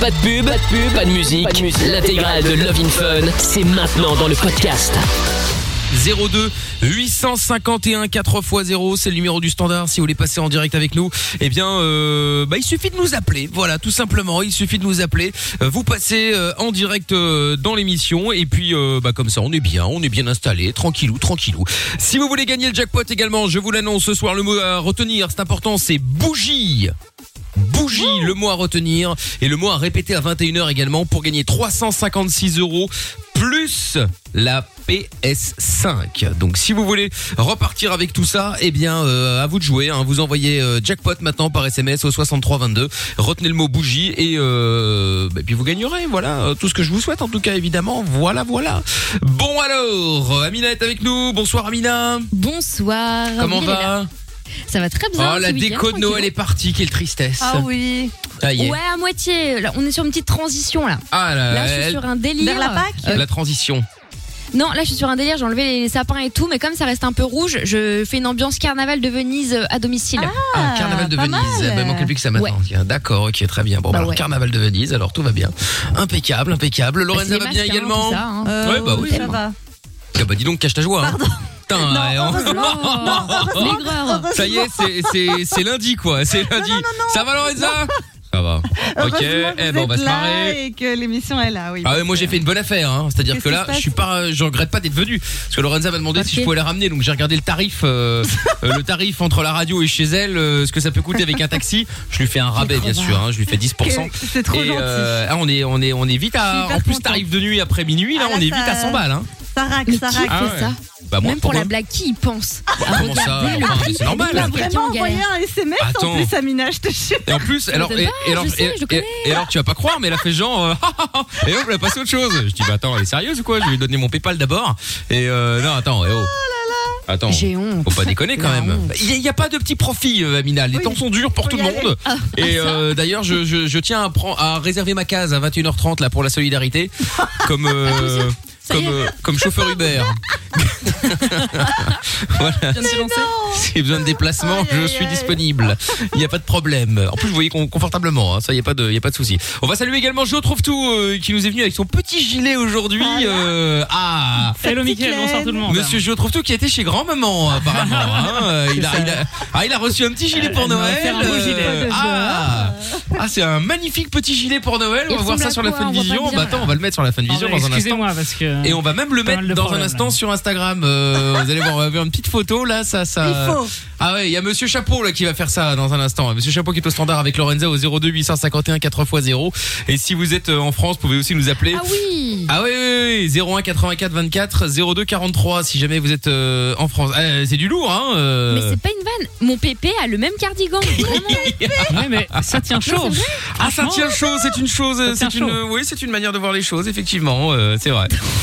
Pas de pub, pas de pub, pas de musique. L'intégrale de Love in Fun, c'est maintenant dans le podcast. 02 851 4x0 c'est le numéro du standard si vous voulez passer en direct avec nous. Eh bien euh, bah, il suffit de nous appeler voilà tout simplement il suffit de nous appeler. Euh, vous passez euh, en direct euh, dans l'émission et puis euh, bah, comme ça on est bien on est bien installé tranquillou tranquillou. Si vous voulez gagner le jackpot également je vous l'annonce ce soir le mot à retenir c'est important c'est bougie Bougie, le mot à retenir et le mot à répéter à 21h également pour gagner 356 euros plus la PS5. Donc si vous voulez repartir avec tout ça, eh bien euh, à vous de jouer. hein. Vous envoyez euh, jackpot maintenant par SMS au 6322. Retenez le mot bougie et, euh, bah, puis vous gagnerez. Voilà tout ce que je vous souhaite en tout cas évidemment. Voilà voilà. Bon alors, Amina est avec nous. Bonsoir Amina. Bonsoir. Comment est va? Ça va très bien. Oh la déco de Noël est partie. Quelle tristesse. Ah oui. Ça y est. Ouais, à moitié. Là, on est sur une petite transition là. Ah là, Là, je suis elle- sur un délire. Vers la Pâques Euh, la transition. non, là, je suis sur un délire. J'ai enlevé les sapins et tout, mais comme ça reste un peu rouge, je fais une ambiance carnaval de Venise euh, à domicile. Ah, carnaval de Venise. mal. Bah, il manquait plus que ça maintenant. Ouais. Tiens, D'accord, ok, très bien. Bon, bah, Bah alors, ouais. carnaval de Venise, alors tout va bien. Impeccable, impeccable. Bah, Lorenza c'est va bien hein, également hein. Euh, Ouais, bah oui. Ça va. Ah, bah dis donc, cache ta joie. hein. Putain, Non, ouais, hein. L'aigreur. Ça y est, c'est- lundi quoi, c'est lundi. Ça va Lorenza Ça va. Ok, eh ben on va se marrer. Et que l'émission est là, oui. Ah ouais, moi j'ai fait une bonne affaire, hein. c'est-à-dire que là, je suis pas, je regrette pas d'être venu, parce que Lorenza m'a demandé si je pouvais la ramener, donc j'ai regardé le tarif, euh, euh, le tarif entre la radio et chez elle, euh, ce que ça peut coûter avec un taxi. Je lui fais un rabais bien sûr, hein, je lui fais 10%. Que- C'est trop et gentil. ah, on est, on est, on est vite à, en plus tarif de nuit après minuit, là, Ah, là, on est vite à 100 balles, hein. Ça raque, Mais ça qui. Ah fait ouais. ça Bah moi, Même pour pourquoi la blague, qui y pense à comment ça regarder le Enfin, prix c'est normal. vraiment en envoyé galère. un SMS Attends. en plus, Amina, je te jure. Et en plus, alors, et, alors, je sais, et- je connais. et- et alors, tu vas pas croire, mais elle a fait genre, euh, et hop, elle a passé autre chose. Je dis, bah attends, elle est sérieuse ou quoi? Je vais lui donner mon PayPal d'abord. Et euh, non, attends, eh oh. Attends. J'ai honte. Faut pas déconner quand La même. honte. Il y, a- pas de petit profit, euh, Amina. Les Oui. temps sont durs pour tout le monde. Ah, Et euh, d'ailleurs, je, je, je tiens à, prendre, à réserver ma case à 21h30 là pour la solidarité, comme euh, Ça comme euh, comme chauffeur Uber. voilà. Si j'ai besoin de déplacement, Aïe, je suis aïe. disponible. Il n'y a pas de problème. En plus, vous voyez con- confortablement. hein, ça, il y a pas de, il y a pas de souci. On va saluer également Jo trouve tout euh, qui nous est venu avec son petit gilet aujourd'hui. euh, ah. Hello Mickaël, bonsoir tout le monde. Monsieur Jo trouve tout qui était chez grand maman apparemment. hein. Euh, il, a, il, a, ah, il a reçu un petit gilet pour Noël. offert un beau euh, gilet. ah, ah c'est un magnifique petit gilet pour Noël. On va voir ça sur la fin de vision. Bah attends, on va le mettre sur la fin de vision dans un instant. Excusez-moi parce que. Et on va même le mettre dans un instant là. sur Instagram. Euh, vous allez voir, on va voir une petite photo là, ça, ça. Il faut. Ah ouais, il y a Monsieur Chapeau là qui va faire ça dans un instant. Monsieur Chapeau qui est au standard avec Lorenza au 02 851 4x0. Et si vous êtes euh, en France, vous pouvez aussi nous appeler. Ah oui. Ah oui, oui, oui, 01 84 24 02 43 si jamais vous êtes euh, en France. Euh, c'est du lourd, hein. euh. Mais c'est pas une vanne. Mon pépé a le même cardigan. Vraiment. Ouais, mais ça tient chaud. Ah, ça tient chaud, c'est une chose, c'est une, chaud. oui, c'est une manière de voir les choses, effectivement, euh, c'est vrai.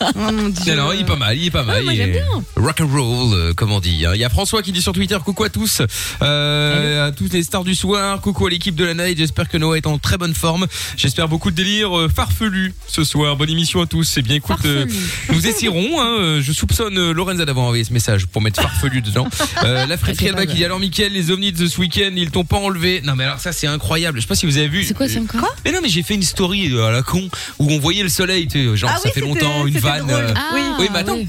Oh mon dieu. Non, non, il est pas mal, il est pas mal. moi, il j'aime est bien. Rock and roll, euh, comme on dit. hein. Il y a François qui dit sur Twitter coucou à tous, euh, à toutes les stars du soir, coucou à l'équipe de la night. J'espère que Noah est en très bonne forme. J'espère beaucoup de délire euh, farfelu ce soir. Bonne émission à tous. Eh bien, écoute, euh, nous essayerons. Hein, euh, je soupçonne euh, Lorenza d'avoir envoyé ce message pour mettre farfelu dedans. Euh, la pas Alba qui dit alors Mickaël, les ovnis de ce week-end, ils t'ont pas enlevé. Non mais alors ça c'est incroyable. Je sais pas si vous avez vu. C'est quoi ça encore Mais non mais j'ai fait une story euh, à la con où on voyait le soleil. Tu sais, genre Ah ça oui, fait c'était- longtemps, une vanne. euh, Ah, Oui, mais attends. ouais.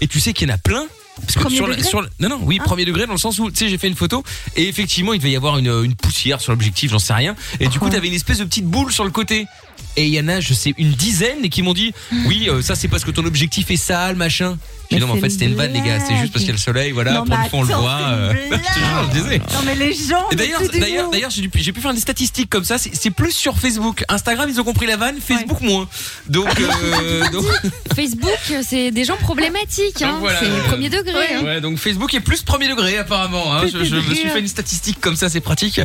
et tu sais qu'il y en a plein parce que Premier sur, la- degré sur la- non non oui premier degré dans le sens où tu sais j'ai fait une photo et effectivement il devait y avoir une, une poussière sur l'objectif j'en sais rien et du coup t'avais une espèce de petite boule sur le côté et il y en a je sais une dizaine et qui m'ont dit oui euh, ça c'est parce que ton objectif est sale machin Mais non mais en fait c'est c'était une vanne les gars c'est juste parce qu'il y a le soleil voilà Non, pour une fois on le voit c'est euh, je disais. Non mais les gens. Et d'ailleurs, d'ailleurs, j'ai pu faire des statistiques comme ça. C'est c'est plus sur Facebook. Instagram, ils ont compris la vanne. Facebook moins. Donc, euh, donc, Facebook, c'est des gens problématiques. Hein. Voilà. C'est premier degré. hein. ouais, donc Facebook est plus premier degré apparemment. Hein. Je, je me suis fait une statistique comme ça, c'est pratique.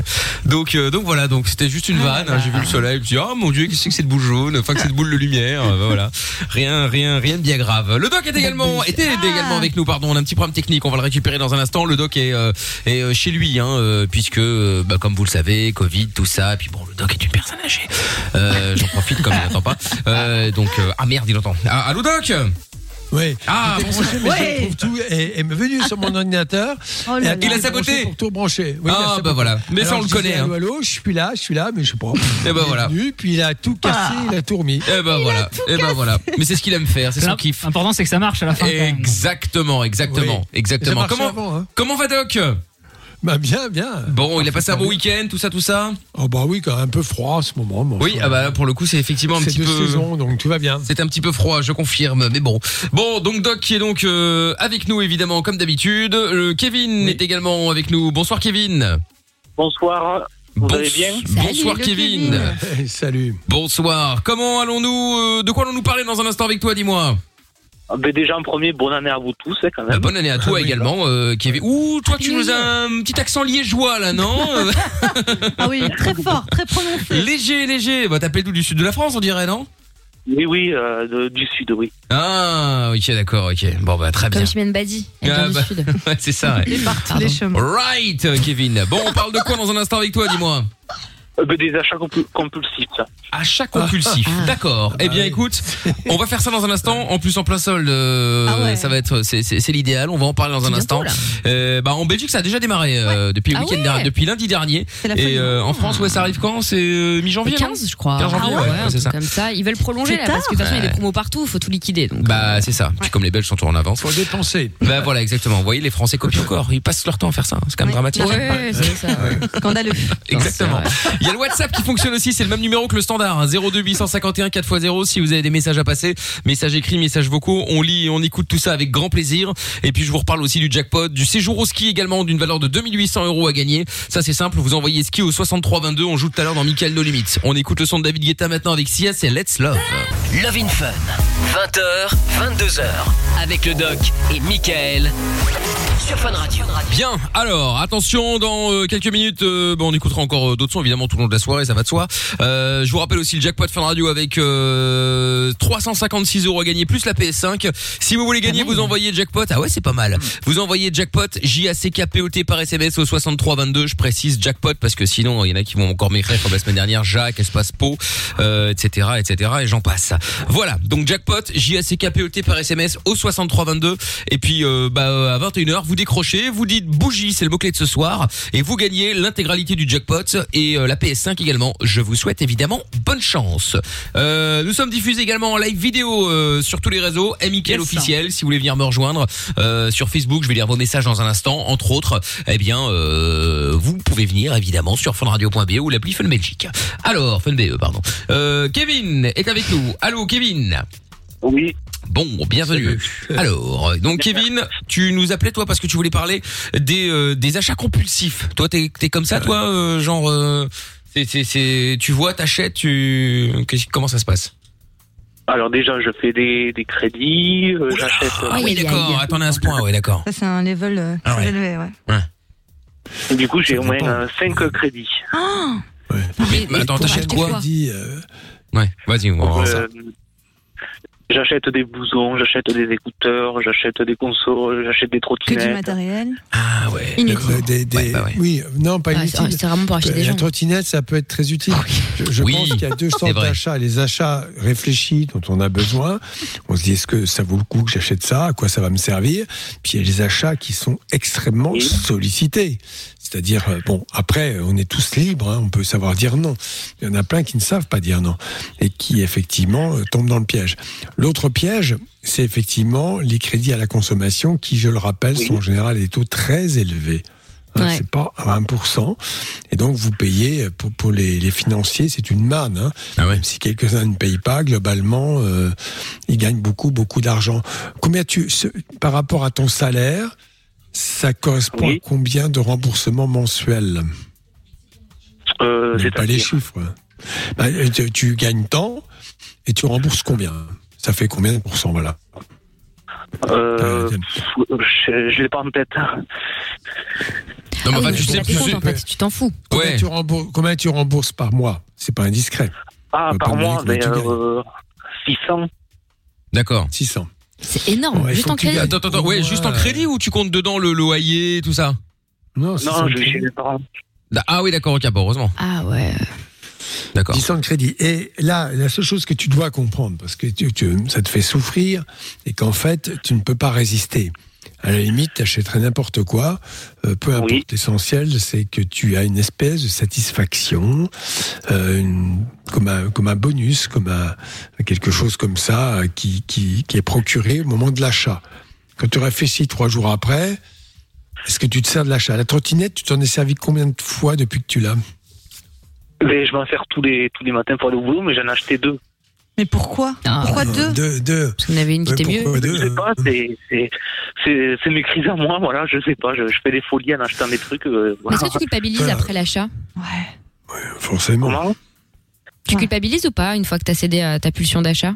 Donc, euh, donc voilà. Donc c'était juste une vanne. hein. J'ai vu le soleil. Je me suis dit, oh mon dieu, qu'est-ce que c'est cette boule jaune? Enfin, que cette boule de lumière. Euh, voilà. Rien, rien, rien de bien grave. Le doc est également, était également avec nous. Pardon, on a un petit problème technique. On va le récupérer dans un instant. Le doc est, euh, est euh, chez lui, hein, euh, puisque, euh, bah, comme vous le savez, Covid, tout ça. Et puis bon, le doc est une personne âgée. Euh, J'en profite comme il n'entend pas. Euh, donc, euh, ah merde, il entend. Ah, allô doc? Oui. Ah, branché, mais je trouve tout est, est venu sur mon ordinateur. Oh et là Il a j'ai saboté. branché Pour tout brancher. Oui, a Ah, bah voilà. Mais ça, on le je disais, connaît, hein. Allô, allô, je suis là, je suis là, mais je sais pas. Et ben Il est voilà. venu, puis il a tout cassé, il a tout remis. Eh ben voilà. Eh ben voilà. Mais c'est ce qu'il aime faire, c'est son kiff. L'important, c'est que ça marche à la fin. Exactement, exactement, Oui. exactement. Comment, avant, hein. comment va Doc? Bah bien, bien. Bon, il a passé un bon week-end, tout ça, tout ça. Oh bah oui, quand même un peu froid en ce moment. Oui, ah bah pour le coup, c'est effectivement un c'est petit de peu. saison, donc tout va bien. C'est un petit peu froid, je confirme, mais bon. Bon, donc Doc qui est donc euh, avec nous évidemment comme d'habitude. Euh, Kevin Oui. est également avec nous. Bonsoir Kevin. Bonsoir. Vous Bons- allez bien Bonsoir Salut, Kevin. Kevin. Salut. Bonsoir. Comment allons-nous euh, De quoi allons-nous parler dans un instant avec toi Dis-moi? Ah, ben Déjà en premier, bonne année à vous tous hein, quand Bah, même. bonne année à toi Ah oui, également, euh, Kevin. Ouh, toi tu nous as un petit accent liégeois là, non Euh, Ah oui, très fort, très prononcé. Léger, léger. Bah t'appelles d'où du sud de la France, on dirait, non Oui, oui, euh, de- du sud, oui. Ah, ok, d'accord, ok. Bon bah très bien. Comme Chimène Badi, elle Ah, vient bah. du sud. Ouais, c'est ça. Ouais. Les partout les chemins. Right, euh, Kevin. Bon, on parle de quoi dans un instant avec toi, dis-moi des achats compu- compulsifs, ça. Achat compulsif. Ah. D'accord. Eh bien, oui. écoute, on va faire ça dans un instant. En plus, en plein sol, euh, Ah ouais. ça va être, c'est, l'idéal. On va en parler dans un instant. Euh, bah, en Belgique, ça a déjà démarré euh, depuis le Ah week-end ouais. dernier, depuis lundi dernier. Et euh, en France, ouais, ça arrive quand? C'est euh, mi-janvier, Le non? 15, je crois. 15 janvier, Ah ouais, c'est ça. Comme ça, ils veulent prolonger là, parce que de toute façon, il y a des promos partout, il faut tout liquider. Donc, Bah, c'est ça. Puis comme les Belges sont toujours en avance. Faut dépenser. Bah voilà, exactement. Vous voyez, les Français copient encore. Ils passent leur temps à faire ça. C'est quand même dramatique. ouais, c'est ça. Scandaleux. Exactement. Y a le WhatsApp qui fonctionne aussi, c'est le même numéro que le standard, hein, 02 851 4x0 si vous avez des messages à passer, messages écrits, messages vocaux, on lit et on écoute tout ça avec grand plaisir. Et puis je vous reparle aussi du jackpot, du séjour au ski également d'une valeur de 2800 euros à gagner. Ça c'est simple, vous envoyez ski au 6322, on joue tout à l'heure dans Michael No Limits. On écoute le son de David Guetta maintenant avec Sia, c'est Let's Love. Love in Fun. 20h, 22h. Avec le doc et Michael. Sur Fun Radio. Bien, alors attention, dans euh, quelques minutes, euh, bon, on écoutera encore euh, d'autres sons évidemment tout long de la soirée, ça va de soi. Euh, je vous rappelle aussi le jackpot Fun Radio avec euh, 356 euros à gagner plus la PS5. Si vous voulez gagner, vous envoyez jackpot. Ah ouais, c'est pas mal. Vous envoyez jackpot J A C K P O T par SMS au 63 22. Je précise jackpot parce que sinon il y en a qui vont encore m'écrire comme la semaine dernière Jacques espace Po, euh, etc etc et j'en passe. Voilà, donc jackpot J A C K P O T par SMS au 63 22 et puis euh, bah, à 21h vous décrochez, vous dites bougie, c'est le mot clé de ce soir et vous gagnez l'intégralité du jackpot et euh, la PS5 également. Je vous souhaite évidemment bonne chance. Euh, nous sommes diffusés également en live vidéo euh, sur tous les réseaux, Michael Yes. officiel si vous voulez venir me rejoindre euh, sur Facebook, je vais lire vos messages dans un instant entre autres. Eh bien euh, vous pouvez venir évidemment sur funradio.be ou l'appli Fun Belgique. Alors, FunBE pardon. Euh, Kevin est avec nous. Allô Kevin? Oui, Bon, bienvenue. Alors, donc Kevin, tu nous appelais toi parce que tu voulais parler des euh, des achats compulsifs. Toi, t'es t'es comme ça, toi, euh, genre, euh, c'est c'est c'est, tu vois, t'achètes, tu, comment ça se passe? Alors déjà, je fais des, des crédits, euh, j'achète... euh, Ah oui, d'accord. Attendez à ce point, ouais, d'accord. Ça, c'est un level euh, Ah très ouais. élevé, ouais. du coup, j'ai au moins dépend. 5 crédits. Mais, mais attends, t'achètes quoi? quoi? Dit, euh, Ouais, vas-y, on va voir ça. Euh, j'achète des blousons, j'achète des écouteurs, j'achète des consoles, j'achète des Que du trottinettes. matériel. Ah ouais. Inutile. euh, des- des- Ouais, bah ouais. Oui, non, pas Ah, inutile. c'est c'est vraiment pour acheter des La gens. trottinette, ça peut être très utile. Je, je Oui, pense qu'il y a deux sortes d'achats. Les achats réfléchis dont on a besoin. On se dit, est-ce que ça vaut le coup que j'achète ça? À quoi ça va me servir? Puis il y a les achats qui sont extrêmement Oui. sollicités. C'est-à-dire, euh, bon, après, on est tous libres, hein, on peut savoir dire non. Il y en a plein qui ne savent pas dire non et qui, effectivement, euh, tombent dans le piège. L'autre piège, c'est effectivement les crédits à la consommation qui, je le rappelle, Oui. sont en général à des taux très élevés. Hein, Ouais. C'est pas à 1%. Et donc, vous payez, pour, pour les, les financiers, c'est une manne. Hein. Ah ouais. Même si quelques-uns ne payent pas, globalement, euh, ils gagnent beaucoup, beaucoup d'argent. Combien tu, ce- par rapport à ton salaire, ça correspond Oui. à combien de remboursements mensuels? Euh, Mais pas les chiffres. Bah, tu, tu gagnes tant et tu rembourses combien? Ça fait combien de pourcents, voilà euh, Euh, je, l'ai pas en tête. Non, mais Ah enfin, oui, tu c'est sais, la tu décompte, sais- en fait, tu t'en fous. combien, Ouais. tu rembourses, combien tu rembourses par mois C'est pas indiscret. Ah, va par mois, euh, 600. D'accord. 600. C'est énorme. Ouais, Juste en crédit. Attends, attends, ouais, Ouais. juste en crédit ou tu comptes dedans le loyer, tout ça Non, 600 Non, je vais chez mes parents. Ah oui, d'accord, ok, bon, heureusement. Ah ouais. D'accord. 10 ans de crédit. Et là, la seule chose que tu dois comprendre, parce que tu, tu- ça te fait souffrir, et qu'en fait, tu ne peux pas résister. À la limite, tu achèterais n'importe quoi, euh, peu importe. Oui. L'essentiel, c'est que tu as une espèce de satisfaction, euh, une- comme, un, comme un bonus, comme un, quelque chose comme ça, qui, qui, qui est procuré au moment de l'achat. Quand tu réfléchis trois jours après, est-ce que tu te sers de l'achat? La trottinette, tu t'en es servi combien de fois depuis que tu l'as? Mais je m'en sers tous les, tous les matins pour aller au boulot, mais j'en ai acheté deux. Mais pourquoi? Ah. Pourquoi deux? Deux, deux. Parce qu'on avait une qui Ouais, était mieux. deux Je sais pas, c'est, c'est, mes crises à moi, voilà, je sais pas, je, je fais des folies en achetant des trucs. euh, Mais voilà. Est-ce que tu culpabilises après l'achat? Ouais. Forcément. Comment? Tu Ouais. culpabilises ou pas une fois que tu as cédé à ta pulsion d'achat?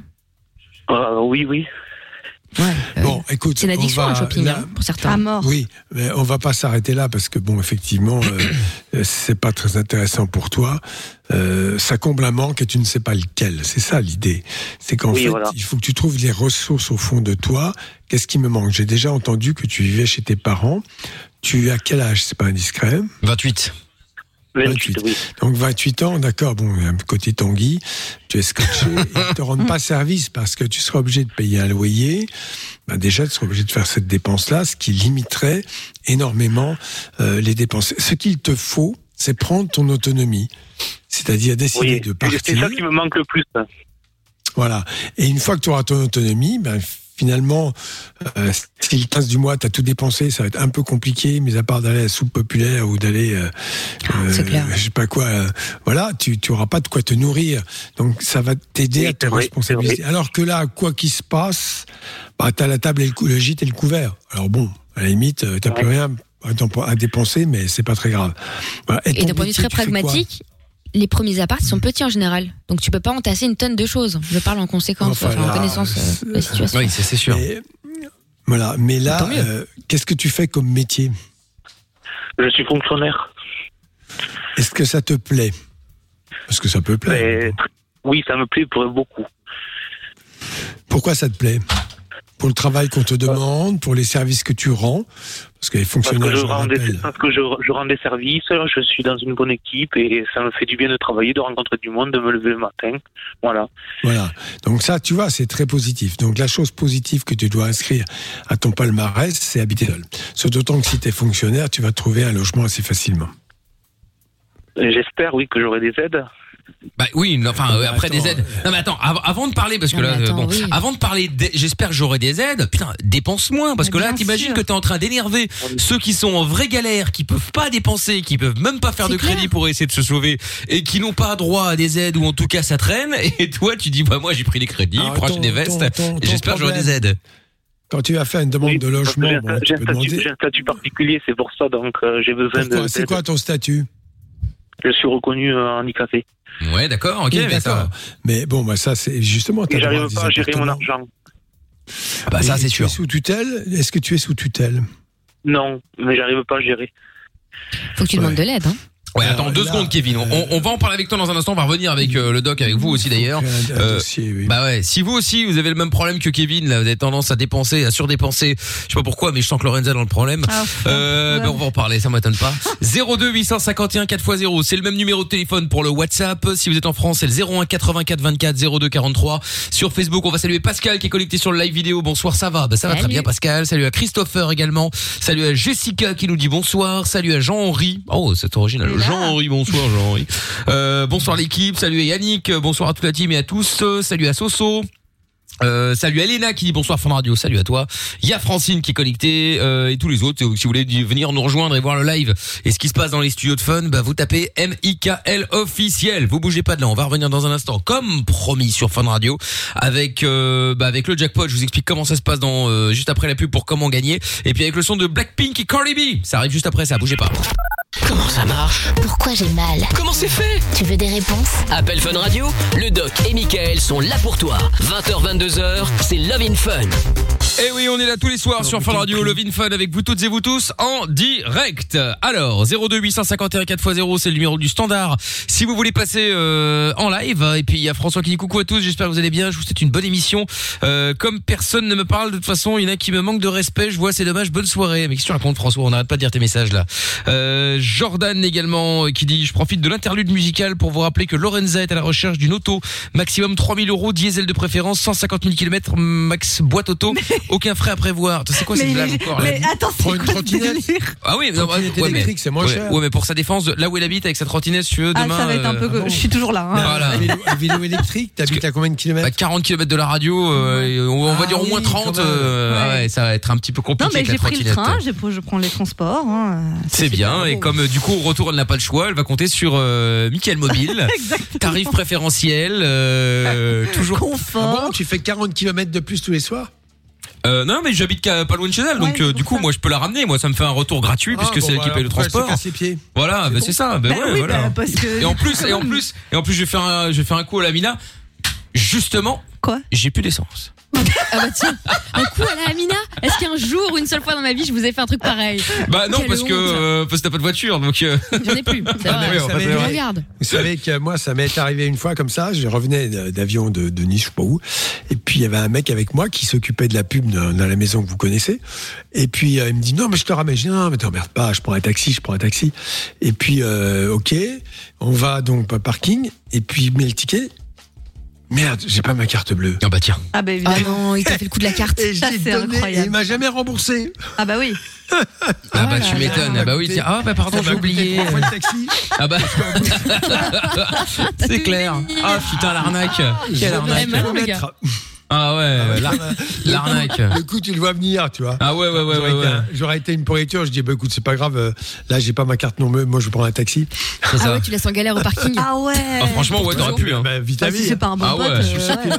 Euh, Oui, oui. Ouais. Bon, écoute, C'est une addiction on va, le shopping là- hein, pour certains. À mort. Oui, mais on va pas s'arrêter là parce que bon, effectivement, euh, euh, c'est pas très intéressant pour toi. Euh, ça comble un manque et tu ne sais pas lequel. C'est ça l'idée. C'est qu'en Oui, fait, voilà. il faut que tu trouves les ressources au fond de toi. Qu'est-ce qui me manque? J'ai déjà entendu que tu vivais chez tes parents. Tu as quel âge? C'est pas indiscret. 28. 28, 28. oui. Donc 28 ans, d'accord, bon, côté Tanguy, tu es scotché, ils ne te rendent pas service parce que tu seras obligé de payer un loyer. Ben déjà, tu seras obligé de faire cette dépense-là, ce qui limiterait énormément euh, les dépenses. Ce qu'il te faut, c'est prendre ton autonomie. C'est-à-dire décider Oui, de c'est partir. ça qui me manque le plus. hein. Voilà. Et une fois que tu auras ton autonomie, ben, finalement, euh, si le 15 du mois, tu as tout dépensé, ça va être un peu compliqué, mais à part d'aller à la soupe populaire ou d'aller, euh, c'est clair. je sais pas quoi, euh, voilà, tu tu auras pas de quoi te nourrir. Donc ça va t'aider Oui, à te vrai, responsabiliser. Alors que là, quoi qu'il se passe, bah, tu as la table et le, le gîte et le couvert. Alors bon, à la limite, euh, t'as plus rien à, dépenser, mais c'est pas très grave. Voilà. Et d'un point de vue très tu pragmatique, les premiers apparts sont petits en général. Donc tu peux pas entasser une tonne de choses. Je parle en conséquence, Enfin, enfin, en connaissance euh, de la situation. Oui, c'est sûr. Mais, voilà. Mais là, euh, qu'est-ce que tu fais comme métier? Je suis fonctionnaire. Est-ce que ça te plaît? Parce que ça peut plaire. Mais, oui, ça me plaît pour beaucoup. Pourquoi ça te plaît? Pour le travail qu'on te demande, pour les services que tu rends Parce que les Parce que, fonctionnaires, je rends, des, parce que je, je rends des services, je suis dans une bonne équipe et ça me fait du bien de travailler, de rencontrer du monde, de me lever le matin. Voilà. Voilà. Donc ça, tu vois, c'est très positif. Donc la chose positive que tu dois inscrire à ton palmarès, c'est habiter seul. C'est d'autant que si tu es fonctionnaire, tu vas trouver un logement assez facilement. J'espère, oui, que j'aurai des aides. Bah oui, enfin euh, Bah, après attends, des aides. Non mais attends, av- avant de parler parce que Non, là euh, attends, bon, oui. avant de parler j'espère que j'aurai des aides. Putain, dépense moins parce Mais que là t'imagines que t'es en train d'énerver ceux qui sont en vraie galère, qui peuvent pas dépenser, qui peuvent même pas faire de crédit pour essayer de se sauver et qui n'ont pas droit à des aides ou en tout cas ça traîne et toi tu dis bah moi j'ai pris des crédits Alors, pour acheter des vestes ton- ton- et j'espère que j'aurai des aides. Quand tu vas faire une demande Oui, de logement, J'ai un, bon, un demander. j'ai un statut particulier, c'est pour ça, donc euh, j'ai besoin Pourquoi de. C'est quoi ton statut? Je suis reconnu euh, handicapé. Ouais, d'accord, OK, Oui, mais ça d'accord. Mais bon, bah ça, c'est justement. j'arrive pas à gérer mon argent. bah ça c'est tu sûr. es sous tutelle? Est-ce que tu es sous tutelle? Non, mais j'arrive pas à gérer. Faut que tu Ouais. demandes de l'aide. Hein. Ouais, Alors attends deux là, secondes Kevin. On, on- on va en parler avec toi dans un instant, on va revenir avec euh, le doc avec vous aussi d'ailleurs. Euh, oui. Bah ouais, si vous aussi vous avez le même problème que Kevin, là, vous avez tendance à dépenser, à surdépenser, je sais pas pourquoi, mais je sens que Lorenza a dans le problème. Ah, Euh, ouais. ben, on va en parler, ça m'étonne pas. 02 851 4x0, c'est le même numéro de téléphone pour le WhatsApp. Si vous êtes en France, c'est le 01 84 24 02 43. Sur Facebook, on va saluer Pascal qui est connecté sur le live vidéo. Bonsoir, ça va? Bah ça va très bien Pascal. Salut à Christopher également. Salut à Jessica qui nous dit bonsoir. Salut à Jean-Henri. Oh, c'est original. Jean-Henri, bonsoir Jean-Henri. Euh, bonsoir l'équipe, salut à Yannick, bonsoir à toute la team et à tous, salut à Soso. Euh, salut à Elena qui dit bonsoir Fun Radio, salut à toi. Il y a Francine qui est connectée euh, et tous les autres. Si vous voulez venir nous rejoindre et voir le live et ce qui se passe dans les studios de Fun, bah vous tapez M-I-K-L officiel. Vous bougez pas de là, on va revenir dans un instant, comme promis sur Fun Radio, avec euh, bah, avec le jackpot. Je vous explique comment ça se passe dans euh, juste après la pub pour comment gagner. Et puis avec le son de Blackpink et Cardi B, ça arrive juste après ça. Bougez pas. Comment ça marche? Pourquoi j'ai mal? Comment c'est fait? Tu veux des réponses? Appel Fun Radio, le doc et Michael sont là pour toi. 20h, 22h, c'est Love in Fun. Et oui, on est là tous les soirs sur Fun Radio, Love in Fun avec vous toutes et vous tous en direct. Alors, 02 851 4x0, c'est le numéro du standard. Si vous voulez passer euh, en live, et puis il y a François qui dit coucou à tous, j'espère que vous allez bien, je vous souhaite une bonne émission. Euh, comme personne ne me parle, de toute façon, il y en a qui me manquent de respect, je vois, c'est dommage, bonne soirée. Mais qu'est-ce que tu racontes François, on n'arrête pas de dire tes messages là. Euh, Jordan également qui dit, je profite de l'interlude musical pour vous rappeler que Lorenza est à la recherche d'une auto, maximum 3000 euros, diesel de préférence, 150 000 km, max boîte auto, aucun frais à prévoir. C'est quoi cette Mais, blague encore mais attends, c'est une trottinette. Ah oui, Trottinette électrique, c'est moins ouais, cher. Ouais, mais pour sa défense, là où elle habite avec sa trottinette, si tu veux, Ah, demain. ça va être un peu. euh, Je suis toujours là. hein. Voilà. Un vélo, un vélo électrique, t'habites à combien de kilomètres 40 km de la radio, euh, on, va Ah dire au moins oui, 30. quand même. euh, Ouais. ouais, ça va être un petit peu compliqué Non, mais j'ai pris le train, je prends les transports. hein. C'est bien, et comme du coup au retour elle n'a pas le choix, elle va compter sur Michael Mobile, tarif préférentiel, toujours. Ah Confort. bon, tu fais 40 km de plus tous les soirs Euh, non mais j'habite qu'à- pas loin de chez elle, donc Ouais, euh, c'est du pour coup ça. moi je peux la ramener, moi ça me fait un retour gratuit puisque Ah, c'est bon, elle qui paye le pourquoi elle se transport. casse les pieds Voilà, bah, c'est ça, bah, Bah ouais, oui, voilà. bah, parce que. Et en plus, et en plus, et en plus, je vais faire un, je vais faire un coup à la Mina. Justement, Quoi? j'ai plus d'essence. Ah bah tiens, un coup à la Amina. Est-ce qu'un jour, une seule fois dans ma vie, je vous ai fait un truc pareil? Bah non, Quelle parce que euh, parce que t'as pas de voiture, donc. euh, J'en ai plus. C'est Ah, vrai. mais oui, Ça enfin, m'est- c'est Je vrai. regarde. Vous savez que moi, ça m'est arrivé une fois comme ça. Je revenais d'avion de, de Nice, je sais pas où. Et puis, il y avait un mec avec moi qui s'occupait de la pub dans, dans la maison que vous connaissez. Et puis, euh, il me dit, non, mais je te ramène. Je dis, non, mais t'emmerdes pas, je prends un taxi, je prends un taxi. Et puis, euh, ok, on va donc au parking. Et puis, il met le ticket. Merde, j'ai pas ma carte bleue. Ah bah tiens. Ah, bah Ah évidemment. non, il t'a fait le coup de la carte. Et Ça, c'est donné, incroyable. et il m'a jamais remboursé. Ah, bah oui. Ah bah tu là. m'étonnes. Ah bah oui, tiens. Ah bah pardon, j'ai oublié. le taxi. Ah bah. C'est clair. Ah putain l'arnaque. Quelle J'ai Ouais, le. Ah ouais, l'ar- l'arnaque. Le coup, tu le vois venir, tu vois. Ah ouais ouais ouais ouais. J'aurais été ouais. J'aurais été une pourriture. Je dis, bah écoute, c'est pas grave. euh, Là, j'ai pas ma carte non plus. Moi, je prends un taxi. Ah ça. ouais, tu laisses en galère au parking. Ah, ouais. Ah, franchement ouais t'aurais pu. Hein. Bah, vite à si vie. c'est pas un bon Ah pote. ouais, euh.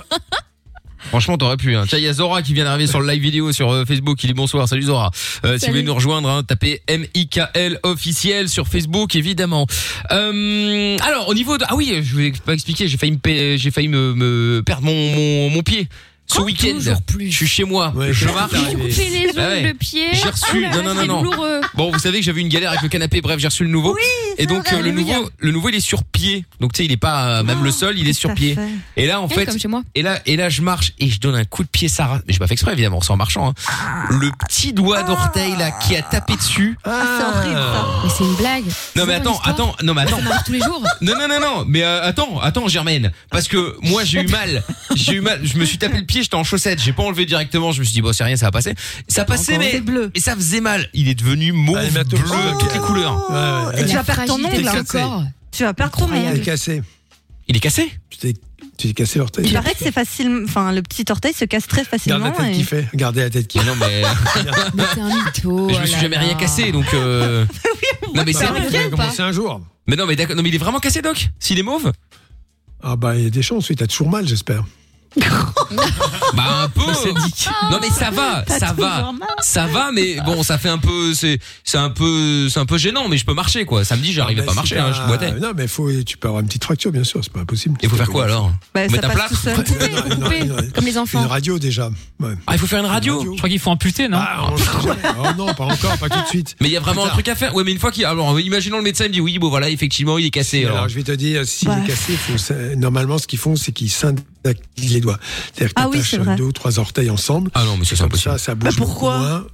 Franchement, t'aurais pu. Hein. Tiens, il y a Zora qui vient d'arriver sur le live vidéo sur euh, Facebook. Il dit bonsoir, salut Zora. Euh, si vous voulez nous rejoindre, hein, tapez M-I-K-L officiel sur Facebook, évidemment. Euh, alors, au niveau de... Ah oui, je voulais pas expliquer, j'ai failli me, j'ai failli me, me perdre mon, mon, mon pied. Ce week-end, Toujours plus. je suis chez moi, Ouais, je ça marche. J'ai les ongles Ah ouais. de pied. J'ai reçu- là là, non, non, c'est non, douloureux. Bon, vous savez que j'avais une galère avec le canapé. Bref, j'ai reçu le nouveau. et donc vrai, euh, le oui, nouveau, le nouveau, il est sur pied. Donc tu sais, il est pas euh, même le sol, il est sur pied. fait. Et là, en fait, Comme chez moi. et là, et là, je marche et je donne un coup de pied, Sarah. Mais j'ai pas fait exprès, évidemment, c'est en marchant. Hein. Le petit doigt d'orteil là qui a tapé dessus. Ah, c'est horrible ça. Mais c'est une blague. Non mais attends, attends, non mais attends. Ça tous les jours. Non non non non, mais euh, attends, attends Germaine, parce que moi j'ai eu mal, j'ai eu mal, je me suis tapé le pied, j'étais en chaussettes, j'ai pas enlevé directement, je me suis dit bon c'est rien, ça va passer. Ça passait Encore, mais bleu. mais ça faisait mal. Il est devenu mauve, Ah, bleu, Oh. toutes les couleurs. Ouais, ouais, Et ouais. tu vas perdre ton ongle. corps. Tu vas perdre ton t'es ongle. cassé. Il est cassé Tu t'es, tu t'es cassé l'orteil. Il paraît que c'est facile. Enfin, le petit orteil se casse très Regarde facilement. la tête et- qu'il fait. Regardez la tête qu'il Mais non mais, Mais c'est un mytho. mais je me suis oh là jamais rien cassé donc. euh... non mais c'est. Fait. revient Il a commencé un jour. Mais non mais d'accord, non mais il est vraiment cassé Doc? S'il est mauve? Ah bah il y a des chances, oui, t'as toujours mal, j'espère. Bah un peu. Non mais ça va, ça va. Ça va, mais bon, ça fait un peu, c'est, c'est un peu, c'est un peu gênant, mais je peux marcher, quoi. Samedi, j'arrivais Ah, pas à bah, marcher, hein, je boitais. Non, mais faut, tu peux avoir une petite fracture, bien sûr, c'est pas impossible. Il faut faire quoi alors Bah, Mettre un plâtre seul. Coupé, Non, non, coupé, non, non. comme les Une enfants. radio déjà. Ouais. Ah, il faut faire une radio. radio. Je crois qu'il faut amputer, non Ah. Oh non, pas encore, pas tout de suite. Mais il y a vraiment un truc à faire. Ouais, mais une fois qu'il, alors, imaginons le médecin il me dit oui, bon voilà, effectivement, il est cassé. Alors, je vais te dire, s'il est cassé, normalement, ce qu'ils font, c'est qu'ils les doigts. C'est-à-dire que Ah oui, t'attaches c'est vrai. deux ou trois orteils ensemble. Ah non, mais c'est impossible. ça, ça bouge Bah, pourquoi beaucoup moins.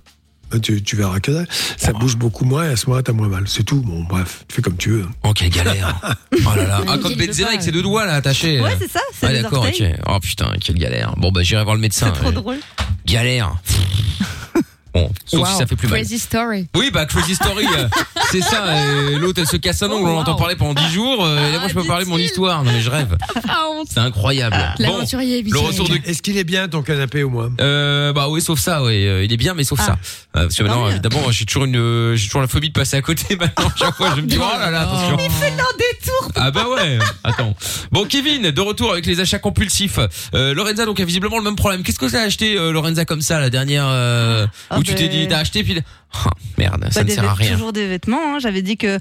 Euh, Tu, tu verras que ça bouge beaucoup moins et à ce moment-là, t'as moins mal. C'est tout. Bon, bref, tu fais comme tu veux. Oh, quelle galère. Oh là là. Ah, comme Benzema avec ses deux doigts, là, attachés. Ouais, c'est ça. C'est Ah les d'accord, ok. orteils. Oh putain, quelle galère. Bon bah j'irai voir le médecin. C'est trop Euh, drôle. Galère. Bon, sauf si ça fait plus mal. Crazy story. Oui, bah Crazy Story, euh, c'est ça. euh, L'autre, elle se casse un ongle, on Oh, l'entend parler pendant 10 jours. euh, et là, moi, je peux Ah, parler de mon histoire. Non mais je rêve. Ah, honte. C'est incroyable. Bon, L'aventurier, le retour de Est-ce qu'il est bien ton canapé au moins? Euh, bah oui, sauf ça, oui. Il est bien, mais sauf ça. Euh, parce que maintenant, mieux. évidemment, j'ai toujours une, j'ai toujours la phobie de passer à côté. Maintenant, chaque fois, je me dis, oh là là, attention. Un détour. Ah bah ouais. Attends. Bon, Kevin, de retour avec les achats compulsifs. Euh, Lorenza, donc, a visiblement le même problème. Qu'est-ce que t'as acheté, euh, Lorenza, comme ça, la dernière Ou tu t'es dit, t'as acheté puis oh, merde, ça Bah, ne des sert à rien. Toujours des vêtements. hein. J'avais dit que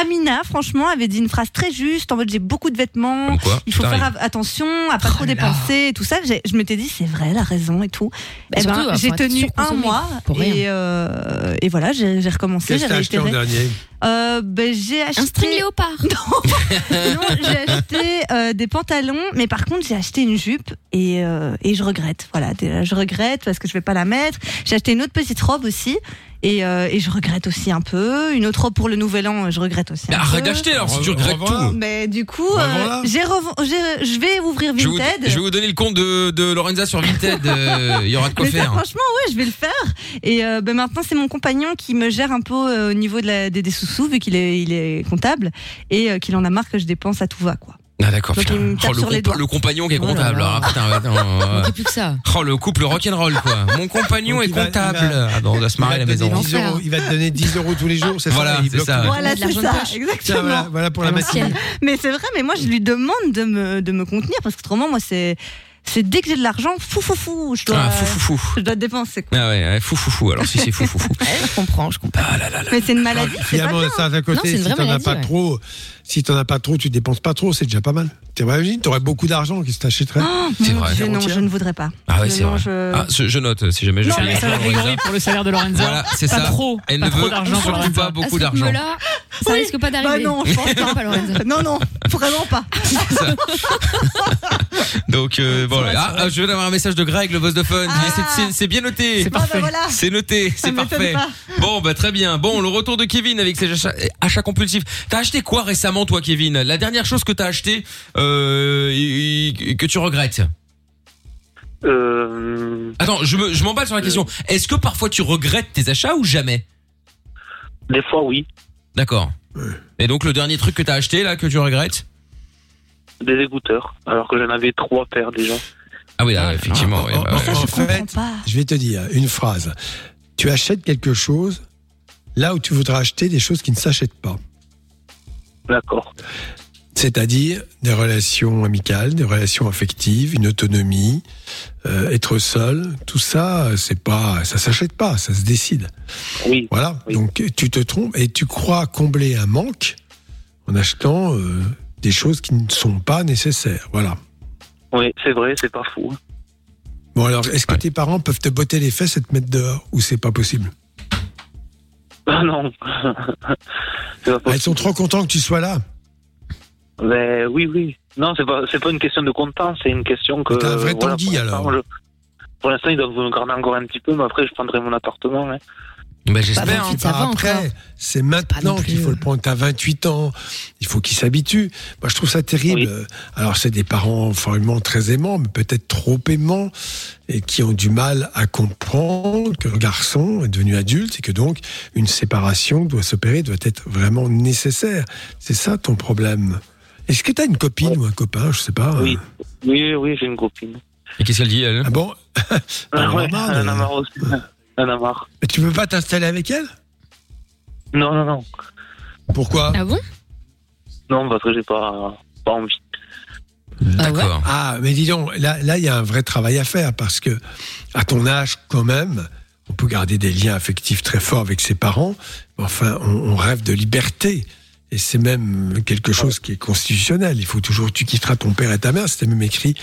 Amina, franchement, avait dit une phrase très juste en mode j'ai beaucoup de vêtements. Quoi, Il faut faire attention à pas Oh trop là. dépenser et tout ça. Je m'étais dit c'est vrai, elle a raison et tout. Bah, Eh ben, surtout, j'ai tenu un mois pour rien. et, euh, et voilà, j'ai recommencé, Qu'est-ce j'ai que acheté en dernier Euh, ben, j'ai acheté Un string léopard. non, j'ai acheté euh, des pantalons, mais par contre j'ai acheté une jupe et, euh, et je regrette. Voilà, je regrette parce que je vais pas la mettre. J'ai acheté une autre petite robe aussi et, euh, et je regrette aussi un peu. Une autre robe pour le nouvel an, je regrette aussi. Mais un arrête peu. d'acheter alors si tu regrettes tout. Mais du coup, Bah, euh, voilà. j'ai rev- j'ai- je vais ouvrir Je vais, vous, Vinted. je vais vous donner le compte de, de Lorenza sur Vinted. euh, Il y aura de quoi Mais ça, faire. franchement, ouais, je vais le faire. Et euh, ben maintenant, c'est mon compagnon qui me gère un peu euh, au niveau de la, des, des sous-sous, vu qu'il est, il est comptable, et euh, qu'il en a marre que je dépense à tout va, quoi. Ah d'accord. Donc, putain. il me tape Oh, le, les doigts. le compagnon qui est Oh là comptable. là. Ah, putain, attends, On euh, fait plus que ça. Oh le couple rock'n'roll quoi. Mon compagnon Donc, est va- comptable. il va- Ah bon, on doit se marrer à te la donner maison. 10 L'enfer. euros, il va te donner 10 euros tous les jours, c'est Voilà, ça il bloque ça. Voilà, de l'argent c'est de ça, exactement. voilà, voilà pour la matinée. Mais c'est vrai, mais moi je lui demande de me, de me contenir parce qu'autrement, moi c'est. C'est dès que j'ai de l'argent, fou fou fou, je dois, Ah, fou fou fou. je dois dépenser. Quoi. Ah ouais, ouais, fou fou fou. Alors si c'est fou fou fou. Ouais, je comprends, je comprends. Ah là là là. Mais c'est une maladie, c'est pas Finalement, bien. ça d'un Non, côté, c'est une si t'en as maladie, pas ouais. trop, si t'en as pas trop, tu dépenses pas trop, c'est déjà pas mal. T'imagines, t'aurais beaucoup d'argent qui se t'achèterait. Oh, C'est vrai. Non, je ne voudrais pas. Ah ouais, Je- c'est vrai. je- Ah, ce- je note si jamais je Non, fais mais Lorenza. Grégory pour le salaire de Lorenza. Voilà, c'est pas ça. trop. Elle pas ne trop veut d'argent pour surtout Lorenza. pas beaucoup d'argent. ça Oui. risque pas Bah d'arriver. non, je pense pas. pas, Lorenza. Non, non, vraiment pas. Donc euh, bon, vrai, ah, ah, je viens d'avoir un message de Greg, le boss de fun. Ah. C'est- bien noté. C'est Ah, bah parfait. voilà. C'est noté, Ça c'est parfait. Bon, bah très bien. Bon, le retour de Kevin avec ses achats, achats compulsifs. T'as acheté quoi récemment, toi, Kevin La dernière chose que t'as acheté euh, et- et que tu regrettes Euh, Attends, je me- je m'emballe sur la question. Est-ce que parfois tu regrettes tes achats ou jamais des fois, oui. D'accord. Et donc le dernier truc que t'as acheté là que tu regrettes Des écouteurs, alors que j'en avais trois paires déjà. Ah oui, là, effectivement. oui, en- bah, en- ouais. Ça, En je fait, comprends pas. Je vais te dire une phrase. Tu achètes quelque chose là où tu voudras acheter des choses qui ne s'achètent pas. D'accord. C'est-à-dire des relations amicales, des relations affectives, une autonomie, euh, être seul, tout ça, c'est pas, ça s'achète pas, ça se décide. Oui. Voilà. Oui. Donc tu te trompes et tu crois combler un manque en achetant euh, des choses qui ne sont pas nécessaires. Voilà. Oui, c'est vrai, c'est pas fou. Bon alors, est-ce que Ouais. tes parents peuvent te botter les fesses et te mettre dehors ou c'est pas possible? Ah non. Ah, Ils sont trop contents que tu sois là. Ben, oui, oui. Non, c'est pas, c'est pas une question de content, c'est une question que. T'as un vrai voilà, Tanguy, pour l'instant, alors. je- Pour l'instant, ils doivent me garder encore un petit peu, mais après, je prendrai mon appartement. hein. Pas j'espère. va après, c'est maintenant qu'il faut le euh. prendre. T'as 28 ans, il faut qu'il s'habitue. Moi, je trouve ça terrible. Oui. Alors, c'est des parents formellement très aimants, mais peut-être trop aimants, et qui ont du mal à comprendre que le garçon est devenu adulte et que donc une séparation doit s'opérer, doit être vraiment nécessaire. C'est ça ton problème. Est-ce que t'as une copine ou un copain? Je sais pas. Oui. Oui, oui, j'ai une copine. Et qu'est-ce qu'elle dit elle? Ah bon? Ah, elle en a marre aussi. Elle en a marre. Mais Tu peux pas t'installer avec elle? Non, non, non. Pourquoi? Ah bon? Non, parce que j'ai pas, pas envie. Ah D'accord. Ah, mais dis donc, là, là, il y a un vrai travail à faire parce que, à ton âge, quand même, on peut garder des liens affectifs très forts avec ses parents. mais Enfin, on, on rêve de liberté. Et c'est même quelque chose qui est constitutionnel. Il faut toujours, tu quitteras ton père et ta mère. C'était même écrit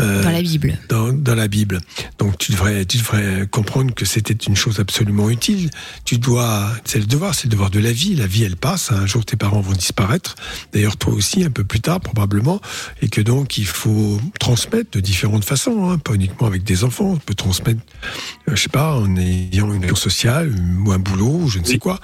euh, Dans la Bible. dans, dans la Bible. Donc tu devrais, tu devrais comprendre que c'était une chose absolument utile. Tu dois, c'est le devoir, c'est le devoir de la vie. La vie, elle passe. Un jour, tes parents vont disparaître. D'ailleurs, toi aussi, un peu plus tard, probablement. Et que donc, il faut transmettre de différentes façons, hein, pas uniquement avec des enfants. On peut transmettre, euh, je sais pas, en ayant une relation sociale ou un boulot, ou je ne sais quoi.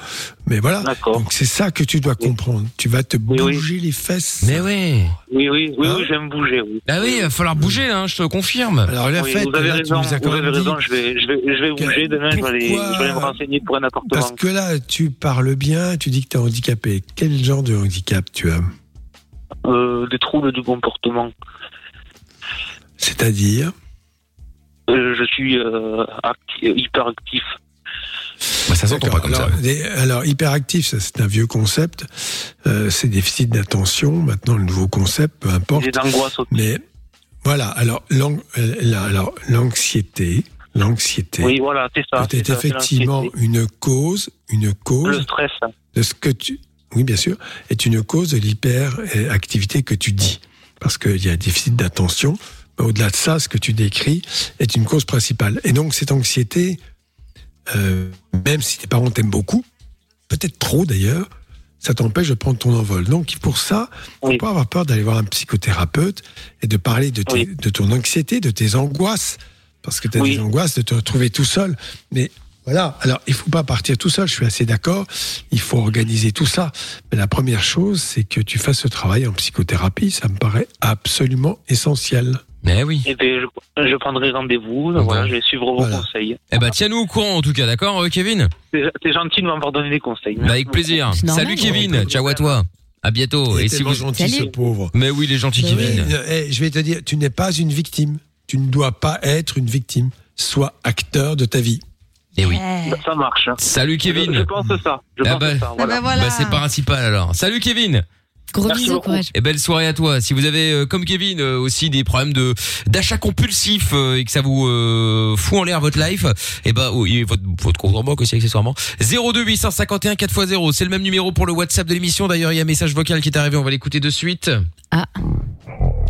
Mais voilà. Donc c'est ça que tu dois comprendre. Tu vas te Oui, oui. bouger les fesses. Mais oui. Oui, oui, oui, Hein oui, je vais me bouger, oui. Bah oui, il va falloir bouger là, hein, je te confirme. Alors la Oui, fête, vous avez là, raison, vous avez raison, je vais, je vais, je vais bouger. Demain, je vais, aller, pourquoi- je vais aller me renseigner pour un appartement. Parce que là, tu parles bien, tu dis que tu es handicapé. Quel genre de handicap tu as Euh, des troubles du comportement. C'est-à-dire Euh, je suis euh, acti- hyper actif. Bah, ça s'entend pas comme ça. alors, des- alors, hyperactif, ça c'est un vieux concept. Euh, c'est déficit d'attention. Maintenant, le nouveau concept, peu importe. J'ai d'angoisse aussi. Mais voilà, alors l'ang- euh, la- alors, l'anxiété, l'anxiété. Oui, voilà, c'est ça. Peut-être c'est ça, c'est effectivement une cause, une Le cause stress. de ce que tu, oui bien sûr, est une cause de l'hyperactivité que tu dis, parce qu'il y a un déficit d'attention. Mais Au-delà de ça, ce que tu décris est une cause principale. Et donc cette anxiété, euh, même si tes parents t'aiment beaucoup, peut-être trop d'ailleurs, ça t'empêche de prendre ton envol. Donc pour ça, faut Oui. pas avoir peur d'aller voir un psychothérapeute et de parler de, tes- Oui. de ton anxiété, de tes angoisses, parce que tu as Oui. des angoisses de te retrouver tout seul. Mais voilà, alors il faut pas partir tout seul, je suis assez d'accord, il faut organiser tout ça. Mais la première chose, c'est que tu fasses ce travail en psychothérapie, ça me paraît absolument essentiel. Mais oui. Et ben, je, je prendrai rendez-vous. Voilà, je vais suivre vos Voilà. conseils. Eh ben, tiens-nous au courant en tout cas, d'accord, euh, Kevin? C'est c'est gentil de m'avoir donné des conseils. Bah, Avec plaisir. Normal. Salut Kevin, ciao à toi. À bientôt. Il Et si vous gentil, ce pauvre. Mais oui, les gentils Bah Kevin. Eh, eh, je vais te dire, tu n'es pas une victime. Tu ne dois pas être une victime. Sois acteur de ta vie. Eh oui. Eh. Ça marche. Salut Je, je Kevin. pense ça. Je Ah pense bah. ça. Ah Voilà. bah voilà. Bah, c'est principal alors. Salut Kevin. Gros Merci bisous, courage. Et belle soirée à toi. Si vous avez, euh, comme Kevin, euh, aussi des problèmes de d'achat compulsif euh, et que ça vous euh, fout en l'air votre life, et ben oui, et votre votre compte en banque aussi accessoirement. 02 851 4x0, c'est le même numéro pour le WhatsApp de l'émission. D'ailleurs, il y a un message vocal qui est arrivé, on va l'écouter de suite. Ah.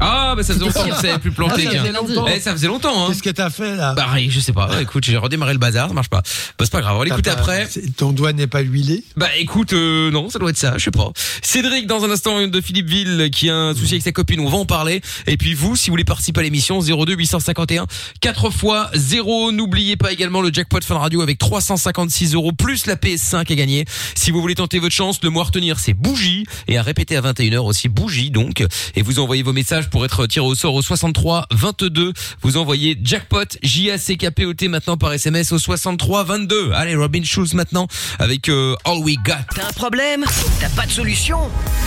Ah, bah ça faisait longtemps que ça avait plus planté. Ah, ça faisait longtemps. Eh, ça faisait longtemps, hein. Qu'est-ce que t'as fait là Bah, je sais pas. Écoute, j'ai redémarré le bazar, ça marche pas. Bah, c'est pas grave. On va l'écouter T'as pas- après. Ton doigt n'est pas huilé Bah écoute, euh, non, ça doit être ça, je sais pas. Cédric, dans un instant, de Philippeville, qui a un souci avec sa copine, on va en parler. Et puis vous, si vous voulez participer à l'émission, 02 851 4 fois 0. N'oubliez pas également le jackpot Fun Radio avec 356 euros plus la PS5 à gagner. Si vous voulez tenter votre chance, le mot à retenir, c'est bougie. Et à répéter à 21h aussi, bougie donc. Et vous envoyez vos messages pour être tiré au sort au 63 22. Vous envoyez jackpot, J-A-C-K-P-O-T maintenant par SMS au 63 22. Allez, Robin Schulz maintenant avec euh, All We Got. T'as un problème? T'as pas de solution?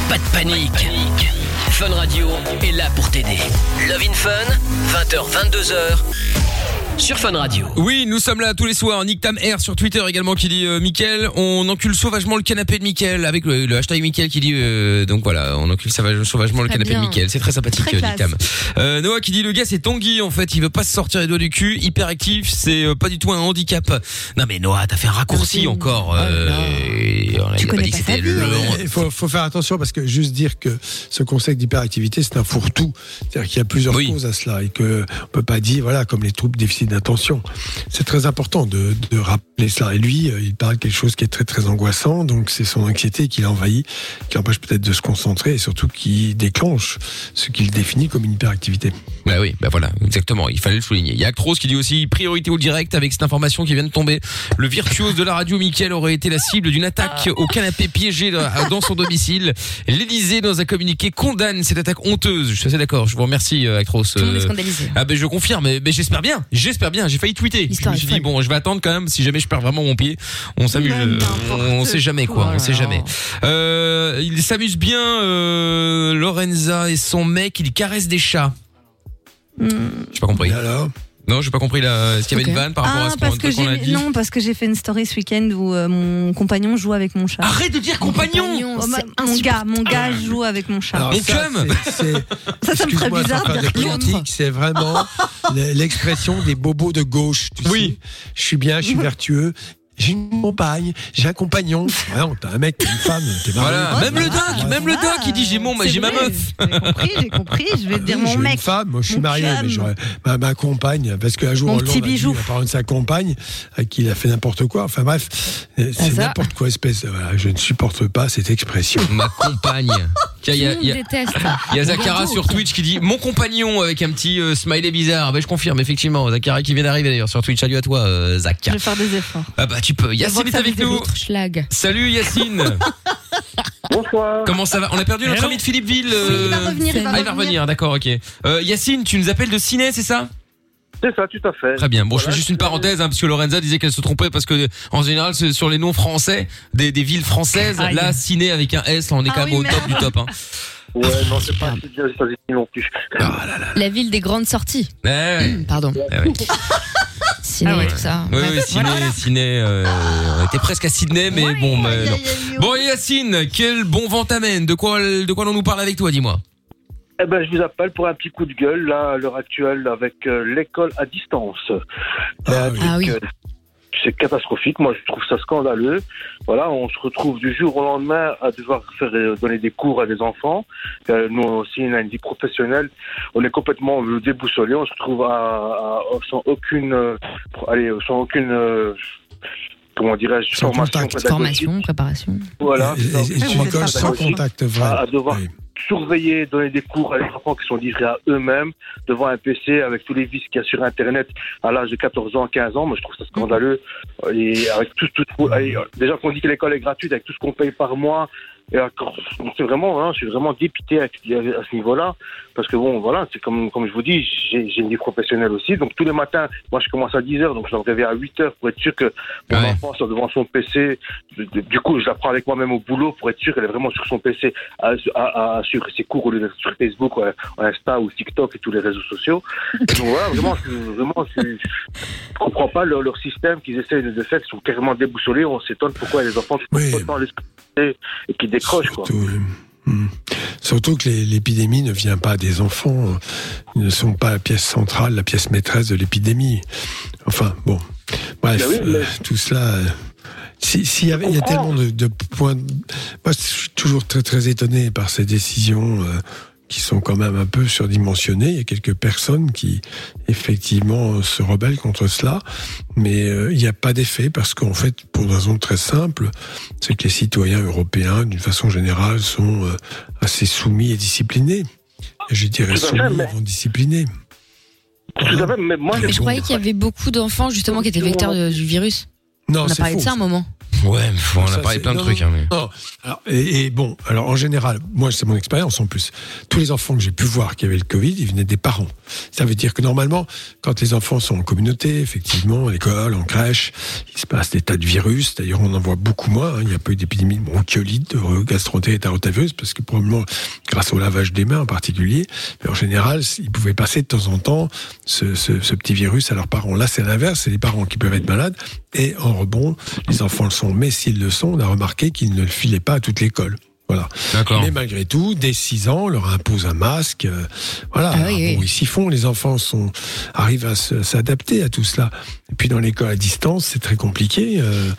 Pas de panique. Fun Radio est là pour t'aider. Love in Fun, 20h, 22h. Sur Fun Radio. Oui, nous sommes là tous les soirs. Nick Tam R sur Twitter également qui dit euh, Mickaël, on encule sauvagement le canapé de Mickaël avec le, le hashtag Mickaël qui dit euh, donc voilà, on encule sauvage- sauvagement le canapé bien. de Mickaël. C'est très sympathique Très euh, Nick. Tam. Euh, Noah qui dit le gars c'est Tanguy en fait, il veut pas se sortir les doigts du cul, hyper actif, c'est euh, pas du tout un handicap. Non mais Noah, t'as fait un raccourci encore. Oh euh, on Tu pas connais dit que pas c'était sa le vie. long. Il faut, faut faire attention parce que juste dire que ce concept d'hyperactivité, c'est un fourre-tout. C'est-à-dire qu'il y a plusieurs Oui. causes à cela et que on peut pas dire, voilà, comme les troubles déficit d'attention. C'est très important de, de rappeler cela. Et lui, euh, il parle de quelque chose qui est très très angoissant, donc c'est son anxiété qui l'envahit, qui l'empêche peut-être de se concentrer et surtout qui déclenche ce qu'il définit comme une hyperactivité. Bah oui, bah voilà, exactement. Il fallait le souligner. Il y a Actros qui dit aussi priorité au direct avec cette information qui vient de tomber. Le virtuose de la radio Mickaël aurait été la cible d'une attaque au canapé piégé dans son domicile. L'Élysée dans un communiqué condamne cette attaque honteuse. Je suis assez d'accord. Je vous remercie euh, Actros. Tout le monde est Euh, scandalisé. ah ben je confirme, mais, mais j'espère bien, j'espère bien. J'ai failli tweeter. Je me suis dit bon, je vais attendre quand même. Si jamais je perds vraiment mon pied, on s'amuse. On sait jamais quoi, quoi. on sait jamais. Euh, il s'amuse bien, euh, Lorenza et son mec. Il caresse des chats. Hmm. J'ai pas compris. Et alors? Non, j'ai pas compris là. Est-ce qu'il y avait une vanne par rapport à Ah, ce qu'on parce que qu'on a dit non parce que j'ai fait une story ce week-end où euh, mon compagnon joue avec mon chat. Arrête de dire compagnon. Oh, ma- mon gars, mon gars joue avec mon chat. Alors Mon ça, c'est- c'est- ça, ça me ferait bizarre de faire dire l'autre. c'est vraiment l'expression des bobos de gauche. Tu Oui. sais. Je suis bien, je suis vertueux. J'ai une compagne, j'ai un compagnon. Ouais, non, t'as un mec, t'as une femme, t'es marié. Voilà, Ouais, même le doc, même le doc, il dit j'ai mon, j'ai ma meuf. J'ai compris, j'ai compris. Je vais te dire Oui, mon j'ai mec. une femme, moi je suis marié, mais j'aurais ma, ma compagne, parce qu'un jour Hollande petit a dit bijou. la parole de sa compagne, à qui il a fait n'importe quoi. Enfin bref, euh, c'est ça. n'importe quoi espèce. voilà, je ne supporte pas cette expression. Ma compagne. Il y a, il y a- déteste. il y a Zachara sur Twitch qui dit mon compagnon avec un petit euh, smiley bizarre. Ben je confirme effectivement. Zachara qui vient d'arriver d'ailleurs sur Twitch. Salut à toi, euh, Zach. Je vais faire des efforts. Ah bah tu peux. Yacine est avec nous. Schlag. Salut Yacine. Bonsoir. Comment ça va? On a perdu notre ami de Philippeville. euh, Il va revenir, il va Ah, il va revenir, d'accord, ok. Euh, Yacine, tu nous appelles de Ciné, c'est ça? C'est ça, tout à fait. Très bien. Bon, je fais juste une parenthèse, hein, parce que Lorenza disait qu'elle se trompait parce que en général, c'est sur les noms français des, des villes françaises, Aïe. là, Ciné avec un S, là, on est Ah quand même oui, au top merde. du top. Hein. Ouais, non, c'est pas si bien non plus. La ville des grandes sorties. Ouais, ouais. Pardon. Ouais, ouais. Ciné, Ah ouais. tout ça. Oui, oui, Ciné, voilà. Ciné, euh, on était presque à Sydney, mais bon, mais Aïe, non. Bon, Yacine, quel bon vent t'amène De quoi, de quoi l'on nous parle avec toi, dis-moi Eh ben, je vous appelle pour un petit coup de gueule, là, à l'heure actuelle, avec euh, l'école à distance. Ah oui. Ah oui. C'est catastrophique. Moi, je trouve ça scandaleux. Voilà, on se retrouve du jour au lendemain à devoir faire euh, donner des cours à des enfants. Euh, nous aussi, on a une vie professionnelle. On est complètement euh, déboussolé. On se retrouve à, à- sans aucune, euh, allez, sans aucune, euh, comment dirais-je, Sans formation. Formation, préparation. Voilà. Et, et- et sans contact vrai. À- à devoir Oui. Surveiller, donner des cours à des enfants qui sont livrés à eux-mêmes devant un PC avec tous les vices qu'il y a sur Internet à l'âge de 14 ans, 15 ans. Moi, je trouve ça scandaleux. Et avec tout, tout, tout- allez, déjà qu'on dit que l'école est gratuite, avec tout ce qu'on paye par mois, et c'est vraiment, hein, je suis vraiment dépité à, à ce niveau-là, parce que bon, voilà, c'est comme, comme je vous dis, j'ai une vie professionnelle aussi, donc tous les matins, moi, je commence à 10 heures, donc je dois me réveiller à 8 heures pour être sûr que mon Ouais. enfant soit devant son PC. Du coup, je la prends avec moi-même au boulot pour être sûr qu'elle est vraiment sur son PC à, à, à suivre ses cours au lieu d'être sur Facebook, ou Insta ou TikTok et tous les réseaux sociaux. Et donc voilà, vraiment, je, vraiment, je, je comprends pas leur, leur système qu'ils essayent de faire, ils sont carrément déboussolés. On s'étonne pourquoi les enfants Oui. ne pas les et qui décrochent, quoi. Surtout, euh, hmm. Surtout que l'épidémie ne vient pas des enfants. Ils ne sont pas la pièce centrale, la pièce maîtresse de l'épidémie. Enfin, bon. Bref, Ben oui, mais- euh, tout cela. euh, si- s'il y avait, il y a tellement de, de points. Moi, je suis toujours très très étonné par ces décisions euh, qui sont quand même un peu surdimensionnées. Il y a quelques personnes qui effectivement se rebellent contre cela, mais euh, il n'y a pas d'effet parce qu'en fait, pour une raison très simple, c'est que les citoyens européens, d'une façon générale, sont euh, assez soumis et disciplinés. Et je dirais soumis mais- avant disciplinés. Tout à fait, mais moi, Mais je bon, croyais qu'il y avait beaucoup d'enfants justement qui étaient vecteurs de- du virus. Non, On a parlé de faux, ça un moment. Ouais, mais bon, on Ça, a parlé plein de non, trucs. Hein, mais... Non. Alors, et, et bon, alors en général, moi c'est mon expérience en plus. Tous les enfants que j'ai pu voir qui avaient le Covid, ils venaient des parents. Ça veut dire que normalement, quand les enfants sont en communauté, effectivement, à l'école, en crèche, il se passe des tas de virus. D'ailleurs, on en voit beaucoup moins. hein. Il n'y a pas eu d'épidémie de bronchiolite, de gastroentérite et rotavirus, parce que probablement grâce au lavage des mains en particulier. Mais en général, ils pouvaient passer de temps en temps ce, ce- ce petit virus à leurs parents. Là, c'est l'inverse. C'est les parents qui peuvent être malades. Et en rebond, les enfants le sont. Mais s'ils le sont, on a remarqué qu'ils ne le filaient pas à toute l'école. Voilà. Mais malgré tout, dès 6 ans, on leur impose un masque. euh, voilà. Ah oui, Alors, oui. bon, ils s'y font. Les enfants sont, arrivent à s'adapter à tout cela. Et puis dans l'école à distance, c'est très compliqué. euh,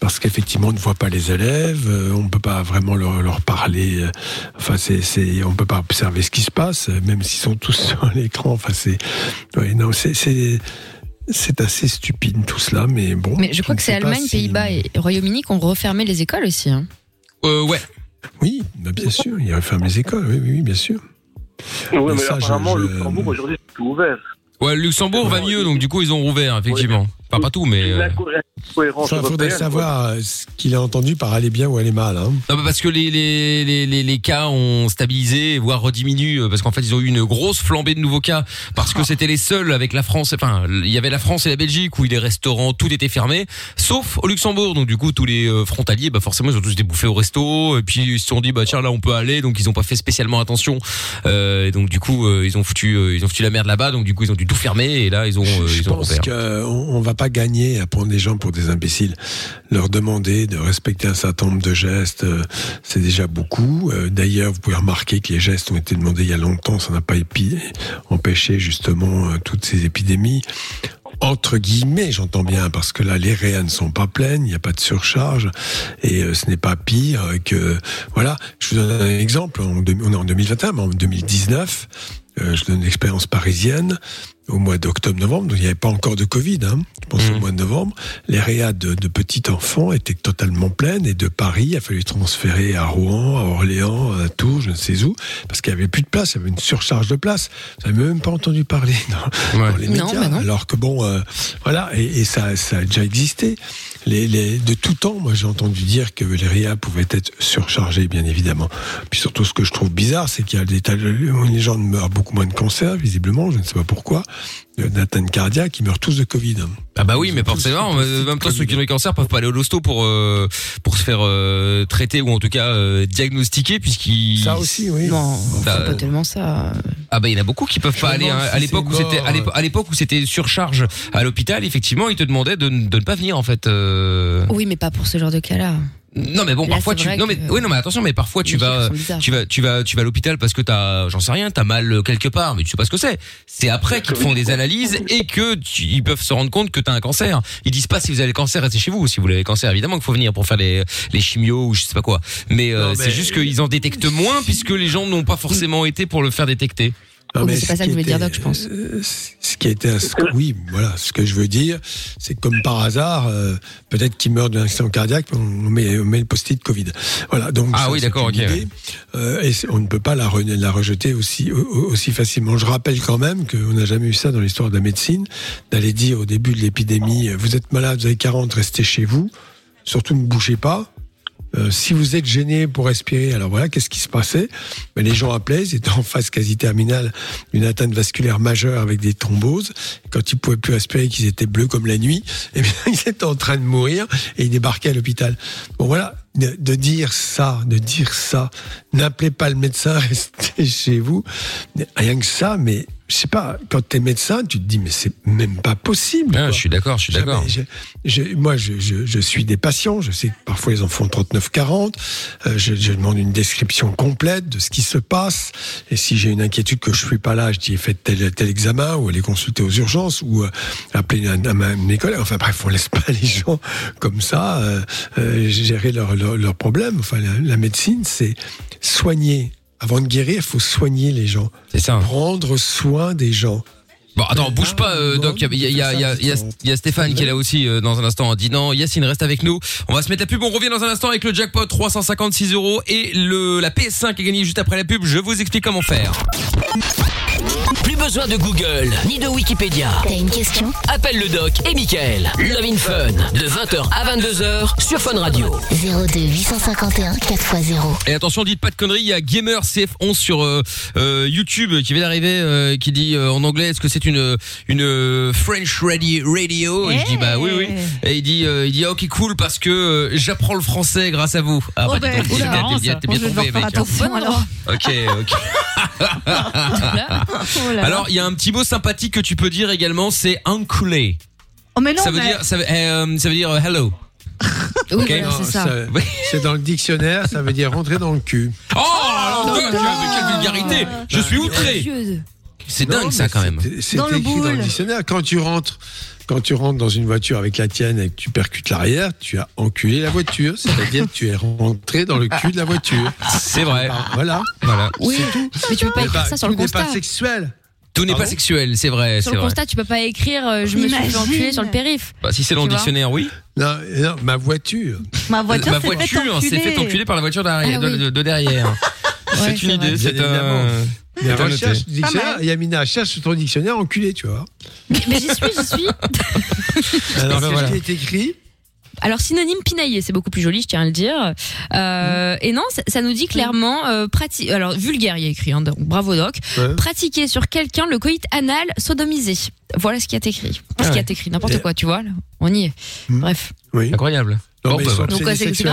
parce qu'effectivement, on ne voit pas les élèves, euh, on ne peut pas vraiment leur, leur parler. euh, enfin, c'est, on ne peut pas observer ce qui se passe, même s'ils sont tous sur l'écran. Enfin, c'est, ouais, non, c'est, c'est, assez stupide tout cela, mais bon. Mais je crois que c'est Allemagne, si- Pays-Bas et Royaume-Uni qui ont refermé les écoles aussi. hein. Euh, ouais. Oui, bah, bien sûr, il referme les écoles, oui, oui, oui, bien sûr. Oui, Mais mais ça, je- apparemment, je- le Luxembourg, aujourd'hui, c'est tout ouvert. Ouais, le Luxembourg va mieux, donc du coup ils ont rouvert effectivement. Enfin pas tout, mais. euh, L'incohérence Enfin, faudrait savoir euh, ce qu'il a entendu par aller bien ou aller mal. Hein. Non, bah, parce que les, les, les, les, les cas ont stabilisé, voire rediminué, euh, parce qu'en fait ils ont eu une grosse flambée de nouveaux cas, parce que c'était les seuls avec la France, enfin il y avait la France et la Belgique où les restaurants, tout était fermé, sauf au Luxembourg, donc du coup tous les frontaliers, bah forcément ils ont tous été bouffés au resto, et puis ils se sont dit bah tiens là on peut aller, donc ils ont pas fait spécialement attention, euh, et donc du coup ils ont foutu ils ont foutu la merde là-bas, donc du coup ils ont dû tout fermer, et là ils ont Je ils ont pense qu'on on va pas gagner à prendre des gens pour des imbéciles. Leur demander de respecter un certain nombre de gestes, euh, c'est déjà beaucoup. Euh, D'ailleurs, vous pouvez remarquer que les gestes ont été demandés il y a longtemps, ça n'a pas empêché justement euh, toutes ces épidémies. Entre guillemets, j'entends bien, parce que là, les réas ne sont pas pleines, il n'y a pas de surcharge, et ce n'est pas pire que... Voilà, je vous donne un exemple, on est en 2021, mais en 2019, euh, je donne une expérience parisienne, au mois d'octobre-novembre, donc il n'y avait pas encore de Covid, hein, je pense au mois de novembre, les réas de, de petits enfants étaient totalement pleines, et de Paris, il a fallu transférer à Rouen, à Orléans, à Tours, je ne sais où, parce qu'il n'y avait plus de place, il y avait une surcharge de place. Vous n'avez même pas entendu parler dans, Ouais. dans les Non, médias, bah non. alors que bon, euh, voilà, et, et ça, ça a déjà existé. Les, les, de tout temps, moi j'ai entendu dire que les réas pouvaient être surchargés, bien évidemment. Puis surtout, ce que je trouve bizarre, c'est qu'il y a des tas de les gens meurent beaucoup moins de cancer, visiblement, je ne sais pas pourquoi, d'atteinte cardiaque, ils meurent tous de Covid. Ah bah oui, Ils mais forcément, en même temps ceux qui ont Covid. le cancer peuvent pas aller au hosto pour euh, pour se faire euh, traiter ou en tout cas euh, diagnostiquer puisqu'ils Ça aussi, oui. Non, c'est pas tellement ça. Ah bah il y en a beaucoup qui peuvent Je pas aller hein. si à l'époque où c'était à l'épo- à l'époque où c'était surcharge à l'hôpital, effectivement, ils te demandaient de, ne- de ne pas venir en fait euh... Oui, mais pas pour ce genre de cas-là. Non mais bon Là, parfois tu non mais que- oui non mais attention mais parfois tu vas tu vas tu vas tu vas à l'hôpital parce que t'as j'en sais rien t'as mal quelque part mais tu sais pas ce que c'est. C'est après qu'ils te font des analyses et que tu- ils peuvent se rendre compte que t'as un cancer. Ils disent pas si vous avez le cancer restez chez vous. Si vous avez le cancer évidemment qu'il faut venir pour faire les les chimios ou je sais pas quoi. Mais, euh, mais- c'est juste qu'ils en détectent moins puisque les gens n'ont pas forcément été pour le faire détecter Non, mais c'est pas ce ça que qui je voulais dire, était- Doc, je pense. euh, Ce qui était oui, voilà, ce que je veux dire, c'est que comme par hasard, euh, peut-être qu'il meurt d'un accident cardiaque, on met, on met le post-it Covid. Voilà, donc Ah ça, oui, d'accord, ok. Euh, et on ne peut pas la, re- la rejeter aussi au- au- aussi facilement. Je rappelle quand même qu'on n'a jamais eu ça dans l'histoire de la médecine, d'aller dire au début de l'épidémie, vous êtes malade, vous avez 40, restez chez vous, surtout ne bougez pas. Euh, si vous êtes gêné pour respirer, alors voilà, qu'est-ce qui se passait? Ben, Les gens appelaient, ils étaient en phase quasi terminale d'une atteinte vasculaire majeure avec des thromboses. Quand ils pouvaient plus respirer, qu'ils étaient bleus comme la nuit, eh bien, ils étaient en train de mourir et ils débarquaient à l'hôpital. Bon voilà, de, de dire ça, de dire ça, n'appelez pas le médecin, restez chez vous. Rien que ça, mais je sais pas, quand t'es médecin, tu te dis, mais c'est même pas possible. Ah, je suis d'accord je suis d'accord moi, je, je, je suis des patients. Je sais que parfois ils en font 39-40. Euh, je, je demande une description complète de ce qui se passe. Et si j'ai une inquiétude que je suis pas là, je dis faites tel, tel examen ou allez consulter aux urgences ou euh, appeler un, un, mes collègues. Enfin bref, on laisse pas les gens comme ça euh, euh, gérer leur, leurs problèmes. Enfin, la, la médecine, c'est soigner. Avant de guérir, il faut soigner les gens, c'est ça prendre soin des gens. Bon, attends, bouge pas, euh, Doc. Il y a, y, y, y, Stéphane qui est là aussi euh, dans un instant en dînant. Yacine reste avec nous. On va se mettre la pub. On revient dans un instant avec le jackpot 356 euros et le la PS5 est gagnée juste après la pub. Je vous explique comment faire. Plus besoin de Google ni de Wikipédia. T'as une question? Appelle le doc et Michael. Love in Fun de 20h à 22h sur Fun Radio. 02 851 4x0. Et attention, dites pas de conneries. Il y a Gamer CF11 sur euh, euh, YouTube qui vient d'arriver, euh, qui dit euh, en anglais est-ce que c'est une une French radio radio? Et je dis bah oui oui. Et il dit euh, il dit ok cool parce que euh, j'apprends le français grâce à vous. Ah Oh, bah, ben, oula, t'es bien- bien, ça. t'es Bon, bien devoir tombé, mec. attention alors. Ok ok. Oh là là. Alors il y a un petit mot sympathique que tu peux dire également, c'est enculé. oh mais non, Ça veut mais- dire ça veut, euh, ça veut dire euh, hello. Oui, Ok. voilà, c'est ça. Oui. C'est dans le dictionnaire, ça veut dire rentrer dans le cul. Oh, alors, non, Doc, non, mais non. quelle vulgarité Je suis outré. C'est dingue ça quand même. c'est- C'est Dans le écrit dans le boule. dictionnaire. Quand tu rentres, quand tu rentres dans une voiture avec la tienne et que tu percutes l'arrière, tu as enculé la voiture. C'est-à-dire que tu es rentré dans le cul de la voiture. C'est vrai. Ah, Voilà. Voilà. Oui, mais tu peux pas Mais écrire bah, ça sur tout le n'est constat. pas sexuel. Tout n'est pas sexuel, c'est vrai, Sur c'est le vrai. constat, tu peux pas écrire euh, je me suis fait enculer sur le périph. Bah, si c'est dans le dictionnaire, oui. Non, non, ma voiture. ma voiture, Ma s'est fait voiture s'est fait enculer par la voiture derrière, Ah oui. de, de- de derrière. Ouais, c'est une idée, c'est un. Mais dictionnaire, mal. Yamina, cherche ton dictionnaire enculé, tu vois. Mais, mais j'y suis, j'y suis. Alors, ben qu'est-ce voilà. qui est écrit? Alors synonyme pinaillé, c'est beaucoup plus joli, je tiens à le dire. Euh, Et non, ça, ça nous dit clairement euh, prati- Alors vulgaire, il y a écrit. Hein, donc, bravo doc. Ouais. Pratiquer sur quelqu'un le coït anal sodomisé. Voilà ce qui est écrit. Ah ce qui ouais. est écrit, n'importe quoi, tu vois. Là. On y est. Hmm. Bref. Oui. Incroyable. Non, Bon, mais bah, ils sont voilà. Donc, obsédés sexuels.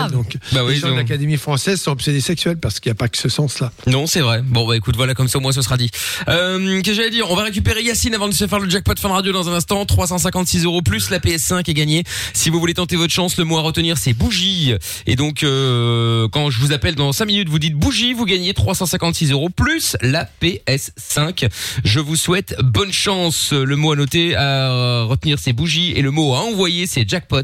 Bah oui, les gens de donc- l'Académie française sont obsédés sexuels parce qu'il n'y a pas que ce sens-là. Non, c'est vrai. Bon, bah écoute, voilà, comme ça au moins ce sera dit. Euh, Qu'est-ce que j'allais dire? On va récupérer Yacine avant de se faire le jackpot fin radio dans un instant. 356 euros plus la PS5 est gagnée. Si vous voulez tenter votre chance, le mot à retenir c'est bougie. Et donc, euh, quand je vous appelle dans 5 minutes, vous dites bougie, vous gagnez 356 euros plus la PS5. Je vous souhaite bonne chance. Le mot à noter, à retenir c'est bougie et le mot à envoyer c'est jackpot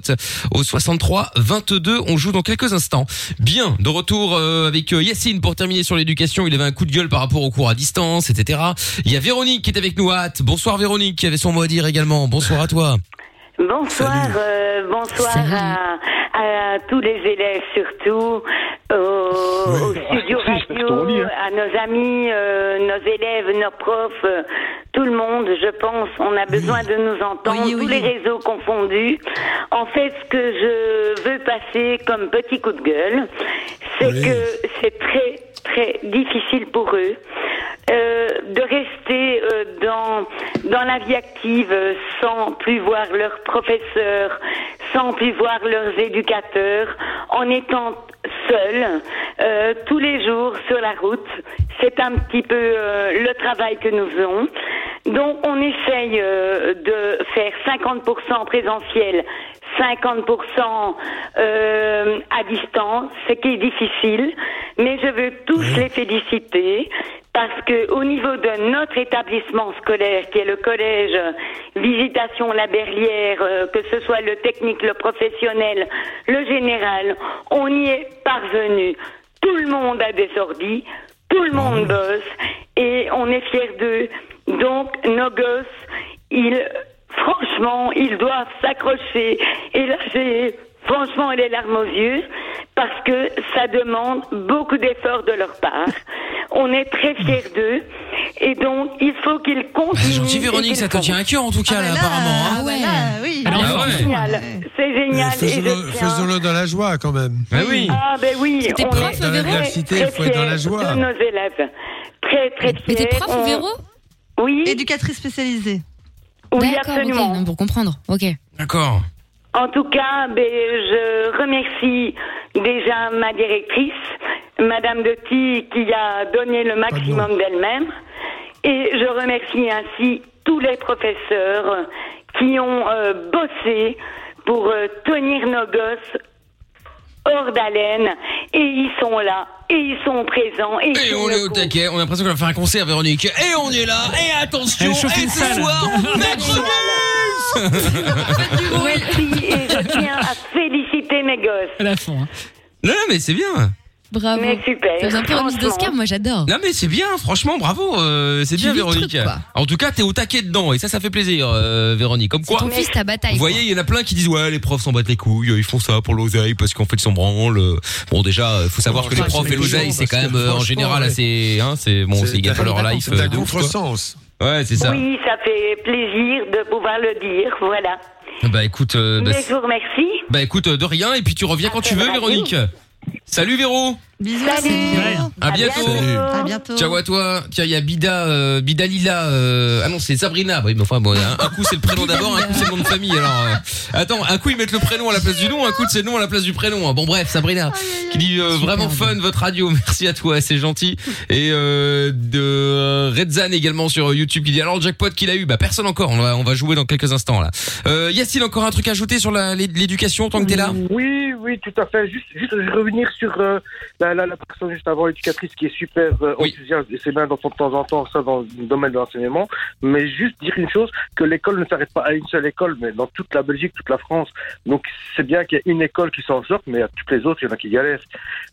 au 63 22. On joue dans quelques instants. Bien, de retour euh, avec euh, Yacine pour terminer sur l'éducation. Il avait un coup de gueule par rapport au cours à distance, etc. Il y a Véronique qui est avec nous hâte. Bonsoir Véronique qui avait son mot à dire également. Bonsoir à toi. Bonsoir, euh, bonsoir à, à tous les élèves surtout, au, au studio radio, à nos amis, euh, nos élèves, nos profs, euh, tout le monde, je pense, on a besoin de nous entendre, Oui, oui. tous les réseaux confondus. En fait, ce que je veux passer comme petit coup de gueule, c'est Oui. que c'est très, très difficile pour eux. euh, de rester euh, dans dans la vie active euh, sans plus voir leurs professeurs, sans plus voir leurs éducateurs, en étant seuls euh, tous les jours sur la route. C'est un petit peu euh, le travail que nous faisons. Donc on essaye euh, de faire 50% présentiel, 50% euh, à distance, ce qui est difficile, mais je veux tous les féliciter parce que au niveau de notre établissement scolaire, qui est le collège Visitation La Berlière, euh, que ce soit le technique, le professionnel, le général, on y est parvenu. Tout le monde a des ordis, tout le monde bosse et on est fiers d'eux. Donc nos gosses, ils, franchement, ils doivent s'accrocher. Et là, j'ai franchement les larmes aux yeux parce que ça demande beaucoup d'efforts de leur part. On est très fiers d'eux et donc il faut qu'ils Bah, continuent. C'est gentil Véronique, ça te tient à cœur en tout cas là, apparemment. hein. Ah ouais, là, oui. Ah ouais. C'est génial, c'est génial. Faisons-le dans la joie quand même. Bah oui. Ah ben oui, C'était on prof, est Dans très il faut être dans la fiers joie. de nos élèves. Très très Mais t'es fiers. prof, On- Véro Oui, Éducatrice spécialisée. oui absolument. non, pour comprendre. Ok. D'accord. En tout cas, ben, je remercie déjà ma directrice, Madame Detti, qui a donné le maximum d'elle-même. Et je remercie ainsi tous les professeurs qui ont euh, bossé pour euh, tenir nos gosses hors d'haleine. Et ils sont là, et ils sont présents. Et, Et on est au taquet, on a l'impression qu'on va faire un concert Véronique. Et on est là, et attention, et ce salle. soir, Maître Merci, et je tiens à féliciter mes gosses. À la fond. hein. Non, non, mais c'est bien. Bravo. Mais super. Ça faisait un peu remise franchement. d'Oscar, moi j'adore. Non mais c'est bien, franchement, bravo, euh, c'est Tu bien vis le Véronique. truc, quoi. en tout cas, t'es au taquet dedans et ça, ça fait plaisir, euh, Véronique. Comme quoi, Ton fils, ta bataille. vous voyez, il y en a plein qui disent ouais, les profs s'en battent les couilles, ils font ça pour l'oseille parce qu'en fait ils s'en branlent. Bon déjà, euh, faut savoir Non, que les profs c'est et l'oseille, c'est quand même euh, en général ouais. assez, hein, c'est bon, c'est ils gagnent pas leur life. C'est euh, un de ouf, quoi. contresens. Ouais, c'est ça. Oui, ça fait plaisir de pouvoir le dire, voilà. Bah écoute, euh, bah, Mais je vous remercie. bah, écoute, euh, de rien et puis tu reviens quand tu veux. Véronique. Salut Véro. Bisous. Salut. Céline. À bientôt. À bientôt. Ciao à toi. Tiens, il y a Bida, euh, Bidalila. Euh, ah non, c'est Sabrina. Oui, mais enfin, bon, un, un coup c'est le prénom d'abord, un coup c'est le nom de famille. Alors, euh, attends, un coup ils mettent le prénom à la place du nom, un coup c'est le nom à la place du prénom. Bon, bref, Sabrina, qui dit euh, vraiment fun votre radio. Merci à toi, c'est gentil. Et euh, de euh, Redzan également sur YouTube qui dit alors le jackpot qu'il a eu. Bah personne encore. On va, on va jouer dans quelques instants là. Euh, Yacine, encore un truc à ajouter sur la- l'é- l'éducation tant que t'es là? Oui, oui, tout à fait. Juste, juste revenir sur euh, la, la, la personne juste avant, l'éducatrice, qui est super euh, Oui. enthousiaste, et c'est bien d'entendre de temps en temps ça dans le domaine de l'enseignement, mais juste dire une chose, que l'école ne s'arrête pas à une seule école, mais dans toute la Belgique, toute la France. Donc c'est bien qu'il y ait une école qui s'en sorte, mais à toutes les autres, il y en a qui galèrent.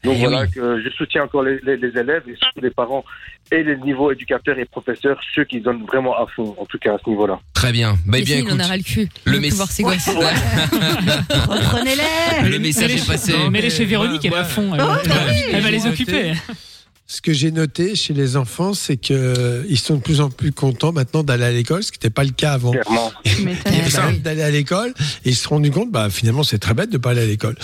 Donc Eh voilà, oui. que je soutiens encore les, les, les élèves, et surtout les parents, et les niveaux éducateurs et professeurs, ceux qui donnent vraiment à fond, en tout cas à ce niveau-là. Très bien. Bah bien Yacine, il en écoute. aura le cul. le Le mess- voir ses gosses. Reprenez-les. Le message est passé. Non, mais chez Véronique, elle est à fond. Elle, Oh, bah elle- oui. Elle va les occuper. Ce que j'ai noté chez les enfants, c'est que ils sont de plus en plus contents maintenant d'aller à l'école, ce qui n'était pas le cas avant. Ils ça. peur d'aller à l'école et ils se sont rendus compte, bah finalement c'est très bête de pas aller à l'école.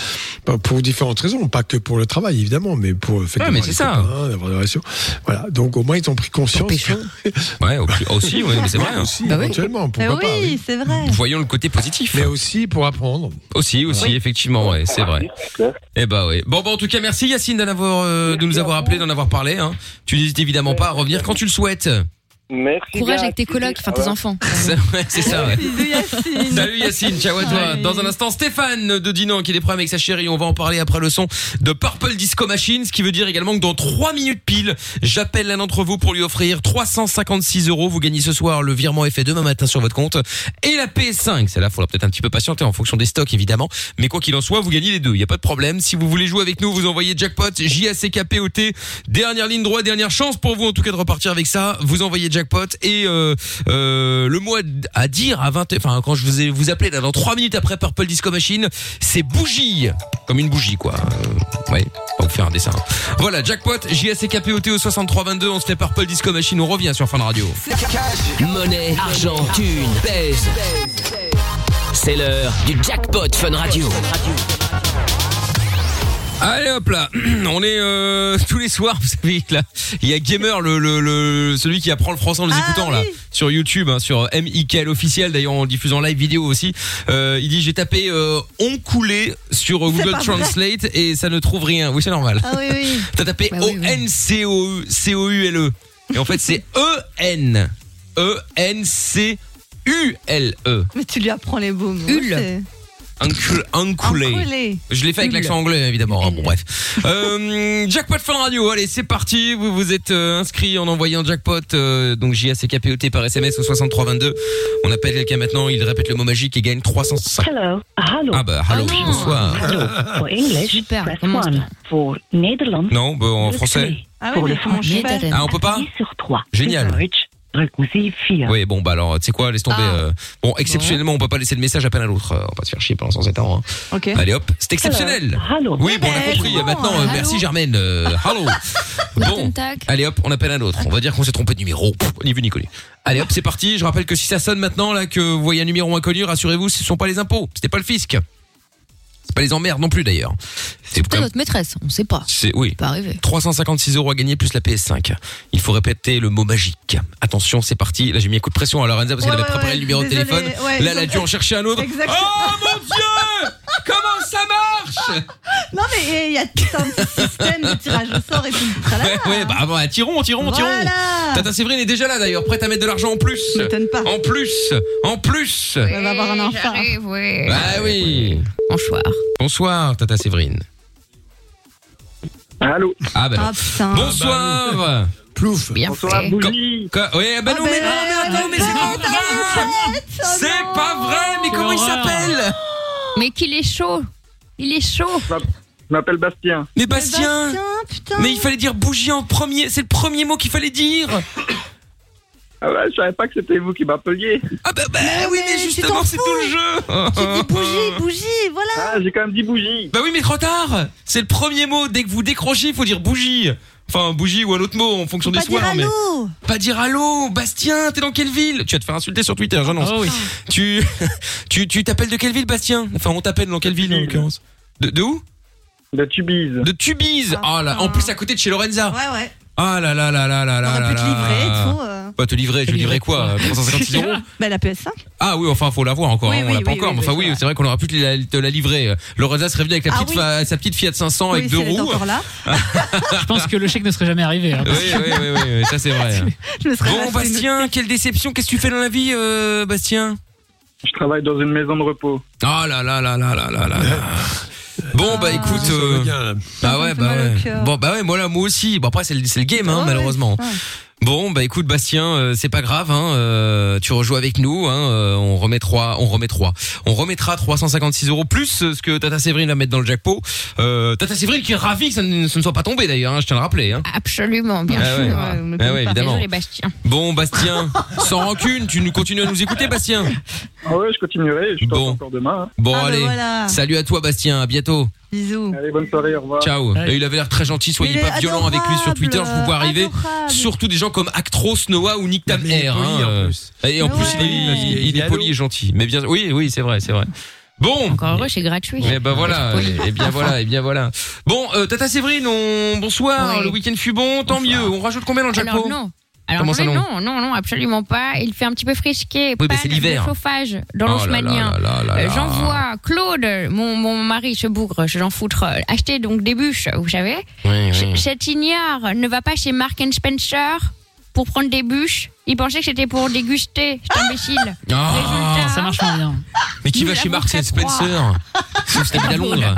Bah, pour différentes raisons, pas que pour le travail évidemment, mais pour fait Ouais, mais des c'est ça. copains, des relations. Voilà, donc au moins ils ont pris conscience. Ouais, au- aussi, ouais, mais c'est vrai. hein. aussi, Bah oui. éventuellement, Eh pourquoi oui, oui. c'est vrai. Voyons le côté positif. Mais aussi pour apprendre. Aussi, aussi, effectivement, ouais, c'est vrai. Eh bah ouais. Bon, bah en tout cas, merci Yacine d'en avoir, euh, de nous avoir appelé, d'en avoir parlé. Hein. Tu n'hésites évidemment pas à revenir quand tu le souhaites. Merci. Courage bien. avec tes colocs, enfin tes Ah enfants. C'est ouais, ça, ouais. Yacine. Salut Yacine, ciao à toi. Dans un instant, Stéphane de Dinan qui est des problèmes avec sa chérie. On va en parler après le son de Purple Disco Machine, ce qui veut dire également que dans 3 minutes pile, j'appelle l'un d'entre vous pour lui offrir 356 euros. Vous gagnez ce soir le virement est fait demain matin sur votre compte et la PS5. C'est là, faudra peut-être un petit peu patienter en fonction des stocks évidemment. Mais quoi qu'il en soit, vous gagnez les deux. Il y a pas de problème. Si vous voulez jouer avec nous, vous envoyez jackpot J A C K P O T. Dernière ligne droite, dernière chance pour vous en tout cas de repartir avec ça. Vous envoyez jackpot et euh, euh, le mot à- dire à 20 enfin quand je vous ai vous appelez là dans 3 minutes après Purple Disco Machine, c'est bougie comme une bougie quoi. Euh, ouais, pas vous faire un dessin. Voilà, jackpot J A C K P O T au 6322, on se fait Purple Disco Machine, on revient sur Fun Radio. Monnaie, argent, thune, pèse. C'est l'heure du jackpot Fun Radio. Allez hop là, on est euh, tous les soirs, vous savez là, il y a Gamer le, le, le celui qui apprend le français en nous Ah écoutant là sur YouTube hein, sur MIKL officiel d'ailleurs en diffusant live vidéo aussi. Euh, il dit j'ai tapé euh, on coulé sur Google. Translate et ça ne trouve rien. Oui, c'est normal. Ah oui, oui. T'as tapé Bah O oui. N C O C O U L E et en fait c'est E N E N C U L E. Mais tu lui apprends les beaux mots. Hul. c'est- Uncle, enculé. Enculé. Je l'ai fait avec l'accent anglais évidemment. hein, bon bref. Euh, jackpot Fun Radio. Allez, c'est parti. Vous vous êtes euh, inscrit en envoyant jackpot euh, donc J A C K P O T par SMS au 6322. On appelle quelqu'un maintenant. Il répète le mot magique et gagne 305. Hello. Hallo. Ah bah hello. Ah non. bonsoir. Hallo. Voor English, Super, press commence 1. bien. Voor Nederlands, Non, bah, en français. 2. Ah oui, Pour mais le comment je français, fais Ah, on peut pas 10 sur 3. Génial. Deutsch, drukken Sie 4. Oui, bon bah alors, tu sais quoi, laisse tomber. Ah. euh, Bon, exceptionnellement, on peut pas laisser le message à peine à l'autre. Euh, On va pas se faire chier pendant 107 ans. hein. Ok. Allez hop, c'est exceptionnel. Hallo. Oui, bon, on a ben, compris. bon, Maintenant, euh, allô merci Germaine. Euh, Hello. Bon, allez hop, on appelle un autre. On va dire qu'on s'est trompé de numéro. Pff, Ni vu ni connu. Allez hop, c'est parti. Je rappelle que si ça sonne maintenant, là, que vous voyez un numéro inconnu, rassurez-vous, ce sont pas les impôts. C'était pas le fisc. C'est pas les emmerdes non plus d'ailleurs. C'est Peut-être notre maîtresse, on sait pas. C'est oui. Ça peut arriver. 356 euros à gagner plus la PS5. Il faut répéter le mot magique. Attention, c'est parti. Là, j'ai mis un coup de pression à Lorenza parce Ouais, qu'elle avait préparé ouais, le numéro de téléphone. Là, elle a dû en chercher un autre. Exactement. Oh mon dieu Comment ça marche Non, mais il y a tout un petit système de tirage au sort et tout. Ouais, ouais, bah, bah, tirons, tirons, tirons. Voilà. Tata Séverine est déjà là d'ailleurs, prête à mettre de l'argent en plus. M'étonne pas. En plus, en plus. Elle va avoir un enfant. Oui. Bah oui. Bonsoir. Bonsoir, Tata Séverine. Allô Ah bah. Ah putain. Bonsoir. Plouf. Bien Bonsoir, fait. bougie Quoi Ouais, bah Ah non, ben, mais non, mais attends, mais c'est pas vrai. C'est pas vrai, mais comment il s'appelle Mais qu'il est chaud. Il est chaud. Je m'appelle Bastien. Mais Bastien. Bastien, putain. Mais il fallait dire bougie en premier, c'est le premier mot qu'il fallait dire. Ah ouais, je savais pas que c'était vous qui m'appeliez. Ah bah, bah Mais oui, mais tu justement, c'est tout le jeu. dis bougie, bougie, voilà. Ah, j'ai quand même dit bougie. Bah oui, mais trop tard. C'est le premier mot. Dès que vous décrochez, il faut dire bougie. Enfin, bougie ou un autre mot en fonction des pas dire soirs. Mais pas dire allô, Bastien. T'es dans quelle ville? Tu vas te faire insulter sur Twitter, j'annonce. Oh oui. Tu, tu, tu t'appelles de quelle ville, Bastien? Enfin, on t'appelle dans quelle ville en l'occurrence? De, de où? De Tubize. De Tubize. Oh là, en plus à côté de chez Lorenza. Ouais, ouais. Ah là là là là là là aurait là pu te là. livrer et tout. euh. Pas te livrer, je livrer quoi 356 euros Bah, la PS5. Ah oui, enfin faut l'avoir encore, Oui, hein, on oui, l'a pas oui, encore. oui, mais enfin oui, c'est vrai. qu'on aurait pu te la, te la livrer. Lorenza serait venue avec la Ah petite oui. fa- sa petite Fiat 500 avec deux si elle est roues. encore là. Je pense que le chèque ne serait jamais arrivé. hein, Oui, parce oui, que- oui, oui, oui, ça c'est vrai. Je me serais Bon, Bastien, quelle déception. Qu'est-ce que tu fais dans la vie, euh, Bastien Je travaille dans une maison de repos. Oh là là là là là là là là. Bon, bah écoute. Ça euh. Bah ouais, bah ouais. Bon, bah ouais, moi là, moi aussi. Bon, après, c'est le, c'est le game, hein, Ouais, malheureusement. Bon, bah écoute, Bastien, euh, c'est pas grave, hein, euh, tu rejoues avec nous, hein, euh, on remet trois, on remet trois, on remettra 356 euros plus euh, ce que Tata Séverine va mettre dans le jackpot. Euh, Tata Séverine qui est ravie que ça ne, ce ne soit pas tombé d'ailleurs, hein, je tiens à le rappeler. Hein. Absolument, bien Ah sûr. ouais. Ouais, Ah ouais, pas. évidemment. Bastien. Bon, Bastien, sans rancune, tu nous continues à nous écouter, Bastien. Ah ouais, je continuerai. Je Bon. t'entends encore demain. hein. Bon, Ah, bah allez, voilà. salut à toi, Bastien, à bientôt. Bisous. Allez, bonne soirée, au revoir. Ciao. Allez. Et il avait l'air très gentil, soyez pas violent avec lui sur Twitter, je vous vois arriver. adorable. Surtout des gens comme Actros, Noah ou Nick Tam Air. hein, en euh. plus. Et en plus, il est, il, Il il est est poli et gentil. Mais bien, oui, oui, c'est vrai, c'est vrai. Bon. Encore heureux, c'est gratuit. Mais bah voilà, et bien voilà, et bien voilà. Bon, euh, Tata Séverine, on... bonsoir, Oui. le week-end fut bon, tant Bonsoir. mieux. On rajoute combien dans le Alors jackpot? non. Alors Comment ça, non, non non, absolument pas. Il fait un petit peu frisqué. Oui, mais pas c'est l'hiver. de chauffage dans Oh là Euh. J'envoie Claude, mon, mon mari, ce bougre, je l'en foutre, euh, acheter donc des bûches, vous savez. Oui. Cet ignare ne va pas chez Mark and Spencer pour prendre des bûches. Il pensait que c'était pour déguster, cet imbécile. Résultat. Ça marche moins bien. mais qui Nous va chez Marks fait Spencer? C'est à Londres.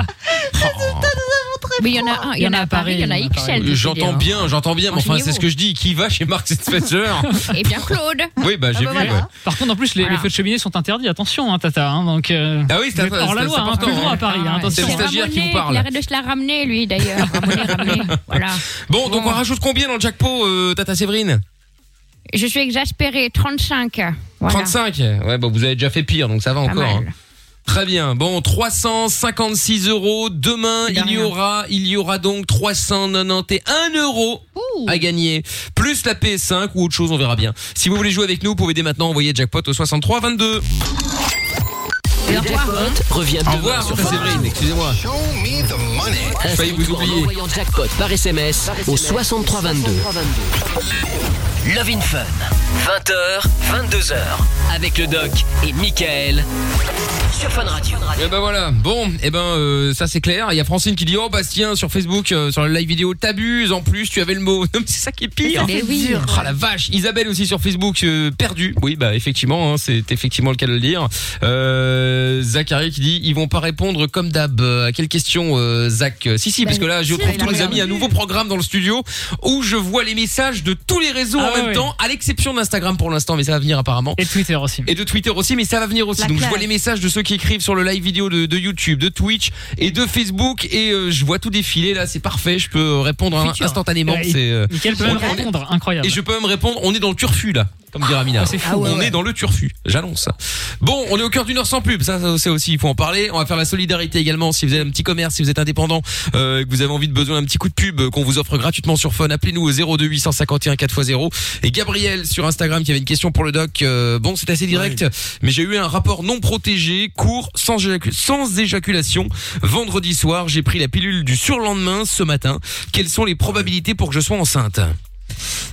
Mais il y en a un, il y en a à Paris, il y en a XL. J'entends dire. bien, j'entends bien, mais enfin, c'est ce que je dis. Qui va chez Marks Spencer? Eh bien, Claude. Oui, bah j'ai bah vu. voilà. ouais. Par contre, en plus, les, Voilà. les feux de cheminée sont interdits. Attention, hein, Tata. hein, donc, euh, Ah oui, c'est hors la c'est- loi. c'est Hein, le hein. à Paris. hein, C'est attention. le stagiaire qui vous parle. Il arrête de se la ramener, lui, d'ailleurs. Voilà. Bon, donc on rajoute combien dans le jackpot, euh, Tata Séverine? Je suis exaspérée. 35. Voilà. 35 Ouais, bon, vous avez déjà fait pire, donc ça va Pas encore. mal. hein. Très bien. Bon, 356 euros. Demain, De il y aura, il y aura donc 391 euros à gagner. Plus la PS5 ou autre chose, on verra bien. Si vous voulez jouer avec nous, vous pouvez dès maintenant envoyer jackpot au 63 22. Le jackpot revient Au demain revoir, sur Séverine, excusez-moi. Failli vous Inscris-toi en oublier. envoyant jackpot par SMS au 63 22. Love in Fun. 20h, 22h, avec le doc et Michael sur Fun Radio. Et ben voilà. Bon, et ben euh, ça c'est clair. Il y a Francine qui dit oh Bastien sur Facebook euh, sur le live vidéo t'abuses en plus tu avais le mot. Non, mais c'est ça qui est pire. Mais oui. Oh la vache. Isabelle aussi sur Facebook euh, perdu. Oui bah effectivement hein, c'est effectivement le cas de le dire. Euh, Zachary qui dit ils vont pas répondre comme d'hab. Euh, À quelle question euh, Zach Si si parce que là je si, a tous les amis un nouveau programme dans le studio où je vois les messages de tous les réseaux Ah en ouais, même ouais. temps à l'exception d'Instagram pour l'instant mais ça va venir apparemment. Et Twitter aussi. Et de Twitter aussi, mais ça va venir aussi. La Donc je vois les messages de ceux qui écrivent sur le live vidéo de, de YouTube, de Twitch et de Facebook, et euh, je vois tout défiler là. C'est parfait. Je peux répondre instantanément. Ouais, C'est euh, Mickaël peut même répondre, incroyable. et je peux même répondre. On est dans le turfu là, comme dit Ramina. Ah, c'est fou. on est dans le turfu. J'annonce. Bon, on est au cœur d'une heure sans pub. Ça, ça, c'est aussi, il faut en parler. On va faire la solidarité également. Si vous avez un petit commerce, si vous êtes indépendant, euh, que vous avez envie de besoin d'un petit coup de pub euh, qu'on vous offre gratuitement sur Fun, appelez-nous au 02 851 4x0. Et Gabriel sur Instagram qui avait une question pour le doc. Euh, bon, c'est assez direct, mais j'ai eu un rapport non protégé, court, sans, sans éjaculation. Vendredi soir, j'ai pris la pilule du surlendemain ce matin. Quelles sont les probabilités pour que je sois enceinte?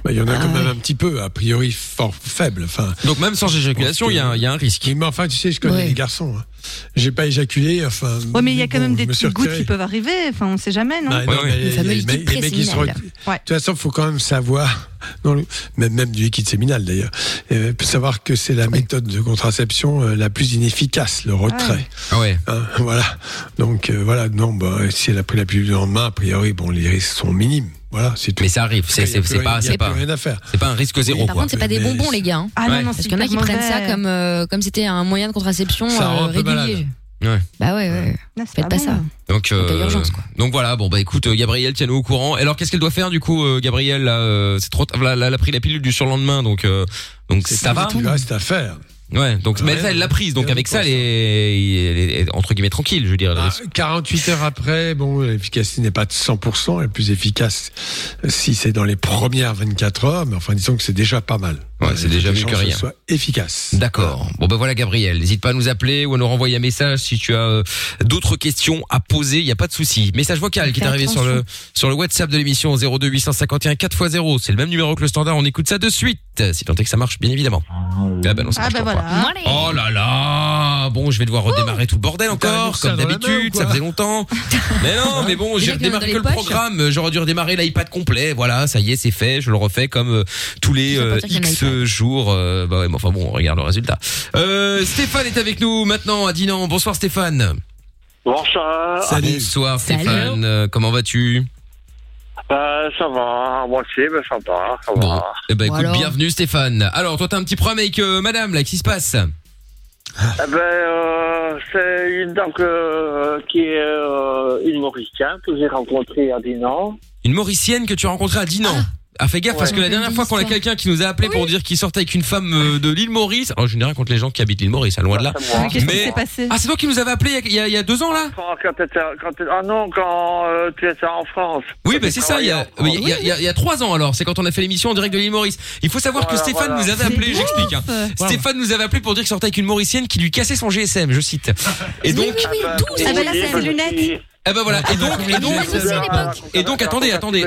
Bah, Il y en a Ah quand même un petit peu, a priori fort faible. Enfin, Donc même sans éjaculation, il y, a un- il y a un risque. mais enfin, tu sais, je connais Ouais. les garçons. hein. J'ai pas éjaculé. Enfin. Ouais, mais il y a quand bon, même des petites gouttes qui peuvent arriver. Enfin, on sait jamais, non Bah, non, Ouais, ouais. mais Le les- mecs- les mecs qui se. De toute façon, il faut quand même savoir, le- même, même du liquide séminal d'ailleurs, euh, savoir que c'est la méthode de contraception euh, la plus inefficace, le retrait. Ah ouais. Hein, voilà. Donc euh, voilà, non, bah, si elle a pris la pilule le lendemain, a priori, bon, les risques sont minimes. Voilà, c'est tout. Mais ça arrive. C'est Il pas il c'est pas rien à faire. c'est pas un risque zéro Par quoi. contre, c'est pas des Mais- bonbons, les gars. hein. Ah Ouais. non, non, Parce c'est qu'il y en a qui prennent ça comme euh, comme c'était un moyen de contraception euh, régulier. Ouais. Bah ouais, ouais. Non, c'est Faites pas bon. ça. Donc Donc, il euh, urgence, quoi. donc voilà. Bon bah écoute, euh, Gabriel, tiens-nous au courant. Alors qu'est-ce qu'elle doit faire du coup, euh, Gabriel là, euh, C'est trop. Là, là, elle a pris la pilule du surlendemain, donc euh, donc C'est ça tout va. qu'il reste à faire. Ouais. Donc mais Ouais, ça, elle l'a prise. Donc avec ça, elle est, elle est entre guillemets tranquille. Je veux dire. le Ah, risque. 48 heures après, bon, l'efficacité n'est pas de 100%, elle est plus efficace si c'est dans les premières 24 heures, mais enfin, disons que c'est déjà pas mal. Ouais, c'est Il faut déjà que mieux que rien. soient efficaces. D'accord. Bon ben voilà Gabriel, n'hésite pas à nous appeler ou à nous renvoyer un message si tu as euh, d'autres questions à poser, il y a pas de souci. Message vocal qui est arrivé sur le sur le WhatsApp de l'émission 02 851 4x0, c'est le même numéro que le standard, on écoute ça de suite. Si tant est que ça marche bien évidemment. Ah ben non, ça Ah marche bah toujours pas. Oh là là Bon, je vais devoir redémarrer tout le bordel encore, comme d'habitude, ça faisait longtemps. mais non, mais bon, j'ai redémarré que le programme, j'aurais dû redémarrer l'iPad complet, voilà, ça y est, c'est fait, je le refais comme euh, tous les euh, X jours. euh, bah ouais, mais enfin bon, on regarde le résultat. Euh, Stéphane est avec nous maintenant à Dinan. Bonsoir Stéphane. Bonsoir. Salut. Bonsoir. Stéphane, comment vas-tu? Euh, ça va, moi aussi, ben, ça va, ça Bon, va. eh ben écoute, bienvenue Stéphane. Alors, toi t'as un petit problème avec euh, madame là, qu'est-ce qui se passe Eh ben, euh, c'est une dame que- qui est euh, une Mauricienne que j'ai rencontrée à Dinan. Une Mauricienne que tu as rencontrée à Dinan. Ah, fais gaffe parce que la dernière fois qu'on a quelqu'un qui nous a appelé pour dire qu'il sortait avec une femme euh, de l'île Maurice, alors je n'ai rien contre les gens qui habitent l'île Maurice, à loin de là. Moi. Mais Qu'est-ce qui Mais- s'est passé Ah, c'est toi qui nous avais appelé il y a- il y, a, il y a deux ans là Quand, quand t'étais- quand t'étais- ah non, quand euh, tu étais en France. Oui, Quand bah c'est ça, il y, a, il, y a, il y a- il y a trois ans alors, c'est quand on a fait l'émission en direct de l'île Maurice. Il faut savoir que Stéphane voilà. nous avait appelé, j'explique. hein. Stéphane nous avait appelé pour dire qu'il sortait avec une Mauricienne qui lui cassait son GSM, je cite. Et donc, oui, oui, Ah bah là, c'est lunettes. eh ben voilà, et donc, et donc, l'époque. Et donc, attendez, attendez.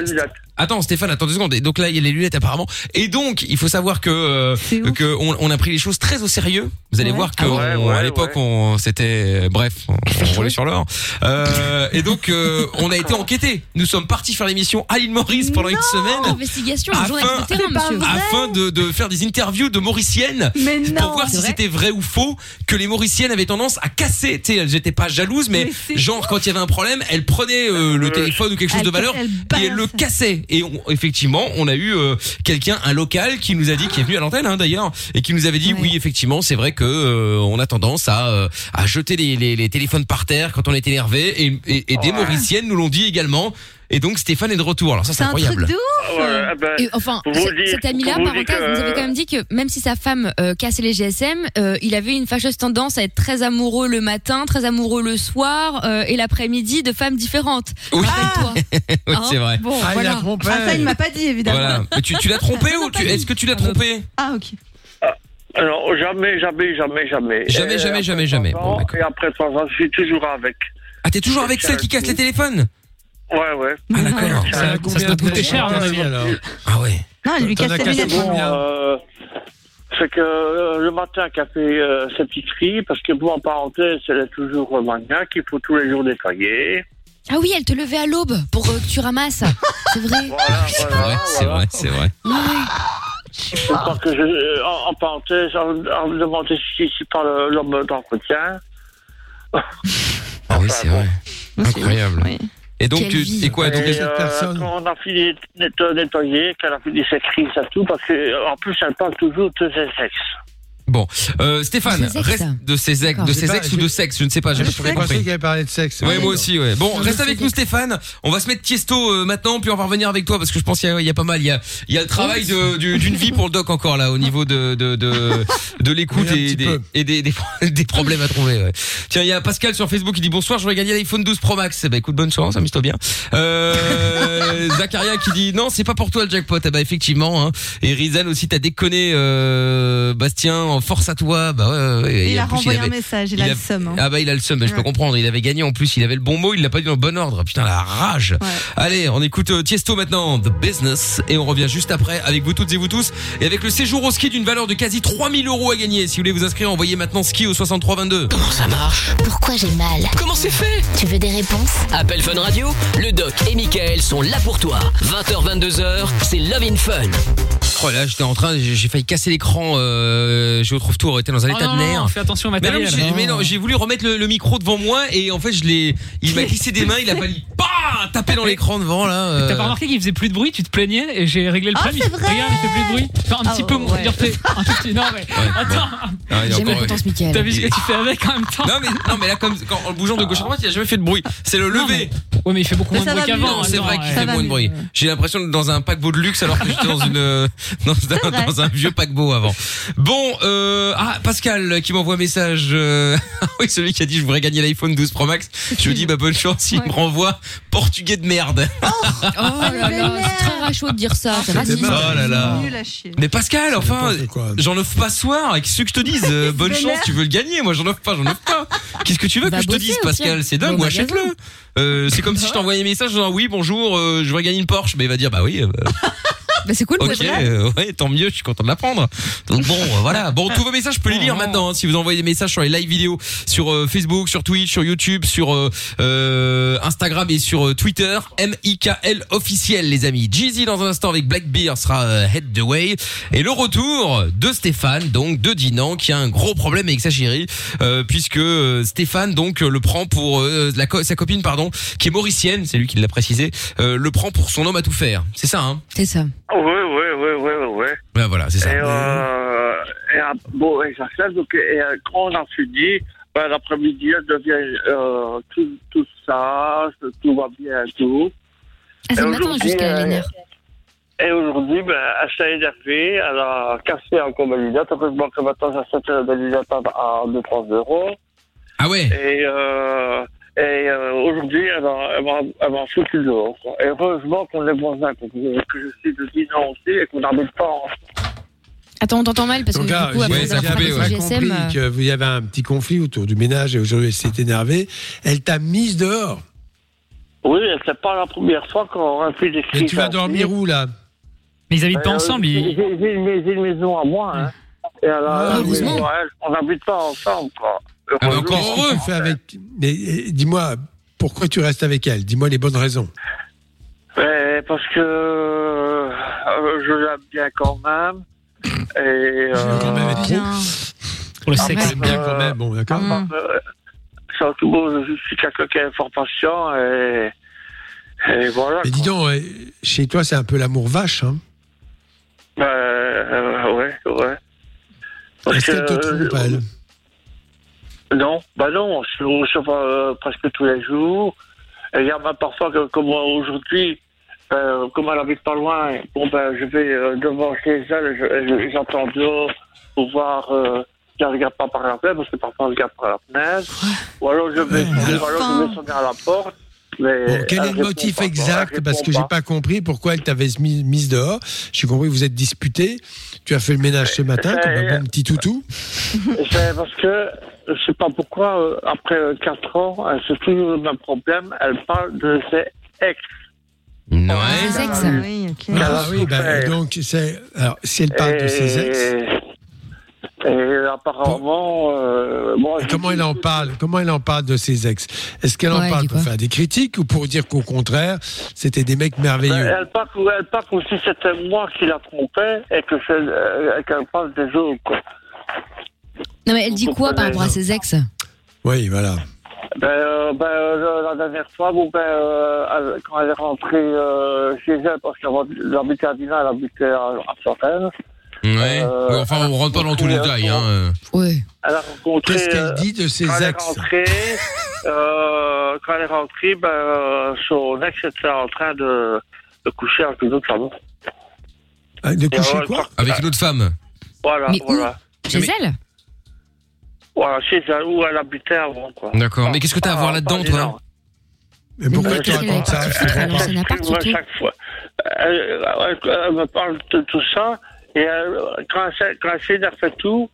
Attends Stéphane, attends deux secondes. Et donc là, il y a les lunettes apparemment. Et donc, il faut savoir que euh, que on, on a pris les choses très au sérieux. Vous allez Ouais. voir que Ah ouais, on- ouais, à l'époque, ouais. on c'était bref, on, on roulait sur l'or. Euh, et donc, euh, on a été enquêté. Nous sommes partis faire l'émission à l'île Maurice pendant une semaine Investigation, Afin- de terrain, afin de, de faire des interviews de Mauriciennes Mais pour non voir si c'était vrai ou faux que les Mauriciennes avaient tendance à casser. Tu sais, elles étaient pas jalouses, mais, genre quand il y avait un problème, elles prenaient euh, le Euh, téléphone ou quelque chose elle de valeur elle et elles le cassaient. Et on- effectivement, on a eu euh, quelqu'un, un local, qui nous a dit, qui est venu à l'antenne hein, d'ailleurs, et qui nous avait dit, Ouais. oui, effectivement, c'est vrai que euh, on a tendance à, euh, à jeter les, les, les téléphones par terre quand on est énervé, et, et, et des Ouais. Mauriciennes nous l'ont dit également. Et donc Stéphane est de retour. Alors ça, c'est C'est un truc incroyable. de ouf Ouais, eh ben, Et enfin, cet ami-là, parenthèse, que- nous avait quand même dit que même si sa femme euh, cassait les GSM, euh, il avait une fâcheuse tendance à être très amoureux le matin, très amoureux le soir euh, et l'après-midi de femmes différentes. Oui, Rappelle-toi. oui, Hein c'est vrai. Bon, Ah, il voilà. a trompé. Ah ça il m'a pas dit évidemment. Voilà. Mais tu, tu l'as trompé ou tu, est-ce que tu l'as trompé Ah ok. non, jamais, jamais, jamais, jamais. Jamais, jamais, jamais, 30 jamais. d'accord. et après 3 ans, je suis toujours avec. Ah, t'es toujours avec celle qui casse les téléphones Ouais, ouais. Ah, d'accord. Ça, ça doit coûter cher, à mon avis. alors. Ah ouais. Non elle lui casse cassé lunettes. Bon, euh, c'est que euh, le matin qu'elle fait euh, ses petits cris, parce que bon, en parenthèse, elle est toujours euh, maniaque, il faut tous les jours nettoyer. Ah oui, elle te levait à l'aube pour euh, que tu ramasses. C'est vrai. C'est vrai, c'est vrai, c'est vrai. Je crois que je, en, en parenthèse, on, me demandait si, si par le- l'homme d'entretien. Ah oui, c'est vrai. Incroyable. Et donc, Quelle tu, vie. et quoi donc, Et, euh, Quand on a fini nettoyer, qu'elle a fini ses crises et tout, parce que en plus, elle parle toujours de ses sexes. Bon, euh, Stéphane, De ses ex. reste de ses ex, de ses pas, ex ou de sexe, je ne sais pas, j'ai Je pas pensais compris. qu'elle parlait de sexe. Ouais, moi aussi, ouais. Bon, reste avec nous. Stéphane. On va se mettre Tiesto euh, maintenant, puis on va revenir avec toi parce que je pense qu'il y, a- il y a pas mal. Il y a, il y a le travail de- du- d'une vie pour le doc encore là, au niveau de de de, de l'écoute Oui, un et, petit des, peu. et des, des, des problèmes à trouver. ouais. Tiens, il y a Pascal sur Facebook qui dit bonsoir, je vais gagner l'iPhone 12 Pro Max. Eh ben, écoute, bonne chance, amuse-toi bien. Euh, Zacharia qui dit non, c'est pas pour toi le jackpot. Eh ben, effectivement. Hein. Et Rizan aussi, t'as déconné, euh, Bastien. Force à toi. Bah ouais, ouais, ouais. Il a plus, renvoyé un avait- message, il a le seum, hein. Ah bah il a le seum, bah, je peux comprendre. Il avait gagné en plus, il avait le bon mot, il l'a pas dit dans le bon ordre. Putain la rage. Allez, on écoute euh, Tiesto maintenant, The Business, et on revient juste après avec vous toutes et vous tous et avec le séjour au ski d'une valeur de quasi 3000 euros à gagner. Si vous voulez vous inscrire, envoyez maintenant ski au 6322. Comment ça marche? Pourquoi j'ai mal? Comment c'est fait? Tu veux des réponses? Appel Fun Radio, le doc et Michael sont là pour toi. 20h, 22h, c'est Love in Fun. Oh là, j'étais en train, j'ai j'ai failli casser l'écran. Euh, je retrouve tout, était dans un Oh état non, de nerfs. non, fais attention au matériel. mais j'ai- Non. mais non, j'ai voulu remettre le, le micro devant moi et en fait je l'ai, il m'a glissé des mains, il a fallu pas taper dans l'écran devant là. euh. T'as pas remarqué qu'il faisait plus de bruit, tu te plaignais et j'ai réglé le Ah, problème. vrai Regarde, il fait plus de bruit. Enfin, un Ah, petit peu moins. un petit. Non, mais attends. Ah, J'aime la potence, Mickaël. T'as vu ce que tu fais avec en même temps Non mais non mais là comme quand, en bougeant de gauche à droite, il a jamais fait de bruit. C'est le lever. Ouais, mais il fait beaucoup moins de bruit va qu'avant. Non, c'est vrai qu'il fait va moins de bruit. J'ai l'impression d'être dans un paquebot de luxe alors que j'étais dans une euh, dans, un, vrai. dans un vieux paquebot avant. Bon, euh, ah Pascal qui m'envoie un message. euh, oui, celui qui a dit je voudrais gagner l'iPhone 12 Pro Max. Je lui dis bah bonne chance. Il me renvoie portugais de merde. Oh là là, c'est très rachot de dire ça. C'est raciste. Oh là. Mais Pascal, enfin, j'en offre pas soir. Qu'est-ce que je te dise Euh, Bonne chance, tu veux le gagner. Moi, j'en offre pas, j'en offre pas. Qu'est-ce que tu veux que je te dise, Pascal. C'est dingue, ou achète-le. C'est comme si je t'envoyais un message en disant oui, bonjour, je voudrais gagner une Porsche. Mais il va dire bah oui. Bah, c'est cool, Ok, euh, ouais, tant mieux, je suis content de l'apprendre. Donc bon, euh, voilà. Bon, tous vos messages, je peux les lire maintenant. hein, si vous envoyez des messages sur les live vidéos, sur euh, Facebook, sur Twitch, sur YouTube, sur euh, euh, Instagram et sur euh, Twitter, M-I-K-L officiel, les amis. Jeezy dans un instant avec Black Beer sera euh, Head the Way. Et le retour de Stéphane, donc de Dinan, qui a un gros problème avec sa chérie, euh, puisque euh, Stéphane donc euh, le prend pour euh, la co- sa copine, pardon, qui est mauricienne, c'est lui qui l'a précisé, euh, le prend pour son homme à tout faire. C'est ça, hein? C'est ça. Oui, oui, oui, oui, oui. Ouais, voilà, c'est ça. Et, euh, et, bon, et ça fait, donc, et, euh, quand on a fini, ben, l'après-midi, elle devient euh, tout, tout sage, tout va bien et tout. Ah, c'est aujourd'hui, jusqu'à euh, l'énerve. Et aujourd'hui, ben, elle s'est énervée, elle a cassé encore ma lunette. Après, je vois que maintenant, j'achète des lunettes à, à 2-3 euros. Ah ouais? Et, euh, et euh, aujourd'hui, elle m'a elle foutu dehors. quoi. Et heureusement qu'on est voisins, que, que je suis de Dinan aussi et qu'on n'habite pas ensemble. Attends, on t'entend mal parce que Donc du là, coup, après, coupé, frappé ouais. GSM. compris euh, qu'il y avait un petit conflit autour du ménage et aujourd'hui elle s'est énervée. Elle t'a mise dehors. Oui, c'est pas la première fois qu'on a fait des cris. Mais tu vas dormir où là? Mais ils habitent pas Euh, ensemble. J'ai ils- j'ai- j'ai une, maison à moi. Hein. Et alors, Ah, heureusement. ouais, on n'habite pas ensemble. Quoi. Ah, bah, encore heureux. Tu fais avec. Mais euh, dis-moi, pourquoi tu restes avec elle? Dis-moi les bonnes raisons. Ouais, parce que euh, je l'aime bien quand même. Et euh, quand même être trop. Bien. Pour le sexe. J'aime bien quand même, bon d'accord. Euh, surtout, bon, je suis quelqu'un qui est fort patient et, et voilà. Mais dis donc, euh, chez toi c'est un peu l'amour vache. Hein Ben, euh, ouais, ouais. Est-ce qu'elle te trompe euh, elle Non, bah non, je pas euh, presque tous les jours. Et il y a même parfois que, comme aujourd'hui, euh, comme elle habite pas loin, bon ben je vais euh, devant chez elle, je- je- j'entends dehors pour voir euh, si elle regarde pas par la fenêtre, parce que parfois elle regarde par la fenêtre. Ou alors je vais, ou alors- je vais sonner à la porte. Mais Bon, quel est le motif pas, exact? Parce que j'ai pas compris pourquoi elle t'avait mis- mise dehors. J'ai compris que vous êtes disputés. Tu as fait le ménage ce matin comme un bon petit toutou. C'est parce que je sais pas pourquoi, euh, après 4 ans, euh, c'est toujours le même problème. Elle parle de ses ex. Ouais. Ses ex. Ah oui, ok. Ah oui, bah, donc c'est alors si elle parle de ses ex. Et- apparemment, euh, Et comment elle en parle? Comment elle en parle de ses ex? Est-ce qu'elle en parle pour faire des critiques ou pour dire qu'au contraire, c'était des mecs merveilleux? elle parle, elle parle comme si c'était moi qui la trompais et que euh, qu'elle parle des autres. Non, mais elle dit quoi par rapport à ses ex Oui, voilà. Ben, euh, ben, euh, la dernière fois, bon, ben, euh, elle- quand elle est rentrée euh, chez elle, parce qu'elle habitait à Dinan, elle habitait à, à Fontaine, Ouais. Euh, Ouais, enfin, on rentre pas dans tous les détails. Hein. Ouais. elle a rencontré... Qu'est-ce qu'elle dit de ses quand elle est ex rentrée, euh, quand elle est rentrée, ben, euh, son ex était en train de, de coucher avec une autre femme. Ah, De coucher quoi Avec une autre femme. Voilà, Mais où? voilà. Chez Mais- elle Voilà, chez elle, où elle habitait avant, quoi. D'accord. Mais qu'est-ce que t'as à Ah, voir là-dedans, pas toi. Mais pourquoi tu racontes ça Je à comprends pas. chaque fois. Elle, elle- elle me parle de tout ça, et elle- quand elle, s'est- quand elle s'énerve et tout,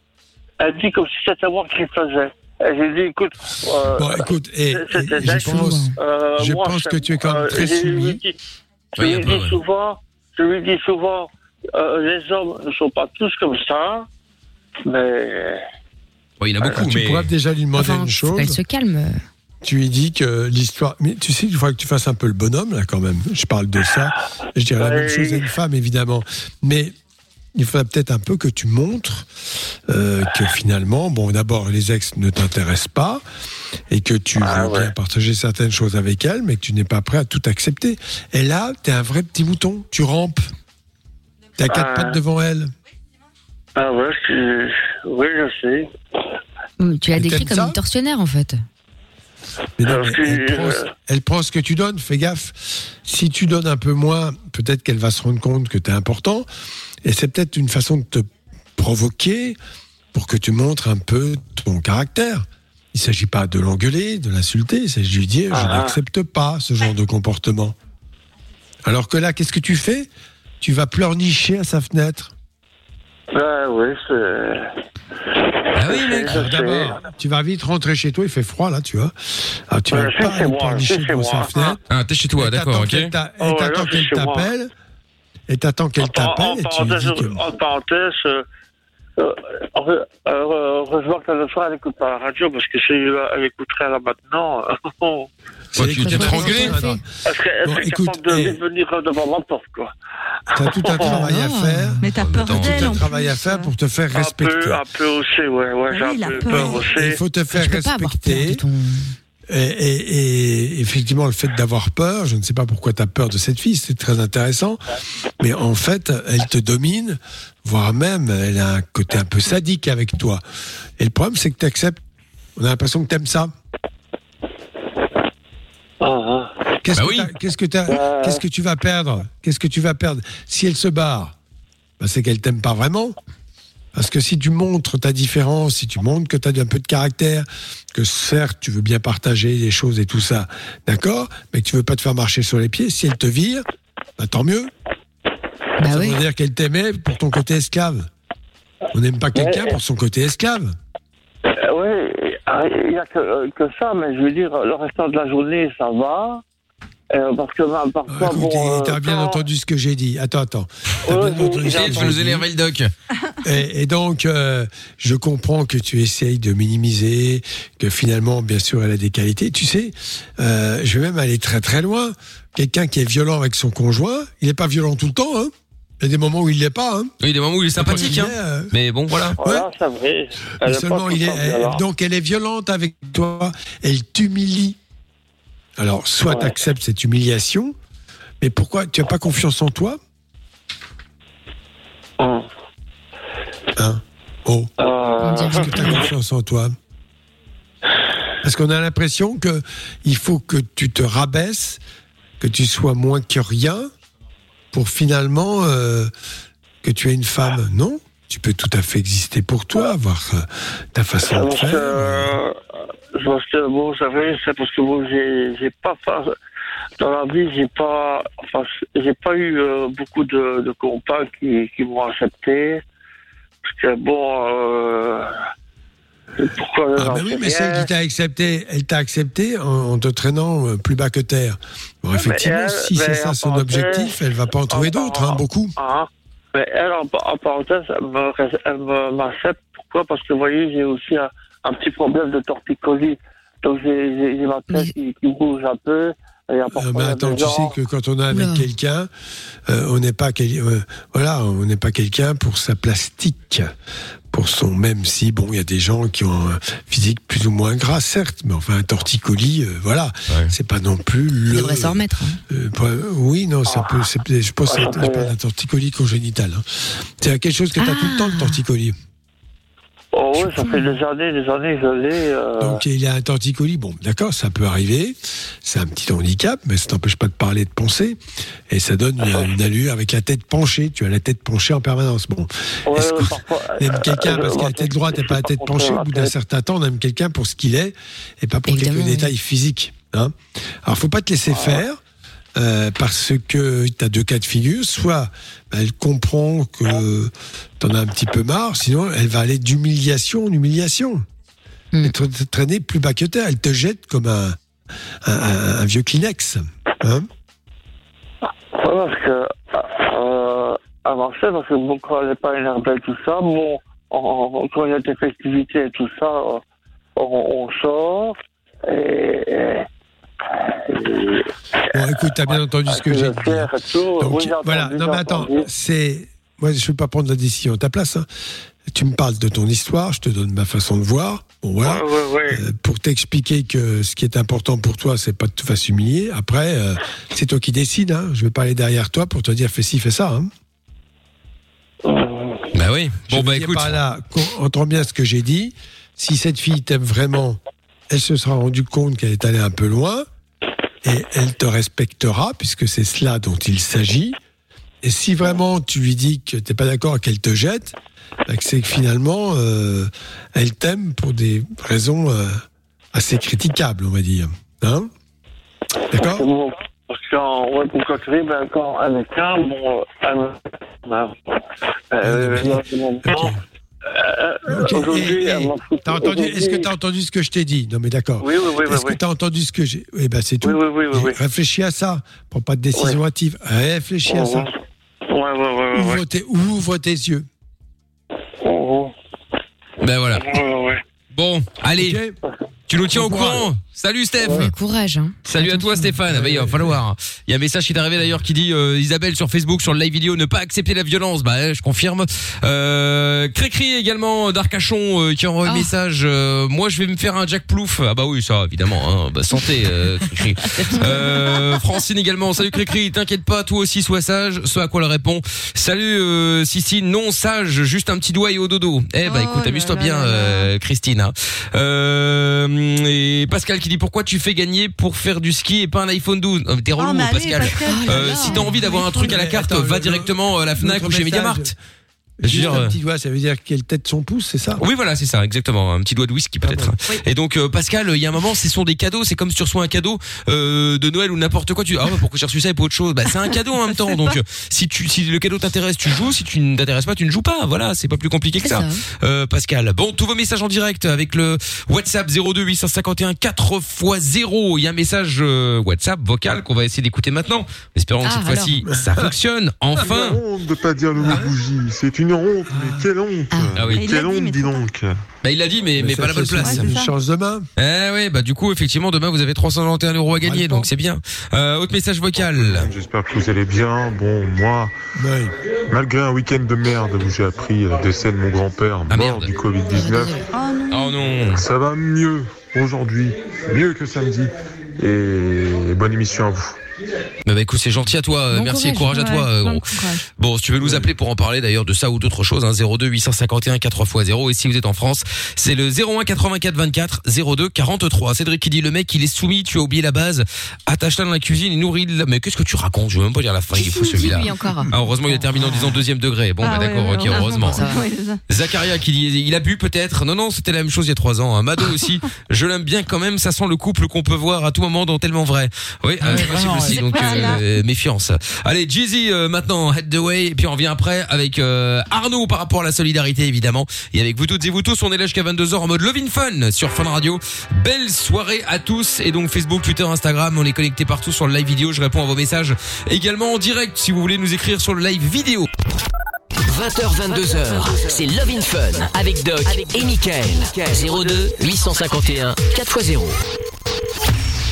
elle dit comme si c'était moi qui le faisais. Et j'ai dit, écoute, euh, Bon, écoute, et, c'est- je pense, euh, je moi, pense que tu es quand même euh, très je lui soumis. dis- Je dis ouais. souvent, je lui dis souvent, euh, les hommes ne sont pas tous comme ça, mais Bon, il y en a beaucoup, tu mais. pourras déjà lui demander Enfin, une chose. se calme. Tu lui dis que l'histoire. Mais tu sais, il faudra que tu fasses un peu le bonhomme, là, quand même. Je parle de ça. Je dirais la même chose à une femme, évidemment. Mais il faudra peut-être un peu que tu montres euh, que finalement, bon, d'abord, les ex ne t'intéressent pas et que tu Ah, veux ouais. bien partager certaines choses avec elles, mais que tu n'es pas prêt à tout accepter. Et là, t'es un vrai petit mouton. Tu rampes. T'as quatre Ah. pattes devant elle. ah ouais, je- oui, je sais. Hum, Tu l'as décrit comme une tortionnaire, en fait. Mais non, Alors mais que, elle, prend, euh, elle prend ce que tu donnes, fais gaffe. Si tu donnes un peu moins, peut-être qu'elle va se rendre compte que tu es important. Et c'est peut-être une façon de te provoquer pour que tu montres un peu ton caractère. Il ne s'agit pas de l'engueuler, de l'insulter, il s'agit de lui dire je Ah. n'accepte pas ce genre de comportement. Alors que là, qu'est-ce que tu fais? Tu vas pleurnicher à sa fenêtre. Ben oui, c'est. Ah oui, mec. Alors sais. D'abord, tu vas vite rentrer chez toi, il fait froid là, tu vois. Alors tu vas Ouais, je pas sais, aller moi, sa fenêtre. Ah, t'es chez toi, Et d'accord, t'attends ok. qu'elle t'a- Oh, Et t'attends qu'elle chez moi. t'appelle. Et t'attends qu'elle En, t'appelle en et tu lui parenthèse, dis que. en parenthèse, euh, euh, euh, heureusement qu'elle le soir, elle n'écoute pas la radio, parce que si elle écouterait là maintenant, Tu t'es conséquences. trangué Attends, elle serait, elle Bon, serait écoute, capable de venir devant ma porte, quoi. T'as tout un travail à Ah. faire. Mais t'as Oh, peur attends, Tout d'elle un travail à faire pour te faire Un peu, respecter. un peu aussi, ouais, ouais, Ah j'ai oui, il un peu peur. peur Il aussi. faut te faire Tu respecter. et- et effectivement, le fait d'avoir peur, je ne sais pas pourquoi tu as peur de cette fille, c'est très intéressant. Mais en fait, elle te domine, voire même, elle a un côté un peu sadique avec toi. Et le problème, c'est que tu acceptes. On a l'impression que tu aimes ça. Ah, ah. Qu'est-ce Bah que oui. t'as- qu'est-ce que t'as- Euh. qu'est-ce que tu vas perdre? Qu'est-ce que tu vas perdre? Si elle se barre, bah, c'est qu'elle t'aime pas vraiment. Parce que si tu montres ta différence, si tu montres que tu as un peu de caractère, que certes tu veux bien partager les choses et tout ça, d'accord, mais que tu veux pas te faire marcher sur les pieds, si elle te vire, bah, tant mieux. Bah Ça oui. veut dire qu'elle t'aimait pour ton côté esclave. On n'aime pas quelqu'un pour son côté esclave. Euh, oui, il n'y a que, euh, que ça, mais je veux dire, le restant de la journée, ça va. Euh, parce que bah, parfois, bon. euh, t'as bien quand- entendu ce que j'ai dit. Attends, attends. T'as Ouais, bien entendu ce que nous énerver le doc. Et, et donc, euh, je comprends que tu essayes de minimiser, que finalement, bien sûr, elle a des qualités. Tu sais, euh, je vais même aller très très loin. Quelqu'un qui est violent avec son conjoint, il n'est pas violent tout le temps. Hein. Il y a des moments où il l'est pas. Hein. Il y a des moments où il est sympathique, Il hein. est, euh, Mais bon, voilà. Voilà, c'est vrai. Elle mais est seulement pas il est, tout le temps elle- violente. donc elle est violente avec toi, elle t'humilie. Alors, soit tu acceptes cette humiliation, mais pourquoi tu as pas confiance en toi? Hum. Hein? Oh. Euh, Est-ce que tu as confiance en toi? Parce qu'on a l'impression que il faut que tu te rabaisses, que tu sois moins que rien, pour finalement euh, que tu es une femme. Non Tu peux tout à fait exister pour toi, avoir euh, ta façon de faire. euh, parce que, bon, vous savez, c'est parce que bon, j'ai, pas dans la vie, j'ai pas, enfin, j'ai pas eu euh, beaucoup de, de compas qui, qui m'ont accepté. Parce que bon, euh, pourquoi Ah ben oui, mais celle qui t'a accepté, elle t'a accepté en, en te traînant euh, plus bas que terre. Bon, effectivement, elle, si c'est ça son objectif, elle va pas en trouver d'autres, hein, beaucoup. Ah, mais elle, en, en parenthèse, elle m'accepte pour pourquoi? Parce que vous voyez, j'ai aussi un, un petit problème de torticolis. Donc j'ai ma tête qui, qui bouge un peu. Euh, mais il a attends, tu sais que quand on est avec quelqu'un, euh, on n'est pas quel- euh, voilà, on n'est pas quelqu'un pour sa plastique, pour son même si bon, il y a des gens qui ont un physique plus ou moins gras, certes, mais enfin un torticolis, euh, voilà, c'est pas non plus le. devrait s'en remettre. hein. Euh, pas- oui, non, ça peut. c'est- Je pense que Ah, c'est je parle d'un torticolis congénital. hein. C'est quelque chose que tu as tout le temps, le torticolis. Oh oui, ça fait des années, des années que l'ai. euh, Donc il a un torticolis, bon, d'accord, ça peut arriver, c'est un petit handicap, mais ça t'empêche pas de parler, de penser, et ça donne une, une allure avec la tête penchée. Tu as la tête penchée en permanence. Bon, ouais, est-ce qu'on parfois, aime quelqu'un euh, parce qu'il a la tête droite et pas la tête penchée Au bout d'un certain temps, on aime quelqu'un pour ce qu'il est et pas pour quelques détails physiques. Hein Alors, faut pas te laisser faire. Euh, parce que tu as deux cas de figure, soit elle comprend que tu en as un petit peu marre, sinon elle va aller d'humiliation en humiliation. Et te, traîner plus bas que terre. Elle te jette comme un, un, un- un vieux Kleenex. Hein Ouais, parce que euh, à Marseille, parce que bon, quand elle n'est pas énervée et tout ça, bon, on- quand il y a des festivités et tout ça, euh, on, on sort et, et- Bon, écoute, t'as bien entendu ce que j'ai dit. Donc, Oui, voilà, non mais attends, c'est... Moi, je ne veux pas prendre la décision à ta place. hein. Tu me parles de ton histoire, je te donne ma façon de voir. Bon, voilà. Euh, pour t'expliquer que ce qui est important pour toi, c'est pas de te faire humilier. Après, euh, c'est toi qui décides. Hein. Je vais pas aller derrière toi pour te dire fais ci, fais ça. Hein. Bah oui. Bon, bah écoute. Par là, qu'on entend bien ce que j'ai dit. Si cette fille t'aime vraiment, elle se sera rendue compte qu'elle est allée un peu loin et elle te respectera puisque c'est cela dont il s'agit. Et si vraiment tu lui dis que t'es pas d'accord et qu'elle te jette, bah, que c'est que finalement euh, elle t'aime pour des raisons euh, assez critiquables, on va dire. Hein? D'accord? Bon, parce qu'en ouais, pour quand ben, quand un écart, bon, euh, ben, euh. Euh, Aujourd'hui, Est-ce que tu as entendu ce que je t'ai dit Non, mais d'accord. Oui, oui, oui, oui, Est-ce que oui. tu as entendu ce que j'ai Oui, ben c'est tout. Oui, oui, oui, oui, Et oui. Réfléchis à ça. Prends pas de décision hâtive. Réfléchis à ça. Ouais, ouais, ouais, ouais. Ouvre, tes, ouvre tes yeux. Ben voilà. Ouais, ouais. Bon, allez. Tu nous tiens au courant. Salut Steph. courage. Hein. Salut à toi Stéphane. Ah bah, il va falloir. Il y a un message qui est arrivé d'ailleurs qui dit euh, Isabelle sur Facebook sur le live vidéo ne pas accepter la violence. Bah ouais, je confirme. Euh, Cricri également d'Arcachon euh, qui envoie un message. euh, moi je vais me faire un Jack Plouf. Ah bah oui ça évidemment. Hein. Bah, santé euh, Cricri. Euh, Francine également. Salut Cricri. T'inquiète pas toi aussi sois sage. Ce à quoi elle répond. Salut euh, Sissi non sage juste un petit doigt et au dodo. Eh bah écoute amuse-toi bien euh, Christine. hein. Euh, et Pascal qui dit pourquoi tu fais gagner pour faire du ski et pas un iPhone 12 Euh, T'es relou mais allez, Pascal. Pascal. Euh, Oh si t'as envie d'avoir un truc à la carte, Attends, va le- directement à la Fnac ou chez message, Mediamarkt. Je veux Juste dire, un euh, petit doigt, ça veut dire qu'elle tête son pouce, c'est ça? Oui, voilà, c'est ça, exactement. Un petit doigt de whisky peut-être. Et donc, euh, Pascal, il y a un moment, ce sont des cadeaux. C'est comme si tu reçois un cadeau euh, de Noël ou n'importe quoi. Tu ah ouais, pourquoi j'ai reçu ça et pas autre chose? Bah, c'est un cadeau en même temps. Donc, euh, si tu, si le cadeau t'intéresse, tu joues. Si tu ne t'intéresses pas, tu ne joues pas. Voilà, c'est pas plus compliqué que ça. ça. Euh, Pascal. Bon, tous vos messages en direct avec le WhatsApp 02 851 4 x 0. Il y a un message euh, WhatsApp vocal qu'on va essayer d'écouter maintenant. Espérons que Ah, cette fois-ci, ça fonctionne. Enfin. C'est une honte de pas dire le mot bougie. C'est une honte, mais quelle honte. Ah oui. Quelle honte, dis donc. Bah, il l'a dit, mais, mais, ça pas la bonne place. une chance demain. Eh ouais, bah du coup, effectivement, demain vous avez 391 euros à gagner, donc c'est bien. Euh, autre message vocal. J'espère que vous allez bien. Bon, moi, malgré un week-end de merde où j'ai appris le décès de mon grand-père mort du Covid-19, Oh non. ça va mieux aujourd'hui, mieux que samedi. Et bonne émission à vous. Bah, bah écoute, c'est gentil à toi, euh, Bon merci et courage, courage à toi. euh, bon gros. courage. Bon, si tu veux nous appeler pour en parler d'ailleurs de ça ou d'autres choses, hein, 02 851 4 x 0 et si vous êtes en France, c'est le 01 84 24 02 43. Cédric qui dit le mec il est soumis, tu as oublié la base, attache-la dans la cuisine et nourris le Mais qu'est-ce que tu racontes? Je veux même pas dire la fin, il Qui celui-là. Ah, heureusement il a terminé en disant deuxième degré. Bon Ah bah d'accord, ouais, ok, heureusement. Zakaria qui dit il a bu peut-être? Non non, c'était la même chose il y a trois ans. hein. Mado aussi. je l'aime bien quand même. Ça sent le couple qu'on peut voir à tout moment dans tellement vrai. Oui, euh, c'est possible aussi. Donc. Euh, méfiance. Allez, Jeezy euh, maintenant Head the Way et puis on revient après avec euh, Arnaud par rapport à la solidarité évidemment et avec vous toutes et vous tous. On est là jusqu'à 22h en mode Lovin Fun sur Fun Radio. Belle soirée à tous et donc Facebook, Twitter, Instagram. On est connectés partout sur le live vidéo. Je réponds à vos messages également en direct si vous voulez nous écrire sur le live vidéo. 20h 22h, c'est Love in Fun avec Doc et Michael. 02 851 4x0.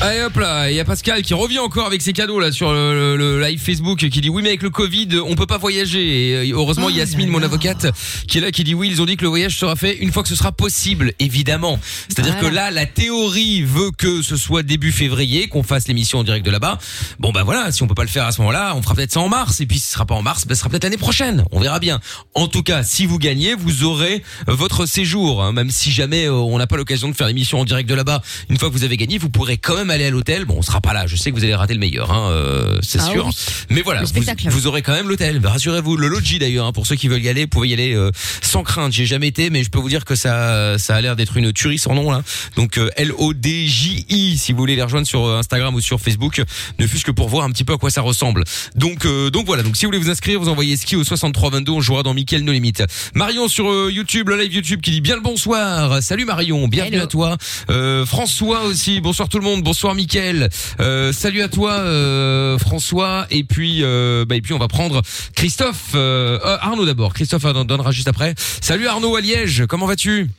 Allez hop là, il y a Pascal qui revient encore avec ses cadeaux là sur le, le- le live Facebook qui dit oui mais avec le Covid on peut pas voyager. Et euh, heureusement Oh Yasmine mon avocate qui est là qui dit oui ils ont dit que le voyage sera fait une fois que ce sera possible évidemment. C'est-à-dire Voilà. que là la théorie veut que ce soit début février qu'on fasse l'émission en direct de là-bas. Bon bah voilà si on peut pas le faire à ce moment-là on fera peut-être ça en mars. Et puis si ce sera pas en mars bah, ce sera peut-être l'année prochaine. On verra bien. En tout cas si vous gagnez vous aurez votre séjour hein, même si jamais euh, on n'a pas l'occasion de faire l'émission en direct de là-bas. Une fois que vous avez gagné vous pourrez quand même aller à l'hôtel bon on sera pas là. Je sais que vous allez rater le meilleur hein, euh, c'est Ah sûr. oui. mais voilà vous, aurez quand même l'hôtel. Rassurez-vous le logis d'ailleurs hein, pour ceux qui veulent y aller vous pouvez y aller euh, sans crainte. J'ai jamais été mais je peux vous dire que ça ça a l'air d'être une tuerie sans nom là. Donc euh, L O D J I si vous voulez les rejoindre sur euh, Instagram ou sur Facebook ne fût-ce que pour voir un petit peu à quoi ça ressemble. Donc euh, donc voilà. Donc si vous voulez vous inscrire vous envoyez ski au 6322 on jouera dans Mickaël No Limite Marion sur euh, YouTube le live YouTube qui dit bien le bonsoir. Salut Marion. Bienvenue Hello. à toi. Euh, François aussi. Bonsoir tout le monde. Bonsoir Mickaël Euh, salut à toi euh, François et puis euh, bah, et puis on va prendre Christophe euh, euh, Arnaud d'abord Christophe en donnera juste après salut Arnaud à Liège comment vas-tu?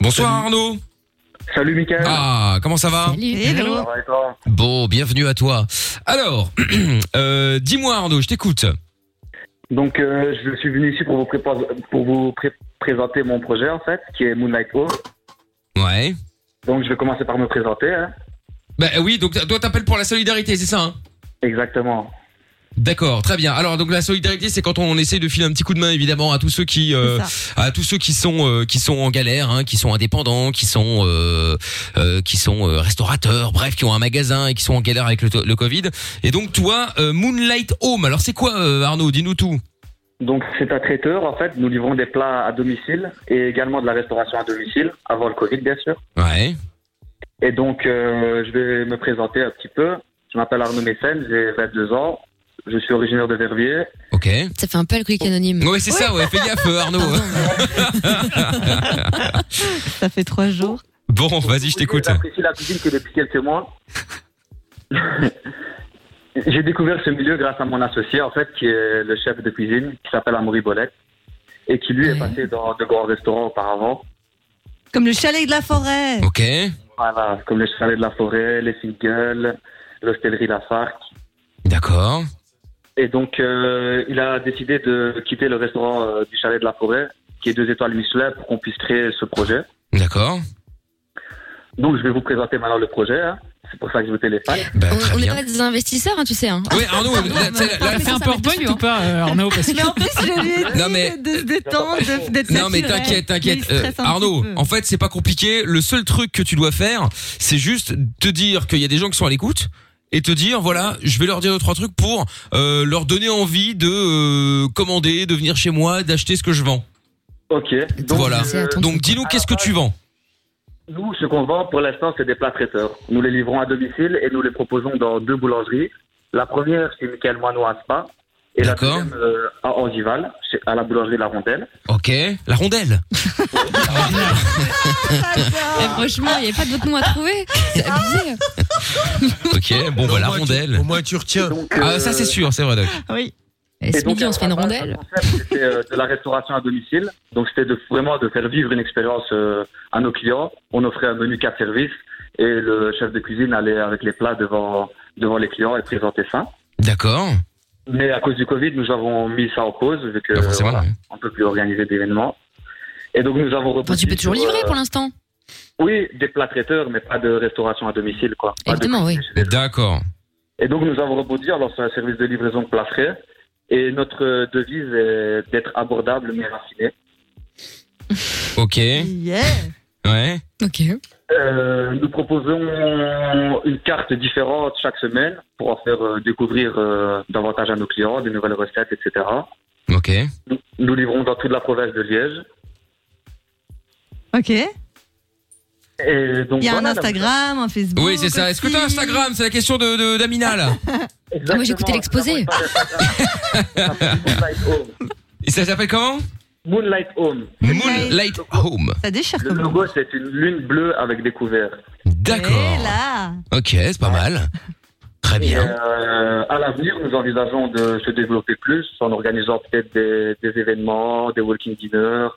Bonsoir Arnaud Salut Mickaël. ah comment ça va? Salut. Hello. Ça va et toi? Bon, bienvenue à toi. Alors, euh, dis-moi Arnaud, je t'écoute. Donc, euh, je suis venu ici pour vous, pour vous pré- présenter mon projet, en fait, qui est Moonlight Home. Ouais. Donc, je vais commencer par me présenter. hein. Bah oui, donc toi t'appelles pour la solidarité, c'est ça hein Exactement. D'accord, très bien. Alors donc la solidarité, c'est quand on essaie de filer un petit coup de main évidemment à tous ceux qui euh, à tous ceux qui sont euh, qui sont en galère, hein, qui sont indépendants, qui sont euh, euh, qui sont euh, restaurateurs, bref, qui ont un magasin et qui sont en galère avec le, le Covid. Et donc toi, euh, Moonlight Home. Alors c'est quoi euh, Arnaud Dis-nous tout. Donc, c'est un traiteur, en fait. Nous livrons des plats à domicile et également de la restauration à domicile, avant le Covid, bien sûr. Ouais. Et donc, euh, je vais me présenter un petit peu. Je m'appelle Arnaud Mécène, j'ai 22 ans. Je suis originaire de Verviers. Ok. Ça fait un peu alcoolique anonyme. Ouais, c'est ça. Ouais, fais gaffe euh, Arnaud. Ça fait trois jours. bon, vas-y, je t'écoute. J'apprécie la cuisine que depuis quelques mois. J'ai découvert ce milieu grâce à mon associé, en fait, qui est le chef de cuisine, qui s'appelle Amaury Bolette, et qui lui est passé dans de grands restaurants auparavant. Comme le chalet de la forêt. Ok. Voilà, comme le chalet de la forêt, les Singles, l'hostellerie La Farc. D'accord. Et donc, euh, il a décidé de quitter le restaurant euh, du chalet de la forêt, qui est deux étoiles Michelin, pour qu'on puisse créer ce projet. D'accord. Donc, je vais vous présenter maintenant le projet. hein. C'est pour ça que je vous téléphone. Bah, on n'est pas des investisseurs, hein, tu sais. Hein. Oui, Arnaud, là, fait un PowerPoint ou pas, euh, Arnaud parce que... Mais en plus, je lui ai dit Non, mais- de se détendre, d'être Non mais t'inquiète, t'inquiète. Euh, Arnaud, en fait c'est pas compliqué. Le seul truc que tu dois faire, c'est juste te dire qu'il y a des gens qui sont à l'écoute et te dire voilà, je vais leur dire deux trois trucs pour euh, leur donner envie de euh, commander, de venir chez moi, d'acheter ce que je vends. Ok. Donc, voilà. euh, Donc dis-nous qu'est-ce que tu vends. Nous, ce qu'on vend pour l'instant, c'est des plats traiteurs. Nous les livrons à domicile et nous les proposons dans deux boulangeries. La première, c'est Michael Moineau à Spa. Et la deuxième, euh, à Angival, à la boulangerie La Rondelle. Ok, la rondelle. Eh, franchement, il n'y avait pas d'autre nom à trouver. C'est abusé. Ok, bon voilà, rondelle. Au moins tu retiens. Ah ça c'est sûr, c'est vrai Doc. Oui. Et ce donc, midi, on se fait une rondelle. le concept, C'était euh, de la restauration à domicile. Donc, c'était de, vraiment de faire vivre une expérience euh, à nos clients. On offrait un menu quatre services et le chef de cuisine allait avec les plats devant, devant les clients et présenter ça. D'accord. Mais à cause du Covid, nous avons mis ça en pause vu que forcément, voilà, ouais. on peut plus organiser d'événements. Et donc nous avons Enfin, repris tu peux toujours livrer euh, pour l'instant? Oui, des plats traiteurs, mais pas de restauration à domicile, quoi. Pas de Évidemment, oui. D'accord. Et donc nous avons rebondi, alors c'est un service de livraison de plats frais. Et notre devise est d'être abordable mais raffiné. Ok. Yeah. Ouais. Ok. Euh, nous proposons une carte différente chaque semaine pour en faire euh, découvrir euh, davantage à nos clients, des nouvelles recettes, etc. Ok. Nous, nous livrons dans toute la province de Liège. Ok. Et donc, Il y a un Instagram, un Facebook. Oui c'est ça. Est-ce que t'as aussi. Instagram? C'est la question de de- d'Amina là. Ah, moi, j'ai écouté l'exposé. Moonlight Home. Et ça s'appelle comment? Moonlight Home. Moonlight Home. Ça déchire Le logo, c'est une lune bleue avec des couverts. D'accord. Et là. Ok, c'est pas mal. Très Très bien. Et, euh, à l'avenir, nous envisageons de se développer plus en organisant peut-être des, des événements, des walking dinners,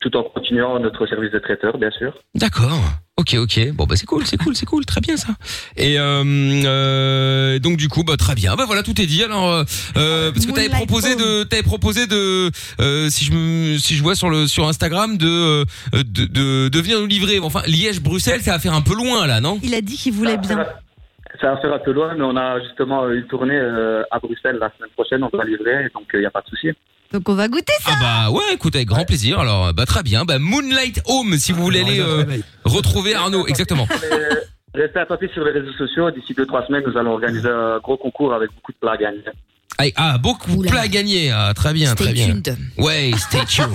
tout en continuant notre service de traiteur, bien sûr. D'accord. Ok, ok. Bon bah c'est cool, c'est cool, c'est cool, très bien ça. Et euh, euh, donc du coup, bah très bien. Bah voilà, tout est dit. Alors euh, parce que t'avais proposé de, t'avais proposé de, euh, si je me, si je vois sur le sur Instagram de de de, de venir nous livrer. Enfin, Liège, Bruxelles, ça va faire un peu loin là, non? Il a dit qu'il voulait bien. Ça va faire un peu loin, mais on a justement une tournée à Bruxelles la semaine prochaine, on va livrer, donc il n'y a pas de souci. Donc on va goûter ça. Ah bah ouais, écoute avec grand plaisir. Alors bah très bien. Bah Moonlight Home si vous voulez aller euh, retrouver Arnaud, exactement. Euh, Restez attentifs sur les réseaux sociaux. D'ici deux trois semaines, nous allons organiser un gros concours avec beaucoup de plats à gagner. Ah, ah, beaucoup de plats à gagner. Ah, très bien, Stay très bien. tuned. Ouais, stay tuned.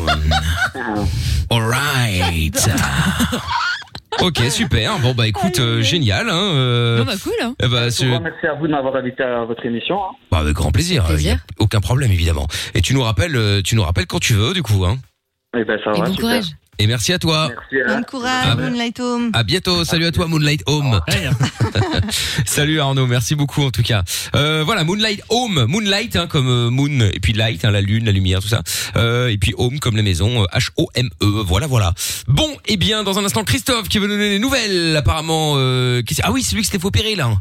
Alright. ok, super. Bon bah écoute, euh, génial. Hein, euh, Bon, bah, cool, hein. eh bah, Un c'est- merci à vous de m'avoir invité à votre émission. hein. bah, avec grand plaisir. Plaisir. Y a aucun problème évidemment. Et tu nous rappelles, euh, tu nous rappelles quand tu veux du coup. Hein. Eh ben ça Et va. bon super. Courage. Et merci à toi. Bon courage, Ah, bah. Moonlight Home. À bientôt. Salut à toi, Moonlight Home. Salut Arnaud. Merci beaucoup en tout cas. Euh, voilà, Moonlight Home, Moonlight hein, comme euh, Moon et puis Light, hein, la lune, la lumière, tout ça. Euh, et puis Home comme la maison, euh, H O M E. Voilà, voilà. Bon, et bien dans un instant, Christophe qui veut nous donner des nouvelles apparemment. Euh, qui- ah oui, c'est lui qui s'était fait opérer là.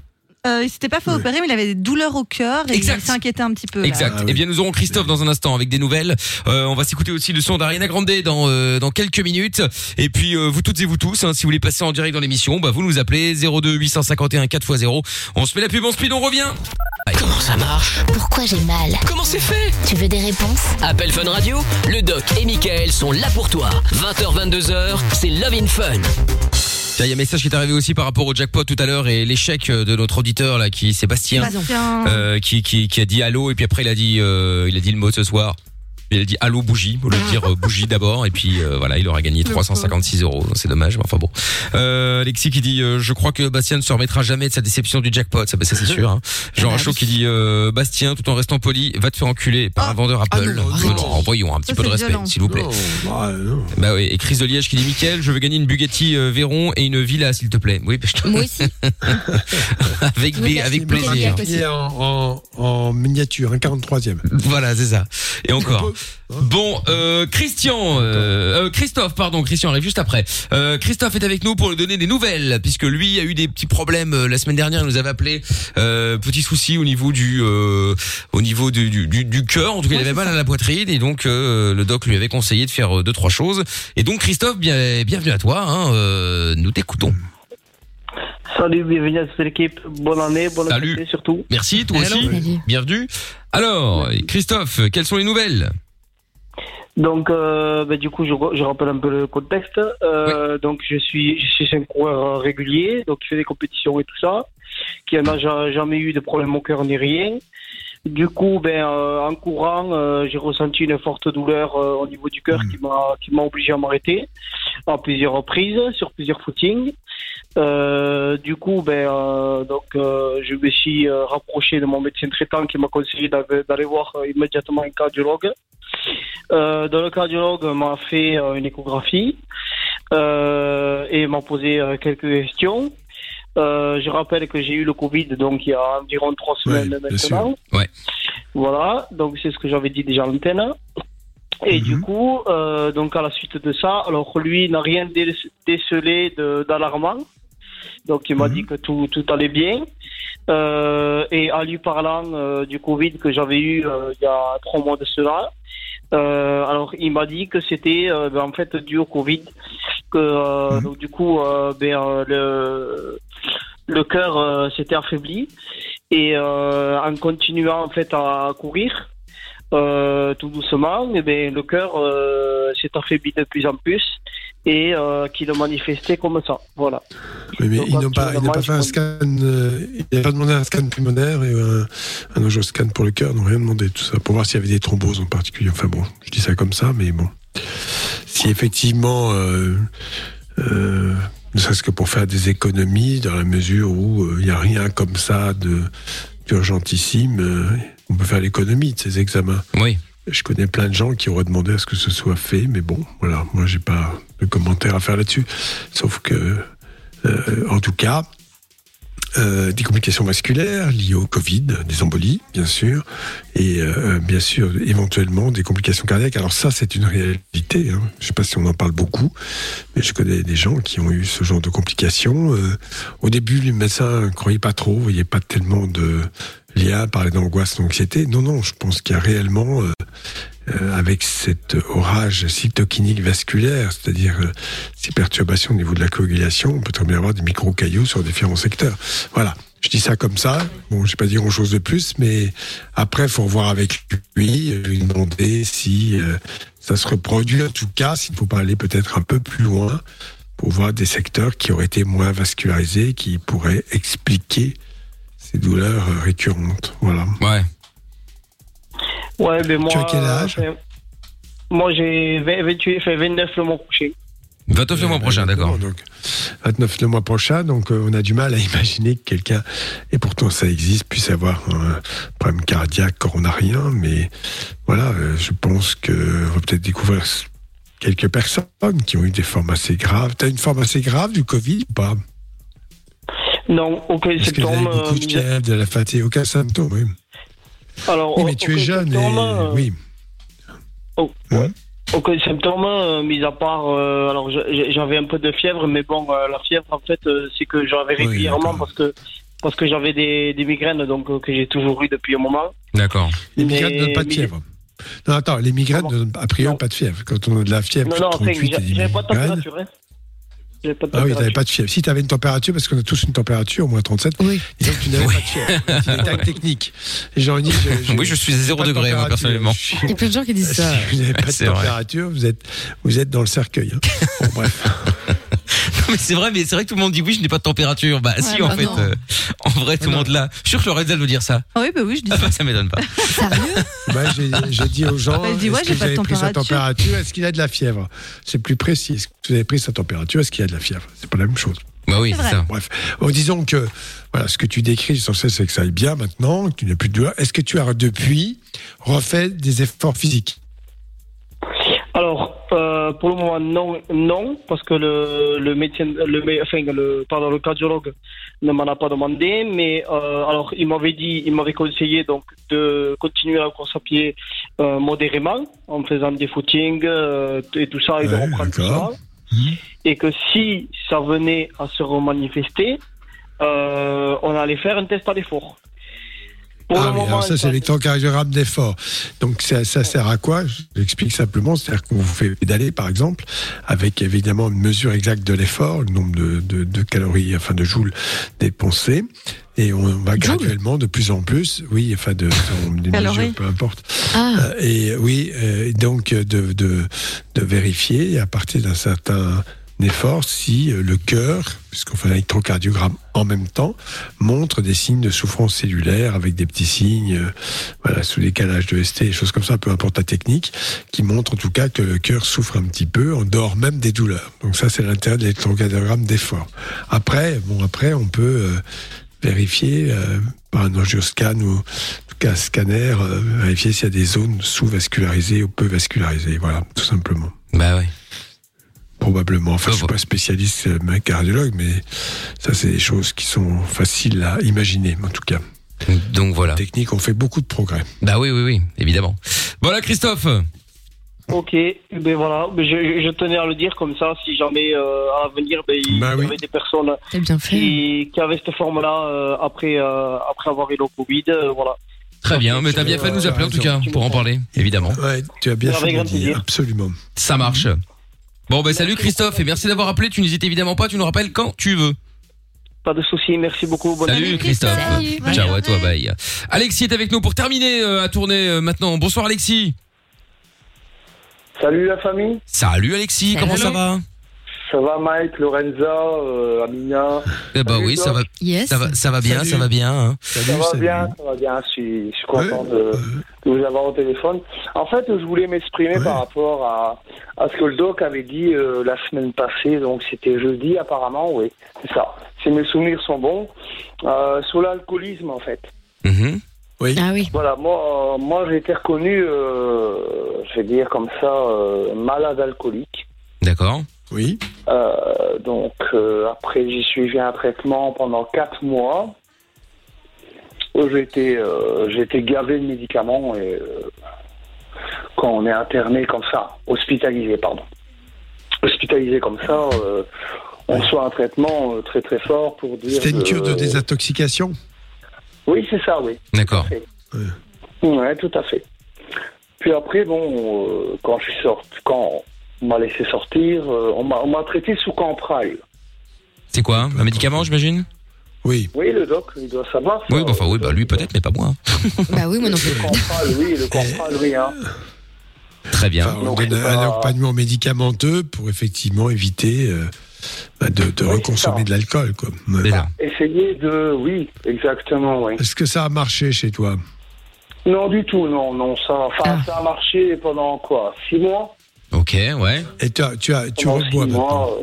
Euh, il s'était pas fait opérer, mais il avait des douleurs au cœur et Exact. il s'inquiétait un petit peu. là. Exact. Eh bien, nous aurons Christophe dans un instant avec des nouvelles. Euh, on va s'écouter aussi le son d'Ariana Grande dans euh, dans quelques minutes. Et puis euh, vous toutes et vous tous, hein, si vous voulez passer en direct dans l'émission, bah vous nous appelez 02 851 4x0. On se met la pub, on speed, on revient. Comment ça marche? Pourquoi j'ai mal? Comment c'est fait? Tu veux des réponses? Appel Fun Radio, le doc et Michael sont là pour toi. 20h, 22h, c'est Love in Fun. Il y a un message qui est arrivé aussi par rapport au jackpot tout à l'heure et l'échec de notre auditeur là, qui Sébastien, Sébastien. euh, qui, qui qui a dit allô et puis après il a dit euh, il a dit le mot ce soir. Il a dit allô bougie au lieu de dire euh, bougie d'abord et puis euh, voilà il aura gagné 356 euros c'est dommage mais enfin bon euh, Alexis qui dit euh, je crois que Bastien ne se remettra jamais de sa déception du jackpot ça, bah, ça c'est sûr hein. Jean Rachaud qui dit euh, Bastien tout en restant poli va te faire enculer par un vendeur Apple non, Non, non, voyons un petit Ça, peu de c'est respect violent. s'il vous plaît bah, bah oui, et Chris de Liège qui dit Mickaël, je veux gagner une Bugatti euh, Veyron et une villa s'il te plaît. Oui, bah, je te- Moi aussi. avec Oui, avec plaisir. en, en, en miniature, un 43e. Voilà, c'est ça. Et encore. Bon, euh, Christian, euh, euh, Christophe, pardon, Christian arrive juste après. Euh, Christophe est avec nous pour nous donner des nouvelles, puisque lui a eu des petits problèmes euh, la semaine dernière. Il nous avait appelé euh, petit souci au niveau du, euh, au niveau du du, du, du cœur. En tout cas, il avait mal à la poitrine et donc euh, le doc lui avait conseillé de faire euh, deux trois choses. Et donc Christophe, bien, bienvenue à toi. Hein, euh, nous t'écoutons. Salut, bienvenue à toute l'équipe. Bonne année, bonne Salut. santé surtout. Merci, toi aussi. Bienvenue. Alors, Christophe, quelles sont les nouvelles? Donc, euh, bah, du coup, je, je rappelle un peu le contexte. Euh, Donc, je suis, je suis un coureur régulier, donc qui fait des compétitions et tout ça, qui n'a ja- jamais eu de problème au cœur ni rien. Du coup, ben, euh, en courant, euh, j'ai ressenti une forte douleur euh, au niveau du cœur qui m'a qui m'a obligé à m'arrêter à plusieurs reprises sur plusieurs footings. Euh, du coup, ben, euh, donc, euh, je me suis rapproché de mon médecin traitant qui m'a conseillé d'aller voir immédiatement un cardiologue. Euh, dans le cardiologue m'a fait une échographie et m'a posé quelques questions. Je rappelle que j'ai eu le Covid donc il y a environ trois semaines maintenant. Ouais. Voilà, donc c'est ce que j'avais dit déjà à l'antenne. Et du coup, euh, donc à la suite de ça, alors lui n'a rien dé- décelé d'alarmant. Donc il m'a dit que tout, tout allait bien. Euh, et en lui parlant euh, du Covid que j'avais eu euh, il y a trois mois de cela, alors il m'a dit que c'était ben, en fait dû au Covid. Que donc, du coup, ben, le, le cœur s'était affaibli. Et en continuant en fait à courir, euh, tout doucement, eh le cœur euh, s'est affaibli de plus en plus et euh, qui le manifestait comme ça. Voilà. Oui, mais ils n'ont pas, n'ont pas fait un scan, euh, il n'a pas demandé un scan pulmonaire et un, un angioscan pour le cœur, ils n'ont rien demandé, tout ça, pour voir s'il y avait des thromboses en particulier. Enfin bon, je dis ça comme ça, mais bon. Si effectivement, ne serait-ce que pour faire des économies, dans la mesure où euh, il n'y a rien comme ça de d'urgentissime, euh, on peut faire l'économie de ces examens. Oui. Je connais plein de gens qui auraient demandé à ce que ce soit fait, mais bon, voilà, moi j'ai pas de commentaire à faire là-dessus. Sauf que, euh, en tout cas, euh, des complications vasculaires liées au Covid, des embolies, bien sûr, et euh, bien sûr, éventuellement des complications cardiaques. Alors ça, c'est une réalité. Hein. Je ne sais pas si on en parle beaucoup, mais je connais des gens qui ont eu ce genre de complications. Euh, au début, les médecins ne croyaient pas trop, n'y avait pas tellement de lien, parlaient d'angoisse, d'anxiété. Non, non, je pense qu'il y a réellement... euh, avec cet orage cytokinique vasculaire, c'est-à-dire euh, ces perturbations au niveau de la coagulation, on peut très bien avoir des micro-cailloux sur différents secteurs. Voilà. Je dis ça comme ça. Bon, je vais pas dire grand-chose de plus, mais après, faut revoir avec lui, lui demander si euh, ça se reproduit. En tout cas, s'il faut pas aller peut-être un peu plus loin pour voir des secteurs qui auraient été moins vascularisés, qui pourraient expliquer ces douleurs récurrentes. Voilà. Ouais. Ouais, mais moi. Tu as quel âge euh, Moi, j'ai 20 28, fait 29 le mois prochain. 29 le mois prochain, d'accord. Donc, 29 le mois prochain, donc euh, on a du mal à imaginer que quelqu'un, et pourtant ça existe, puisse avoir un problème cardiaque coronarien, mais voilà, euh, je pense que on va peut-être découvrir quelques personnes qui ont eu des formes assez graves. T'as une forme assez grave du Covid ou pas? Non, aucun Est-ce que vous avez symptôme. beaucoup de fièvre, de la fatigue, aucun symptôme, oui. Alors, Oui, mais tu es jeune et euh, oui. Oh, ouais. Aucun symptôme, euh, mis à part, euh, alors j'avais un peu de fièvre, mais bon, euh, la fièvre, en fait, euh, c'est que j'avais Oui, régulièrement parce que parce que j'avais des, des migraines, donc euh, que j'ai toujours eu depuis un moment. D'accord. Les migraines ne donnent pas de fièvre. Non, attends, les migraines ne donnent a priori pas de fièvre. Quand on a de la fièvre, Non, non, enfin, 38 et des j'avais pas de température. Hein. Pas de Ah oui, température. t'avais pas de fièvre. Si t'avais une température, parce qu'on a tous une température, au moins 37, oui. donc tu n'avais pas de fièvre. C'est une détail technique. Disent, je- je- Oui, je suis à zéro pas de degré, moi, température. personnellement. Il y a plein de gens qui disent ça. Si vous n'avez pas de vrai. température, vous êtes, vous êtes dans le cercueil. hein. Bon, bref. Mais c'est vrai, mais c'est vrai que tout le monde dit oui, je n'ai pas de température. Bah, si, en bah fait, non. euh, en vrai, tout le monde l'a. Je suis sûr que Lorenza veut dire ça. Ah oui, bah oui, je dis Ah, ça. bah, ça m'étonne pas. Moi, j'ai j'ai dit aux gens, Bah, il dit, ouais, est-ce j'ai que pas vous de avez pris sa température. température? Est-ce qu'il a de la fièvre? C'est plus précis. Est-ce que vous avez pris sa température? Est-ce qu'il y a de la fièvre? C'est pas la même chose. Bah oui, C'est ça. Bref, Bon, disons que voilà, ce que tu décris, l'essentiel, c'est que ça aille bien maintenant, que tu n'as plus de douleur. Est-ce que tu as depuis refait des efforts physiques? Alors, euh, pour le moment, non, non, parce que le, le médecin, le, enfin, le, pardon, le cardiologue ne m'en a pas demandé, mais euh, alors il m'avait dit, il m'avait conseillé donc de continuer la course à pied euh, modérément, en faisant des footings et tout ça, et de reprendre tout ça, et que si ça venait à se remanifester, on allait faire un test à l'effort. Pour Ah le oui, moment, alors ça, c'est ça- l'électrocardiogramme d'effort. Donc, ça, ça sert à quoi? J'explique simplement. C'est-à-dire qu'on vous fait pédaler, par exemple, avec évidemment une mesure exacte de l'effort, le nombre de, de, de calories, enfin de joules dépensés. Et on va graduellement, de plus en plus, oui, enfin de, de, mesures, peu importe. Ah. Euh, et oui, euh, donc de, de, de vérifier à partir d'un certain effort si euh, le cœur, puisqu'on fait un électrocardiogramme en même temps, montre des signes de souffrance cellulaire avec des petits signes, euh, voilà, sous décalage de ST, des choses comme ça, peu importe la technique, qui montrent en tout cas que le cœur souffre un petit peu en dehors même des douleurs. Donc ça, c'est l'intérêt de l'électrocardiogramme d'effort. Après, bon, après, on peut euh, vérifier par un angioscan ou un scanner, vérifier s'il y a des zones sous-vascularisées ou peu vascularisées. Voilà, tout simplement. Bah ouais. Probablement. Enfin, je suis pas spécialiste euh, mais cardiologue, mais ça, c'est des choses qui sont faciles à imaginer, en tout cas. Donc voilà. Technique, on fait beaucoup de progrès. Bah oui, oui, oui, évidemment. Voilà, Christophe. Ok, ben voilà, je, je tenais à le dire comme ça, si jamais euh, à l'avenir, ben, il Bah y avait des personnes qui, qui avaient cette forme-là euh, après, euh, après avoir eu le Covid, euh, voilà. Très bien, mais t'as bien fait de nous appeler en tout cas pour en parler, évidemment. Ouais, tu as bien fait de dire, absolument. Ça marche. Bon, bah salut Christophe et merci d'avoir appelé. Tu n'hésites évidemment pas, tu nous rappelles quand tu veux. Pas de souci, merci beaucoup. Bonne Salut. Christophe. Salut, Ciao à toi, bye. Alexis est avec nous pour terminer euh, à tourner euh, maintenant. Bonsoir Alexis. Salut la famille. Salut Alexis, comment ça va? Ça va Mike, Lorenza, euh, Amina? Eh bah oui, ça va, Yes. ça va, ça va bien, Salut. ça va bien. hein. ça va bien, ça va bien. Je suis, je suis content de, de vous avoir au téléphone. En fait, je voulais m'exprimer par rapport à, à ce que le doc avait dit euh, la semaine passée. Donc, c'était jeudi, apparemment. Oui, c'est ça. Si mes souvenirs sont bons, euh, sur l'alcoolisme, en fait. Oui. Ah oui. Voilà, moi, euh, moi j'ai été reconnu, euh, je vais dire comme ça, euh, malade alcoolique. D'accord. Oui. Euh, donc euh, après j'ai suivi un traitement pendant quatre mois. où J'ai été, euh, j'ai été gavé de médicaments et euh, quand on est interné comme ça, hospitalisé pardon, hospitalisé comme ça, euh, on reçoit un traitement euh, très très fort pour dire. C'était une cure de désintoxication Oui c'est ça oui. D'accord. Ouais, tout à fait. Puis après, bon, euh, quand je suis sorti, quand on m'a laissé sortir, euh, on m'a on m'a traité sous Campral. C'est quoi Un médicament, j'imagine? Oui. Oui, le doc, il doit savoir. ça. Oui, bah, enfin oui, bah lui peut-être, mais pas moi. Bah oui, moi non plus. Le Campral, oui, le Campral, oui. Hein. Très bien. Enfin, on donne un accompagnement médicamenteux pour effectivement éviter euh, bah, de, de reconsommer de l'alcool. quoi. Essayer de, oui, exactement, oui. Est-ce que ça a marché chez toi? Non, du tout, non, non, ça, enfin, ça a marché pendant quoi, six mois? Ok, ouais. Et tu as, tu as, tu rebois maintenant mois,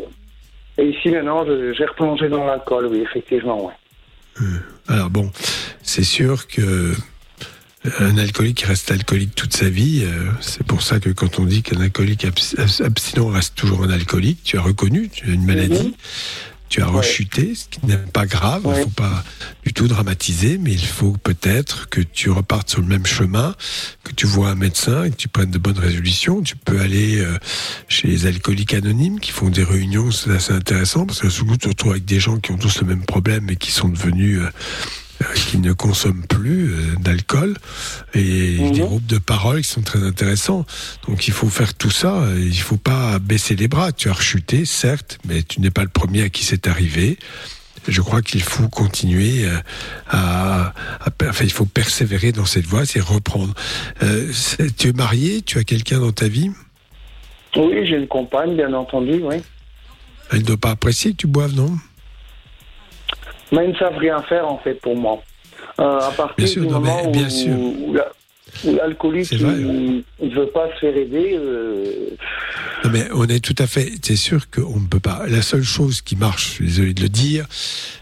euh, Et ici maintenant, j'ai replongé dans l'alcool, oui, effectivement, oui. Alors bon, c'est sûr que euh, un alcoolique reste alcoolique toute sa vie. euh, c'est pour ça que quand on dit qu'un alcoolique abs- abs- abstinent reste toujours un alcoolique, tu as reconnu, tu as une maladie, tu as rechuté, ce qui n'est pas grave. Il ne faut pas du tout dramatiser, mais il faut peut-être que tu repartes sur le même chemin, que tu vois un médecin et que tu prennes de bonnes résolutions. Tu peux aller euh, chez les alcooliques anonymes qui font des réunions, c'est assez intéressant parce que souvent tu te retrouves avec des gens qui ont tous le même problème et qui sont devenus euh, euh, qui ne consomment plus euh, d'alcool et des groupes de parole qui sont très intéressants. Donc il faut faire tout ça. Il faut pas baisser les bras. Tu as rechuté, certes, mais tu n'es pas le premier à qui c'est arrivé. Je crois qu'il faut continuer euh, à, enfin, il faut persévérer dans cette voie, c'est reprendre. Euh, tu es marié, tu as quelqu'un dans ta vie? Oui, j'ai une compagne, bien entendu, oui. Elle ne doit pas apprécier que tu boives, non? Mais ils ne savent rien faire, en fait, pour moi. Euh, à partir Bien sûr, du non, mais moment bien où, sûr. où l'alcoolique ne veut pas se faire aider, euh, Non, mais on est tout à fait. C'est sûr qu'on ne peut pas. La seule chose qui marche, je suis désolé de le dire,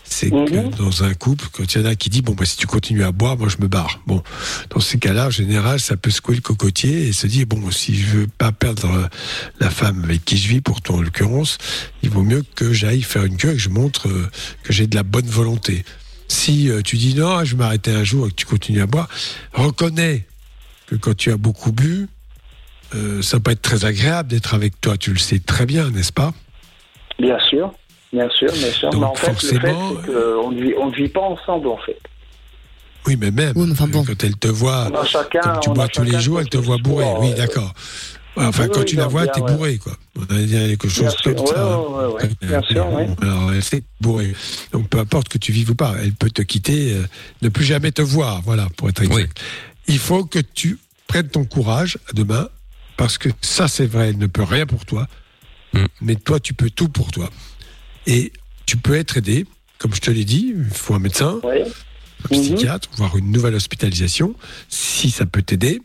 c'est que dans un couple, quand il y en a qui dit bon bah si tu continues à boire, moi je me barre. Bon, dans ces cas-là, en général, ça peut secouer le cocotier et se dire bon si je veux pas perdre euh, la femme avec qui je vis, pour toi en l'occurrence, il vaut mieux que j'aille faire une cure et que je montre euh, que j'ai de la bonne volonté. Si euh, tu dis non, je vais m'arrêter un jour et que tu continues à boire, reconnais que quand tu as beaucoup bu, euh, ça peut être très agréable d'être avec toi, tu le sais très bien, n'est-ce pas? Bien sûr, bien sûr, bien sûr. Donc, mais en fait, forcément, le fait, ne vit, on ne vit pas ensemble, en fait. Oui, mais même, quand elle te voit, On a chacun- comme tu a bois tous les jours, elle te voit bourré. Oui, euh, d'accord. Enfin, oui, quand oui, tu la vois, t'es ouais. bourré, quoi. On va dire quelque chose comme ça. ouais, ouais, ouais, bien sûr, oui. Alors, elle s'est bourrée. Donc, peu importe que tu vives ou pas, elle peut te quitter, euh, ne plus jamais te voir, voilà, pour être exact. Il faut que tu prennes ton courage à demain, parce que ça, c'est vrai, elle ne peut rien pour toi, mais toi, tu peux tout pour toi. Et tu peux être aidé, comme je te l'ai dit, il faut un médecin, un psychiatre, voire une nouvelle hospitalisation, si ça peut t'aider.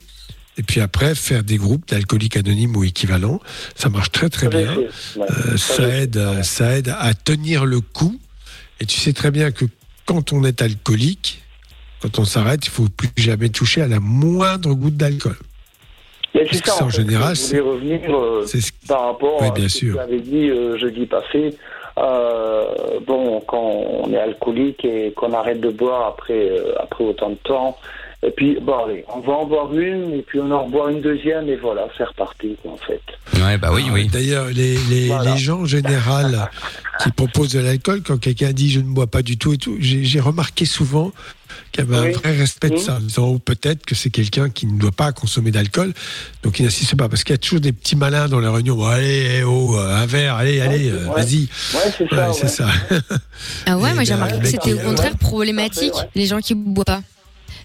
Et puis après, faire des groupes d'alcooliques anonymes ou équivalents, ça marche très très bien. Euh, Ça, aide, à- ça aide à tenir le coup. Et tu sais très bien que quand on est alcoolique, quand on s'arrête, il faut plus jamais toucher à la moindre goutte d'alcool. C'est ça, en fait, général, je voulais revenir euh, par rapport Oui, à ce que tu avais dit euh, jeudi passé. Euh, bon, quand on est alcoolique et qu'on arrête de boire après, euh, après autant de temps, et puis, bon, allez, on va en boire une, et puis on en boit une deuxième, et voilà, c'est reparti, quoi, en fait. Ouais, bah oui, oui. D'ailleurs, les, les, les gens en général qui proposent de l'alcool, quand quelqu'un dit je ne bois pas du tout et tout, j'ai remarqué souvent qu'il y avait un vrai respect de ça, en disant oh, peut-être que c'est quelqu'un qui ne doit pas consommer d'alcool, donc il n'insiste pas, parce qu'il y a toujours des petits malins dans les réunions, Bon, allez, eh, oh, euh, un verre, allez, allez, euh, ouais. vas-y. Ouais, c'est ça, c'est ouais. ça. Ah ouais, Et moi j'ai ben, remarqué que c'était au il- contraire problématique, les gens qui boivent pas.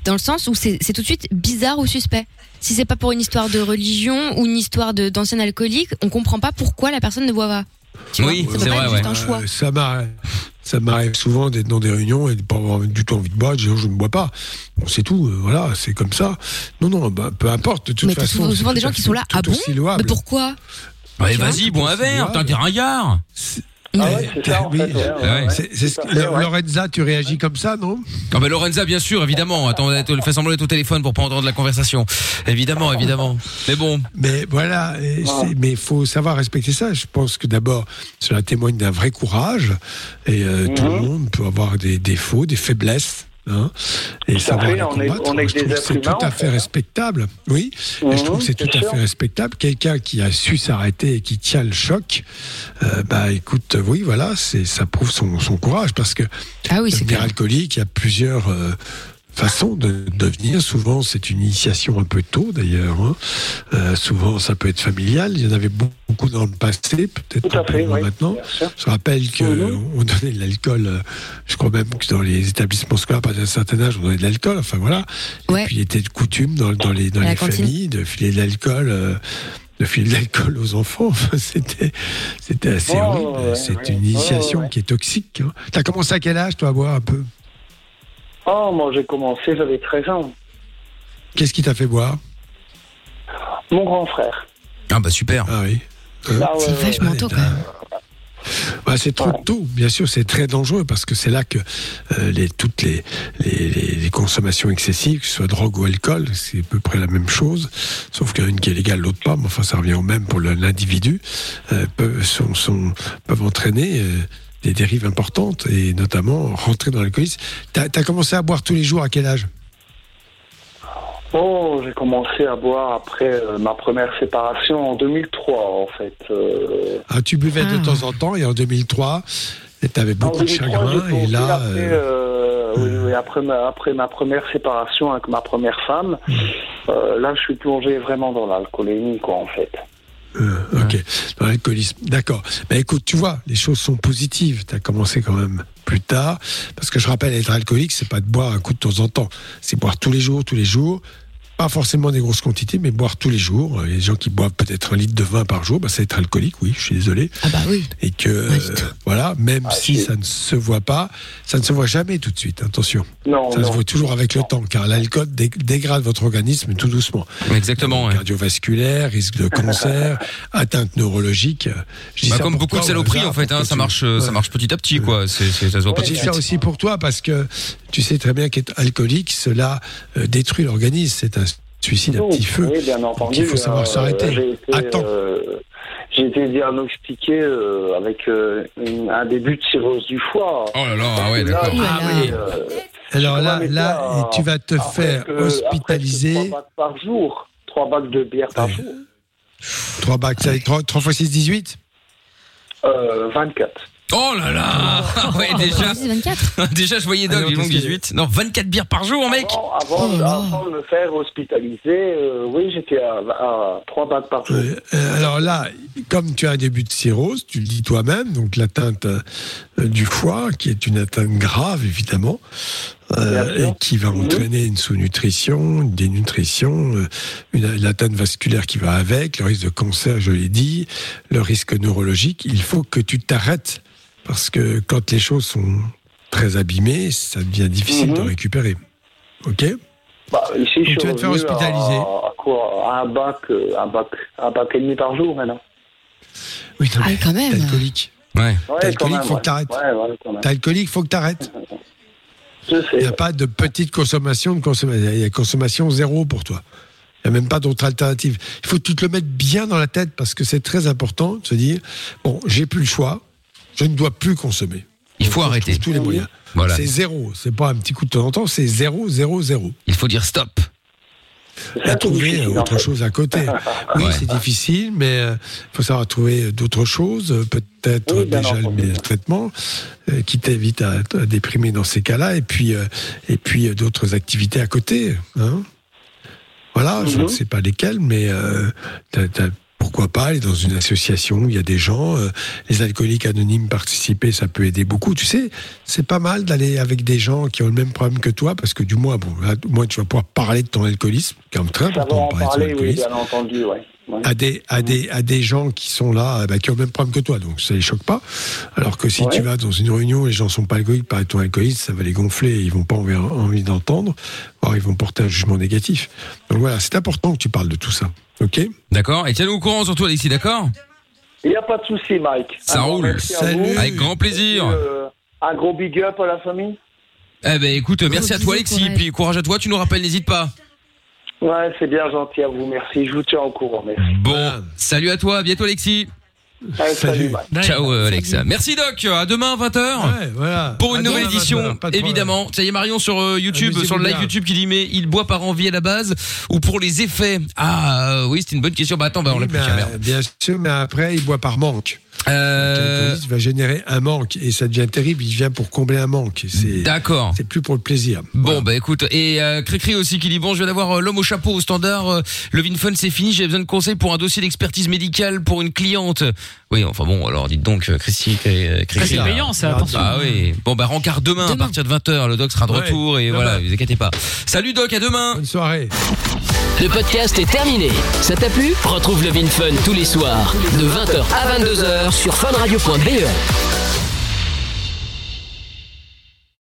Dans le sens où c'est c'est tout de suite bizarre ou suspect. Si c'est pas pour une histoire de religion ou une histoire de- d'ancien alcoolique, on comprend pas pourquoi la personne ne boit pas. Tu juste un choix. Euh, ça m'arrive. Ça m'arrive souvent d'être dans des réunions et de pas avoir du tout envie de boire, de dire je ne bois pas. Bon, c'est tout, euh, voilà, c'est comme ça. Non, non, bah, peu importe, de toute Mais t'as façon. souvent, c'est souvent des gens qui sont là, ah bon. Mais pourquoi? Vois vas-y, bois un verre, t'es un ringard. Ah ouais, c'est ça, en fait. ouais, ouais. c'est- c'est. Lorenza, tu réagis comme ça, non? Ah bah Lorenza, bien sûr, évidemment. Attends, elle fait semblant d'être au téléphone pour pas entendre la conversation. Évidemment, évidemment. Mais bon. Mais voilà, c'est- mais il faut savoir respecter ça. Je pense que d'abord, cela témoigne d'un vrai courage. Et euh, tout Mhm. le monde peut avoir des défauts, des faiblesses. Hein, et Tout à savoir fait, les on est- combattre. on est je trouve que c'est tout à fait fait. respectable. Oui, et je trouve que c'est Mhm, tout à bien fait sûr. respectable. Quelqu'un qui a su s'arrêter et qui tient le choc, euh, bah écoute, oui, voilà, c'est ça prouve son, son courage parce que Ah oui, devenir alcoolique, il y a plusieurs euh, façons de devenir. Souvent, c'est une initiation un peu tôt, d'ailleurs. hein. Euh, souvent, ça peut être familial. Il y en avait beaucoup dans le passé, peut-être un peu oui, maintenant. Je rappelle que Mhm. on donnait de l'alcool. euh, Je crois même que dans les établissements scolaires, à un certain âge, on donnait de l'alcool. Enfin voilà. Ouais. Et puis, il était de coutume dans, dans les dans les familles de filer de l'alcool. euh, de filer de l'alcool aux enfants, Enfin, c'était c'était assez Oh, horrible. ouais, c'est ouais. une initiation Ouais, ouais. qui est toxique. Hein. T'as commencé à quel âge, toi, à boire un peu? Oh, moi j'ai commencé, j'avais 13 ans. Qu'est-ce qui t'a fait boire? Mon grand frère. Ah bah super. Ah oui. Ah ouais, C'est ouais. vachement tôt quand même. Bah, c'est trop Ouais. tôt, bien sûr, c'est très dangereux parce que c'est là que euh, les, toutes les, les, les- les consommations excessives, que ce soit drogue ou alcool, c'est à peu près la même chose, sauf qu'il y en a une qui est légale, l'autre pas, mais enfin ça revient au même pour l'individu, euh, peuvent, sont, sont- peuvent entraîner euh, des dérives importantes et notamment rentrer dans l'alcoolisme. T'as as commencé à boire tous les jours à quel âge? Oh, j'ai commencé à boire après euh, ma première séparation en 2003, en fait. Euh, ah, Tu buvais de Ah. temps en temps et en 2003, tu avais beaucoup de 2003, chagrin et là... après, euh, euh, oui, oui, après, ma, après ma première séparation avec ma première femme, euh, là, je suis plongé vraiment dans l'alcoolémie, quoi, en fait. Euh, ok, dans l'alcoolisme. D'accord. Bah écoute, tu vois, les choses sont positives. Tu as commencé quand même plus tard. Parce que je rappelle, être alcoolique, c'est pas de boire un coup de temps en temps. C'est boire tous les jours, tous les jours. Pas forcément des grosses quantités, mais boire tous les jours. Il y a des gens qui boivent peut-être un litre de vin par jour. Bah, c'est être alcoolique, oui, je suis désolé. Ah bah oui. Et que, euh, voilà, même Ah, si ça ne se voit pas, ça ne se voit jamais tout de suite. Attention. Non, Ça non. se voit toujours avec le temps, car l'alcool dé- dégrade votre organisme tout doucement. Exactement. ouais. Cardiovasculaire, risque de cancer, atteinte neurologique. Dis Bah, ça comme beaucoup toi, de saloperies en fait, hein, ça marche, euh, ça Ouais. marche petit à petit quoi. C'est, c'est- ça se voit ça suite. aussi pour toi parce que tu sais très bien qu'être alcoolique, cela euh, détruit l'organisme. C'est un suicide à petit feu. Oui, bien entendu. il faut savoir euh, s'arrêter. J'ai été, Attends. euh, j'ai été diagnostiqué euh, avec euh, une- un début de cirrhose du foie. Oh là là, ah ouais, Là, d'accord. Ah oui. euh, Alors là, là, été à- tu vas te faire presque hospitaliser. Trois bacs par jour. Trois bacs de bière par jour. 3 bacs, ça fait 3, x 6, 18 Euh, 24. Oh là là Ah ouais, déjà, 24. déjà je voyais qu'est-ce que- 18. Non, 24 bières par jour, mec Avant, avant, Oh avant de me faire hospitaliser, euh, oui, j'étais à, à 3 bacs par jour. Euh, euh, alors là, comme tu as un début de cirrhose, tu le dis toi-même, donc l'atteinte euh, du foie, qui est une atteinte grave évidemment, euh, Bien sûr. et qui va Mhm. entraîner une sous-nutrition, une dénutrition, euh, une, l'atteinte vasculaire qui va avec, le risque de cancer, je l'ai dit, le risque neurologique. Il faut que tu t'arrêtes parce que quand les choses sont très abîmées, ça devient difficile Mhm. de récupérer. Ok? Bah, ici, je tu vas te faire hospitaliser. À, à quoi? À un bac, euh, un bac, un bac et demi par jour maintenant. Oui, non, Ah quand même. t'es alcoolique. Ouais. Ouais, T'es alcoolique, faut ouais. que t'arrêtes. Ouais, ouais, quand même. T'es alcoolique, faut que t'arrêtes. Je Il sais. n'y a pas de petite consommation, de consommation. Il y a consommation zéro pour toi. Il n'y a même pas d'autre alternative. Il faut que tu te le mettes bien dans la tête parce que c'est très important de se dire bon, j'ai plus le choix, je ne dois plus consommer. Il faut je arrêter. tous les moyens. Voilà. C'est zéro. C'est pas un petit coup de temps en temps, c'est zéro, zéro, zéro. Il faut dire stop. Est trouver difficile, autre chose à côté. Oui, Ouais. c'est difficile, mais il faut savoir trouver d'autres choses, euh, peut-être Oui, déjà le, traitement euh, qui t'évite à, à déprimer dans ces cas-là, et puis euh, et puis euh, d'autres activités à côté. Hein voilà, je Mhm. ne sais pas lesquelles, mais euh, t'as- t'as- pourquoi pas aller dans une association où il y a des gens, euh, les alcooliques anonymes participer, ça peut aider beaucoup. Tu sais, c'est pas mal d'aller avec des gens qui ont le même problème que toi, parce que du moins, bon, là, au moins tu vas pouvoir parler de ton alcoolisme, qui est quand même très important de parler de parler, oui, alcoolisme bien entendu, ouais. Ouais. à des, à des, à des gens qui sont là, euh, bah, qui ont le même problème que toi, donc ça les choque pas. Alors que si Ouais. tu vas dans une réunion, les gens sont pas alcooliques, parler de ton alcoolisme, ça va les gonfler, et ils vont pas envie, envie d'entendre, voire ils vont porter un jugement négatif. Donc voilà, c'est important que tu parles de tout ça, ok? D'accord Et tiens-nous au courant surtout Alexis, d'accord? Il n'y a pas de souci, Mike. Ça roule. vous. Avec grand plaisir. Euh, un gros big up à la famille. Eh ben écoute, merci à toi Alexis, puis courage à toi, tu nous rappelles, n'hésite pas. Ouais, c'est bien gentil à vous, merci. Je vous tiens au courant, merci. Bon, salut à toi, à bientôt Alexis. Allez, salut. Ciao euh, Alexa. Merci Doc, à demain 20h. voilà. Pour une À nouvelle demain, édition, 20, pas de évidemment. Ça y est Marion sur euh, YouTube, sur le live bien. YouTube qui dit mais il boit par envie à la base ou pour les effets? Ah euh, oui, c'est une bonne question. Bah attends, bah on l'a Oui, plus tiens, merde. euh, Bien sûr, mais après, il boit par manque. Euh... Il va générer un manque et ça devient terrible. Il vient pour combler un manque. C'est D'accord. C'est plus pour le plaisir. Bon bah écoute et euh, Cricri aussi qui dit bon je viens d'avoir euh, l'homme au chapeau au standard euh, le Vinfun c'est fini j'ai besoin de conseils pour un dossier d'expertise médicale pour une cliente oui enfin bon alors dites donc euh, Christy euh, Cricri, c'est payant, ça, attention. ah oui bon bah rencard demain, à partir de 20h le doc sera de Ouais, retour et demain. voilà vous inquiétez pas salut doc à demain bonne soirée Le podcast est terminé. Ça t'a plu? Retrouve le Vin Fun tous les soirs de 20h à 22h sur funradio.be.